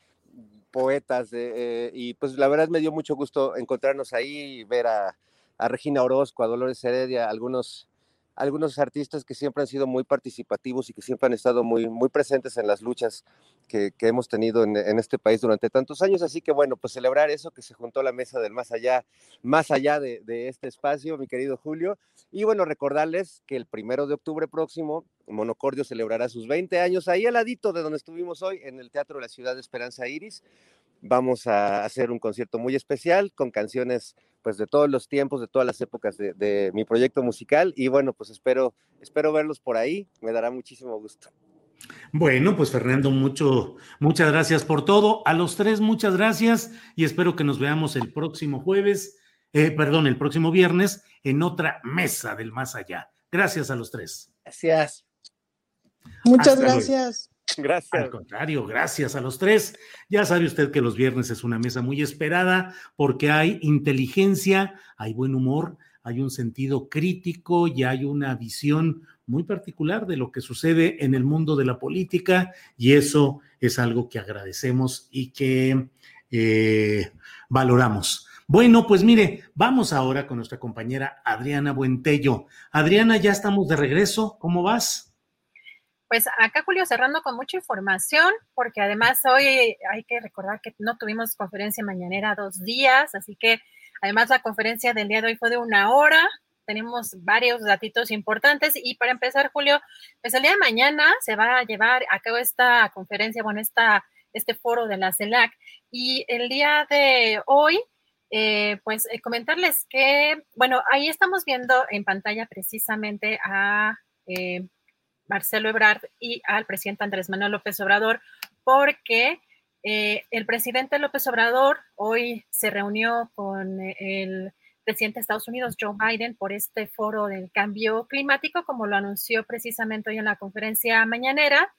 poetas. Eh, y pues la verdad me dio mucho gusto encontrarnos ahí y ver a a Regina Orozco, a Dolores Heredia, algunos, algunos artistas que siempre han sido muy participativos y que siempre han estado muy, muy presentes en las luchas que, que hemos tenido en, en, este país durante tantos años. Así que bueno, pues celebrar eso, que se juntó la mesa del más allá, más allá de, de este espacio, mi querido Julio. Y bueno, recordarles que el primero de octubre próximo, Monocordio celebrará sus 20 años ahí al ladito de donde estuvimos hoy, en el Teatro de la Ciudad de Esperanza Iris. Vamos a hacer un concierto muy especial con canciones pues de todos los tiempos, de todas las épocas de, de, mi proyecto musical y bueno, pues espero, espero verlos por ahí, me dará muchísimo gusto. Bueno, pues Fernando, mucho, muchas gracias por todo. A los tres, muchas gracias y espero que nos veamos el próximo jueves, eh, perdón, el próximo viernes en otra mesa del más allá. Gracias a los tres. Gracias. Muchas gracias. Gracias. Al contrario, gracias a los tres. Ya sabe usted que los viernes es una mesa muy esperada porque hay inteligencia, hay buen humor, hay un sentido crítico y hay una visión muy particular de lo que sucede en el mundo de la política y eso es algo que agradecemos y que eh, valoramos. Bueno, pues mire, vamos ahora con nuestra compañera Adriana Buentello. Adriana, ya estamos de regreso. ¿Cómo vas? Pues acá, Julio, cerrando con mucha información, porque además hoy hay que recordar que no tuvimos conferencia mañanera dos días, así que además la conferencia del día de hoy fue de una hora. Tenemos varios datitos importantes y para empezar, Julio, pues el día de mañana se va a llevar a cabo esta conferencia, bueno, esta, este foro de la CELAC y el día de hoy eh, pues eh, comentarles que, bueno, ahí estamos viendo en pantalla precisamente a eh, Marcelo Ebrard y al presidente Andrés Manuel López Obrador, porque eh, el presidente López Obrador hoy se reunió con eh, el presidente de Estados Unidos, Joe Biden, por este foro del cambio climático, como lo anunció precisamente hoy en la conferencia mañanera.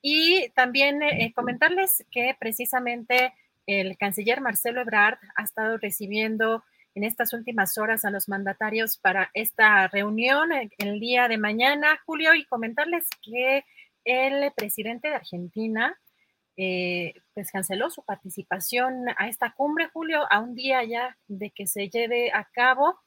Y también eh, comentarles que precisamente el canciller Marcelo Ebrard ha estado recibiendo en estas últimas horas a los mandatarios para esta reunión el día de mañana, Julio, y comentarles que el presidente de Argentina eh, pues canceló su participación a esta cumbre, Julio, a un día ya de que se lleve a cabo.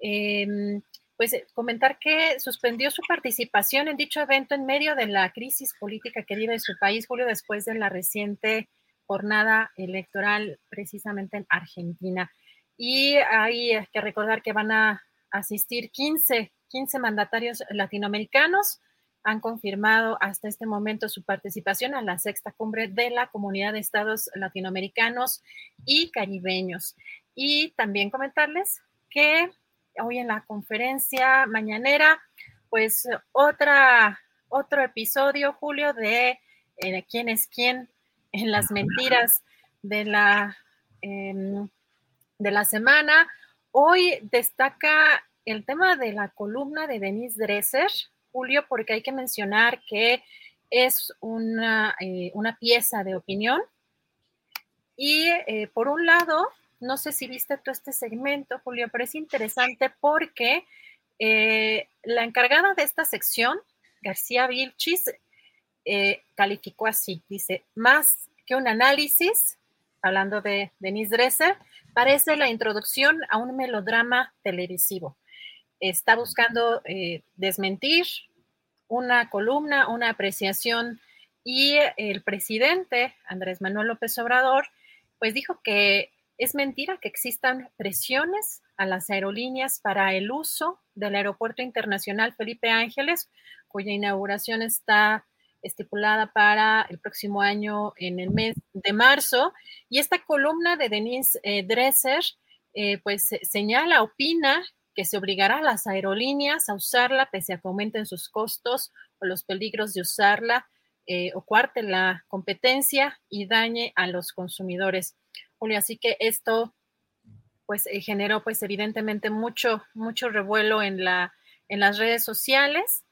Em, pues eh, comentar que suspendió su participación en dicho evento en medio de la crisis política que vive su país, Julio, después de la reciente jornada electoral precisamente en Argentina. Y hay que recordar que van a asistir 15, 15 mandatarios latinoamericanos. Han confirmado hasta este momento su participación a la sexta cumbre de la Comunidad de Estados Latinoamericanos y Caribeños. Y también comentarles que hoy en la conferencia mañanera, pues otra, otro episodio, Julio, de eh, quién es quién en las mentiras de la... Em, de la semana. Hoy destaca el tema de la columna de Denise Dresser, Julio, porque hay que mencionar que es una, eh, una pieza de opinión. Y eh, por un lado, no sé si viste tú este segmento, Julio, pero es interesante porque eh, la encargada de esta sección, García Vilchis, calificó así, dice, más que un análisis, hablando de Denise Dresser, parece la introducción a un melodrama televisivo. Está buscando eh, desmentir una columna, una apreciación y el presidente Andrés Manuel López Obrador pues dijo que es mentira que existan presiones a las aerolíneas para el uso del Aeropuerto Internacional Felipe Ángeles, cuya inauguración está estipulada para el próximo año en el mes de marzo. Y esta columna de Denise eh, Dresser, eh, pues señala, opina que se obligará a las aerolíneas a usarla pese a que aumenten sus costos o los peligros de usarla eh, o cuarte la competencia y dañe a los consumidores. Julio, así que esto pues generó pues evidentemente mucho, mucho revuelo en, la, en las redes sociales.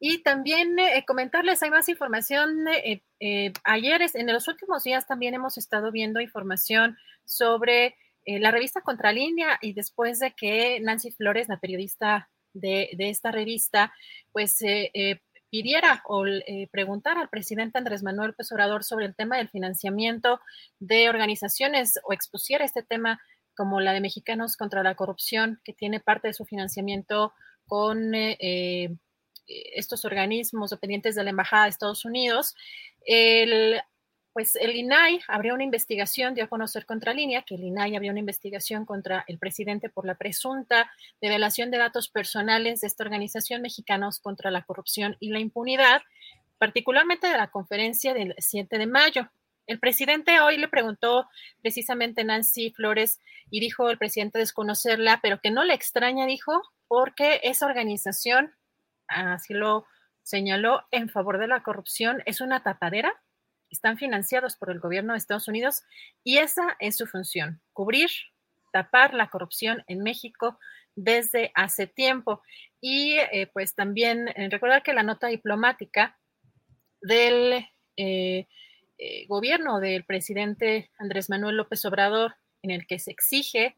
Y también eh, comentarles, hay más información. Eh, eh, ayer, en los últimos días, también hemos estado viendo información sobre la revista Contralínea y después de que Nancy Flores, la periodista de, esta revista, pues pidiera o preguntara al presidente Andrés Manuel López sobre el tema del financiamiento de organizaciones o expusiera este tema como la de Mexicanos contra la Corrupción, que tiene parte de su financiamiento con estos organismos dependientes de la Embajada de Estados Unidos, el, pues el INAI abrió una investigación, dio a conocer contra línea que el INAI abrió una investigación contra el presidente por la presunta revelación de datos personales de esta organización Mexicanos contra la Corrupción y la Impunidad, particularmente de la conferencia del 7 de mayo. El presidente hoy le preguntó precisamente Nancy Flores y dijo el presidente desconocerla, pero que no le extraña, dijo, porque esa organización así lo señaló en favor de la corrupción es una tapadera, están financiados por el gobierno de Estados Unidos y esa es su función, cubrir, tapar la corrupción en México desde hace tiempo. Y eh, pues también eh, recordar que la nota diplomática del eh, gobierno del presidente Andrés Manuel López Obrador, en el que se exige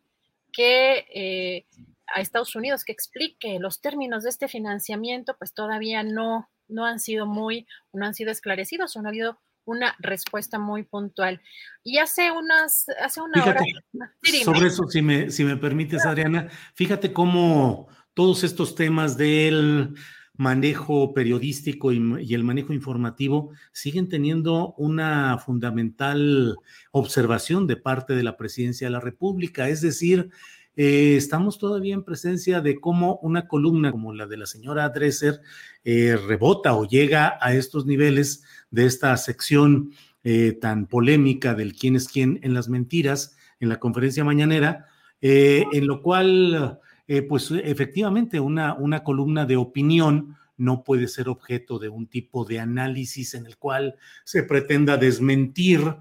que a Estados Unidos que explique los términos de este financiamiento, pues todavía no, no han sido muy, no han sido esclarecidos o no ha habido una respuesta muy puntual. Y hace unas, hace una hora. sobre eso, si me, si me permites, Adriana, fíjate cómo todos estos temas del manejo periodístico y, y, el manejo informativo siguen teniendo una fundamental observación de parte de la presidencia de la República, es decir, eh, estamos todavía en presencia de cómo una columna como la de la señora Dresser eh, rebota o llega a estos niveles de esta sección eh, tan polémica del quién es quién en las mentiras en la conferencia mañanera, en lo cual, pues efectivamente, una, una columna de opinión no puede ser objeto de un tipo de análisis en el cual se pretenda desmentir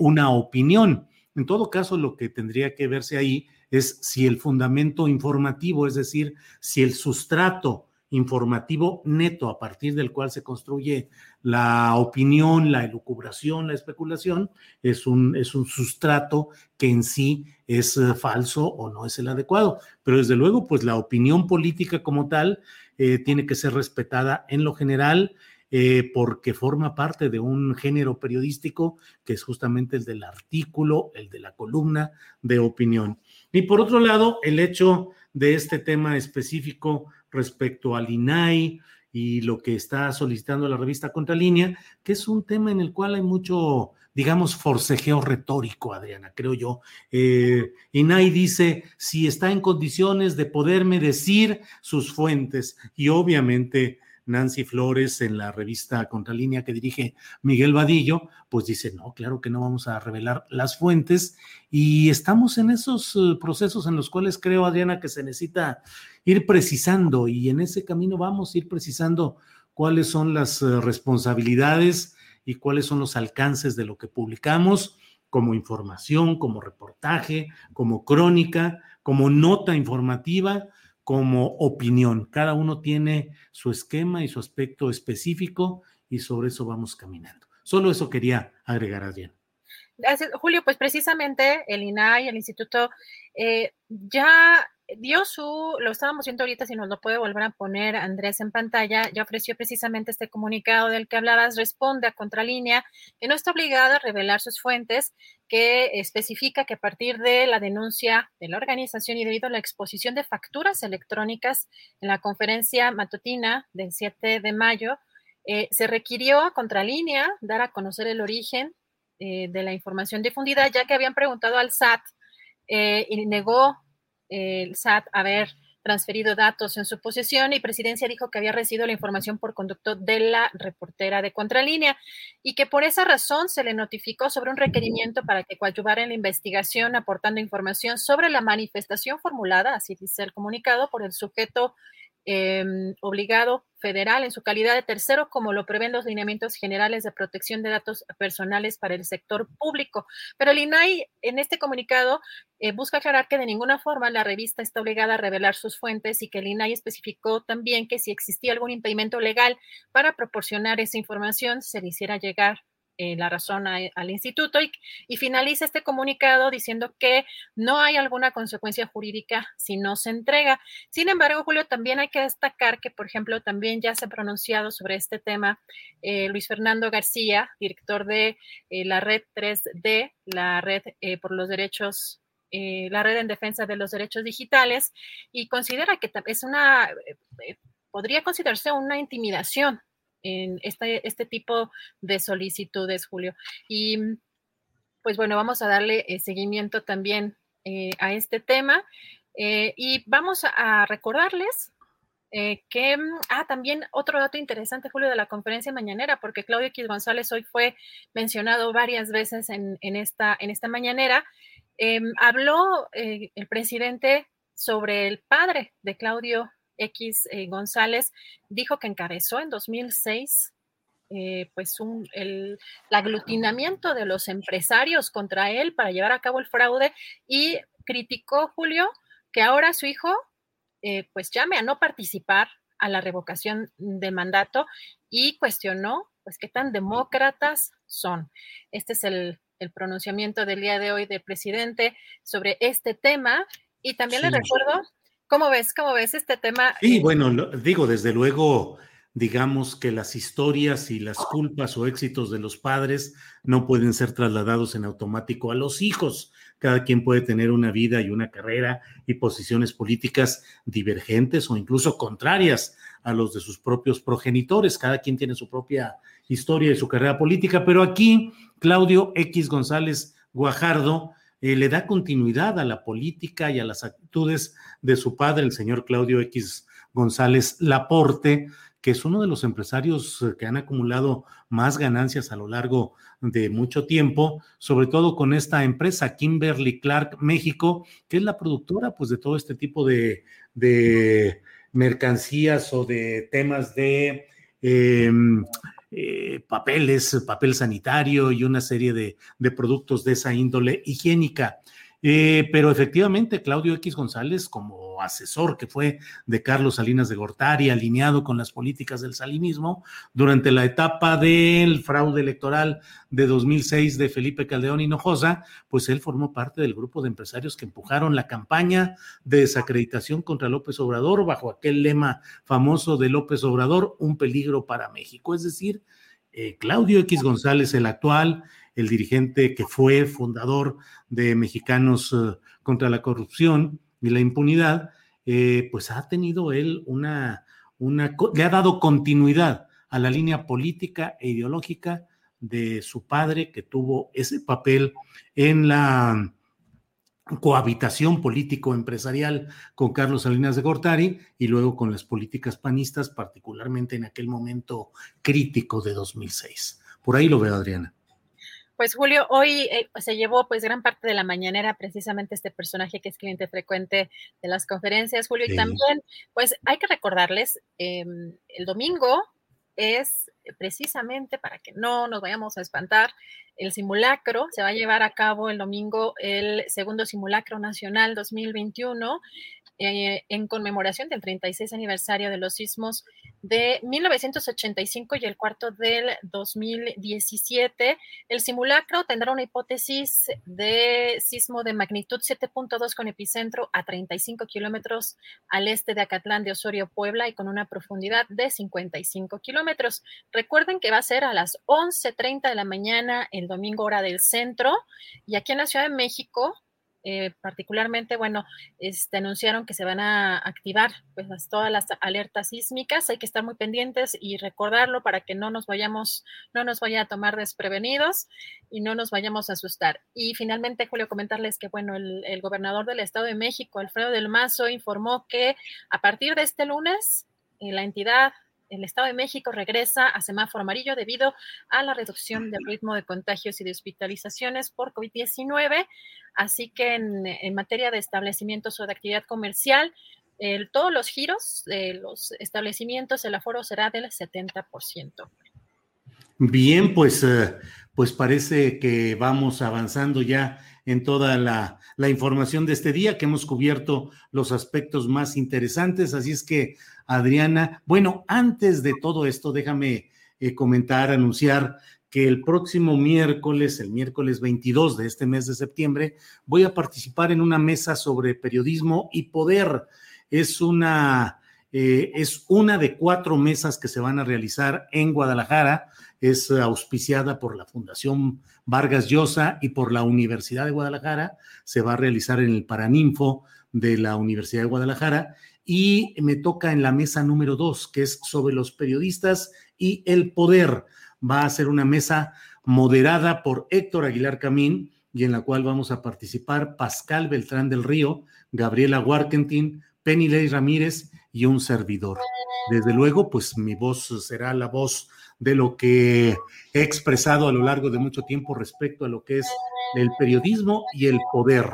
una opinión. En todo caso, lo que tendría que verse ahí es si el fundamento informativo, es decir, si el sustrato informativo neto a partir del cual se construye la opinión, la elucubración, la especulación, es un, es un sustrato que en sí es eh, falso o no es el adecuado. Pero desde luego, pues la opinión política como tal eh, tiene que ser respetada en lo general. Eh, porque forma parte de un género periodístico que es justamente el del artículo, el de la columna de opinión. Y por otro lado, el hecho de este tema específico respecto al INAI y lo que está solicitando la revista Contralínea, que es un tema en el cual hay mucho, digamos, forcejeo retórico, Adriana, creo yo. Eh, INAI dice si está en condiciones de poderme decir sus fuentes y obviamente Nancy Flores en la revista Contralínea que dirige Miguel Vadillo, pues dice, no, claro que no vamos a revelar las fuentes y estamos en esos eh, procesos en los cuales creo, Adriana, que se necesita ir precisando y en ese camino vamos a ir precisando cuáles son las eh, responsabilidades y cuáles son los alcances de lo que publicamos como información, como reportaje, como crónica, como nota informativa como opinión. Cada uno tiene su esquema y su aspecto específico y sobre eso vamos caminando. Solo eso quería agregar, Adrián. Julio, pues precisamente el INAI, el instituto, eh, ya dio su, lo estábamos viendo ahorita, si nos lo puede volver a poner Andrés en pantalla, ya ofreció precisamente este comunicado del que hablabas, responde a contralínea, que no está obligado a revelar sus fuentes, que especifica que a partir de la denuncia de la organización y debido a la exposición de facturas electrónicas en la conferencia matutina del 7 de mayo, eh, se requirió a contralínea dar a conocer el origen eh, de la información difundida, ya que habían preguntado al SAT eh, y negó el SAT haber transferido datos en su posesión y Presidencia dijo que había recibido la información por conducto de la reportera de Contralínea y que por esa razón se le notificó sobre un requerimiento para que coadyuvara en la investigación aportando información sobre la manifestación formulada, así dice el comunicado, por el sujeto Em, obligado federal en su calidad de tercero, como lo prevén los lineamientos generales de protección de datos personales para el sector público. Pero el INAI en este comunicado eh, busca aclarar que de ninguna forma la revista está obligada a revelar sus fuentes y que el INAI especificó también que si existía algún impedimento legal para proporcionar esa información, se le hiciera llegar eh, la razón al instituto y, finaliza este comunicado diciendo que no hay alguna consecuencia jurídica si no se entrega. Sin embargo, Julio, también hay que destacar que, por ejemplo, también ya se ha pronunciado sobre este tema eh, Luis Fernando García, director de eh, la red 3D, la red por los derechos la red en defensa de los derechos digitales y considera que es una, podría considerarse una intimidación en este, este tipo de solicitudes, Julio. Y pues bueno, vamos a darle eh, seguimiento también eh, a este tema eh, y vamos a recordarles que, ah, también otro dato interesante, Julio, de la conferencia mañanera, porque Claudio X González hoy fue mencionado varias veces en, esta, en esta mañanera. Em, habló el presidente sobre el padre de Claudio X eh, González dijo que encabezó en 2006 eh, pues un, el, aglutinamiento de los empresarios contra él para llevar a cabo el fraude y criticó, Julio, que ahora su hijo eh, pues llame a no participar a la revocación de mandato y cuestionó pues qué tan demócratas son. Este es el, pronunciamiento del día de hoy del presidente sobre este tema y también le recuerdo, ¿cómo ves? ¿Cómo ves este tema? Sí, bueno, digo, desde luego digamos que las historias y las culpas o éxitos de los padres no pueden ser trasladados en automático a los hijos. Cada quien puede tener una vida y una carrera y posiciones políticas divergentes o incluso contrarias a los de sus propios progenitores. Cada quien tiene su propia historia y su carrera política, pero aquí Claudio X González Guajardo eh, le da continuidad a la política y a las actitudes de su padre, el señor Claudio X González Laporte, que es uno de los empresarios eh, que han acumulado más ganancias a lo largo de mucho tiempo, sobre todo con esta empresa Kimberly Clark México, que es la productora pues de todo este tipo de, mercancías o de temas de em, eh, papeles, papel sanitario y una serie de, de productos de esa índole higiénica. Eh, pero efectivamente, Claudio X González, como asesor que fue de Carlos Salinas de Gortari, alineado con las políticas del salinismo, durante la etapa del fraude electoral de 2006 de Felipe Caldeón Hinojosa, pues él formó parte del grupo de empresarios que empujaron la campaña de desacreditación contra López Obrador bajo aquel lema famoso de López Obrador, un peligro para México. Es decir, eh, Claudio X González, el actual, el dirigente que fue fundador de Mexicanos eh, contra la Corrupción y la Impunidad, eh, pues ha tenido él una, una, le ha dado continuidad a la línea política e ideológica de su padre, que tuvo ese papel en la cohabitación político-empresarial con Carlos Salinas de Gortari y luego con las políticas panistas, particularmente en aquel momento crítico de 2006. Por ahí lo veo, Adriana. Pues Julio, hoy eh, se llevó pues gran parte de la mañanera precisamente este personaje que es cliente frecuente de las conferencias, Julio, y también pues hay que recordarles, em, el domingo es precisamente para que no nos vayamos a espantar, el simulacro se va a llevar a cabo el domingo, el segundo simulacro nacional 2021 eh, en conmemoración del 36 aniversario de los sismos de 1985 y el cuarto del 2017. El simulacro tendrá una hipótesis de sismo de magnitud 7.2 con epicentro a 35 kilómetros al este de Acatlán de Osorio, Puebla, y con una profundidad de 55 kilómetros. Recuerden que va a ser a las 11.30 de la mañana el domingo hora del centro y aquí en la Ciudad de México eh, particularmente, bueno, este, anunciaron que se van a activar pues todas las alertas sísmicas. Hay que estar muy pendientes y recordarlo para que no nos vayamos, no nos vaya a tomar desprevenidos y no nos vayamos a asustar. Y finalmente, Julio, comentarles que, bueno, el, gobernador del Estado de México, Alfredo del Mazo, informó que a partir de este lunes, eh, la entidad el Estado de México regresa a semáforo amarillo debido a la reducción del ritmo de contagios y de hospitalizaciones por COVID-19. Así que en, materia de establecimientos o de actividad comercial, todos los giros de los establecimientos, el aforo será del 70%. Bien, pues, eh, pues parece que vamos avanzando ya en toda la, información de este día, que hemos cubierto los aspectos más interesantes. Así es que, Adriana, bueno, antes de todo esto, déjame eh, comentar, anunciar que el próximo miércoles, el miércoles 22 de este mes de septiembre, voy a participar en una mesa sobre periodismo y poder. Es una, eh, es una de cuatro mesas que se van a realizar en Guadalajara es auspiciada por la Fundación Vargas Llosa y por la Universidad de Guadalajara. Se va a realizar en el Paraninfo de la Universidad de Guadalajara y me toca en la mesa número dos, que es sobre los periodistas y el poder. Va a ser una mesa moderada por Héctor Aguilar Camín y en la cual vamos a participar Pascal Beltrán del Río, Gabriela Warkentin, Penny Ley Ramírez y un servidor. Desde luego, pues mi voz será la voz de lo que he expresado a lo largo de mucho tiempo respecto a lo que es el periodismo y el poder.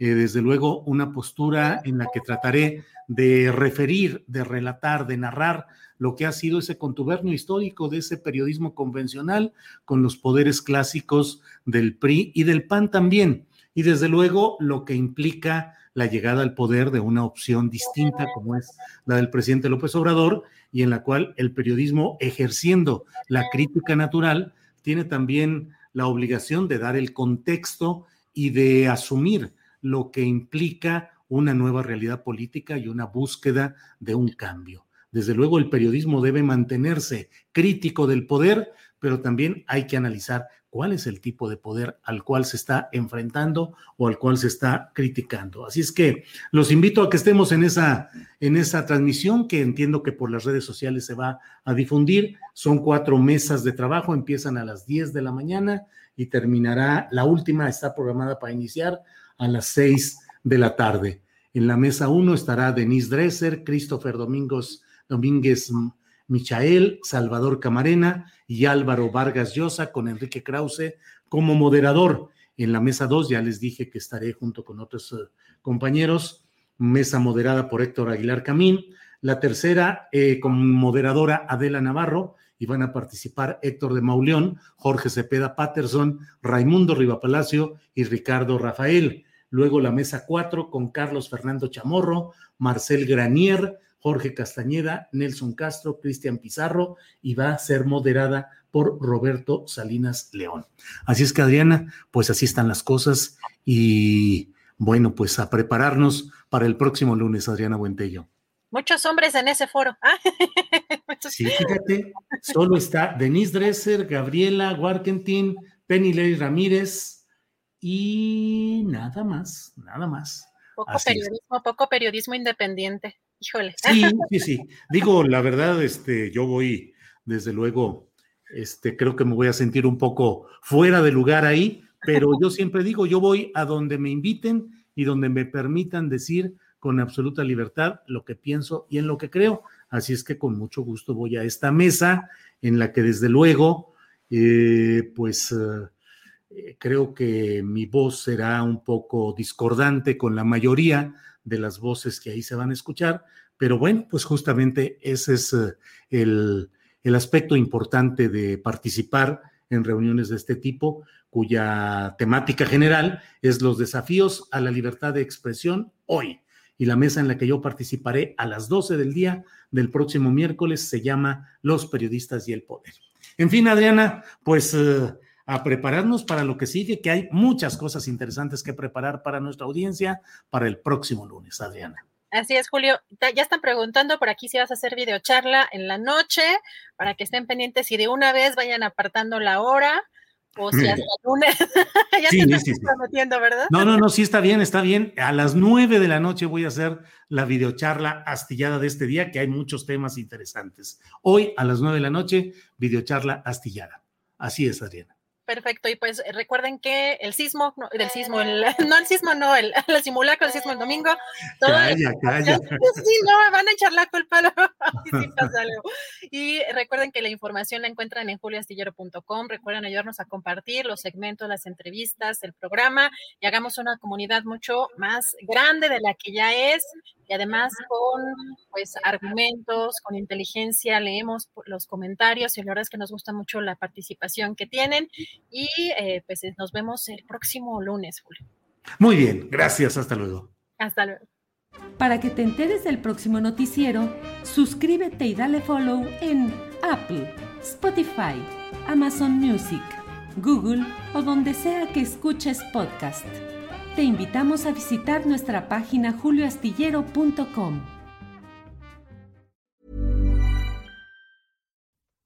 eh, desde luego, una postura en la que trataré de referir, de relatar, de narrar lo que ha sido ese contubernio histórico de ese periodismo convencional con los poderes clásicos del PRI y del PAN también. Y desde luego lo que implica la llegada al poder de una opción distinta como es la del presidente López Obrador y en la cual el periodismo ejerciendo la crítica natural tiene también la obligación de dar el contexto y de asumir lo que implica una nueva realidad política y una búsqueda de un cambio. Desde luego el periodismo debe mantenerse crítico del poder, pero también hay que analizar cuál es el tipo de poder al cual se está enfrentando o al cual se está criticando. Así es que los invito a que estemos en esa, en esa transmisión que entiendo que por las redes sociales se va a difundir. Son cuatro mesas de trabajo, empiezan a las 10 de la mañana y terminará, la última está programada para iniciar a las 6 de la tarde. En la mesa 1 estará Denise Dresser, Christopher Domingos, Domínguez Michael, Salvador Camarena y Álvaro Vargas Llosa con Enrique Krause como moderador. En la mesa 2 ya les dije que estaré junto con otros eh, compañeros, mesa moderada por Héctor Aguilar Camín. La tercera, eh, como moderadora Adela Navarro, y van a participar Héctor de Mauleón, Jorge Cepeda Patterson, Raimundo Rivapalacio y Ricardo Rafael. Luego la mesa 4 con Carlos Fernando Chamorro, Marcel Granier, Jorge Castañeda, Nelson Castro, Cristian Pizarro y va a ser moderada por Roberto Salinas León. Así es que Adriana, pues así están las cosas y bueno, pues a prepararnos para el próximo lunes, Adriana Buentello. Muchos hombres en ese foro. Ah. (laughs) sí, fíjate, solo está Denise Dresser, Gabriela Warkentin, Penny Ley Ramírez y nada más, nada más. Poco periodismo, poco periodismo independiente. Híjole. Sí, (laughs) sí, sí. Digo, la verdad, este, yo voy, desde luego, este, creo que me voy a sentir un poco fuera de lugar ahí, pero yo siempre digo, yo voy a donde me inviten y donde me permitan decir con absoluta libertad lo que pienso y en lo que creo. Así es que con mucho gusto voy a esta mesa en la que desde luego, eh, pues eh, creo que mi voz será un poco discordante con la mayoría de las voces que ahí se van a escuchar, pero bueno, pues justamente ese es eh, el, el aspecto importante de participar en reuniones de este tipo, cuya temática general es los desafíos a la libertad de expresión hoy. Y la mesa en la que yo participaré a las 12 del día del próximo miércoles se llama Los periodistas y el poder. En fin, Adriana, pues eh, a prepararnos para lo que sigue, que hay muchas cosas interesantes que preparar para nuestra audiencia para el próximo lunes, Adriana. Así es, Julio. Ya están preguntando por aquí si vas a hacer videocharla en la noche, para que estén pendientes y de una vez vayan apartando la hora, o si (laughs) hasta lunes. (laughs) ya sí, te sí, prometiendo, ¿verdad? No, no, no, sí está bien, está bien. A las nueve de la noche voy a hacer la videocharla astillada de este día, que hay muchos temas interesantes. Hoy a las nueve de la noche, videocharla astillada. Así es, Adriana. Perfecto, y pues eh, recuerden que el sismo, no, del sismo, el, (laughs) no el sismo, no, el, (laughs) el simulacro del sismo el domingo. Todo calla, calla. (laughs) Sí, no, van a echar la culpa. y recuerden que la información la encuentran en juliastillero.com. Recuerden ayudarnos a compartir los segmentos, las entrevistas, el programa y hagamos una comunidad mucho más grande de la que ya es y además con pues argumentos, con inteligencia, leemos los comentarios y la verdad es que nos gusta mucho la participación que tienen y eh, pues nos vemos el próximo lunes, Julio. Muy bien, gracias, hasta luego. Hasta luego. Para que te enteres del próximo noticiero, suscríbete y dale follow en Apple, Spotify, Amazon Music, Google o donde sea que escuches podcast te invitamos a visitar nuestra página julioastillero.com.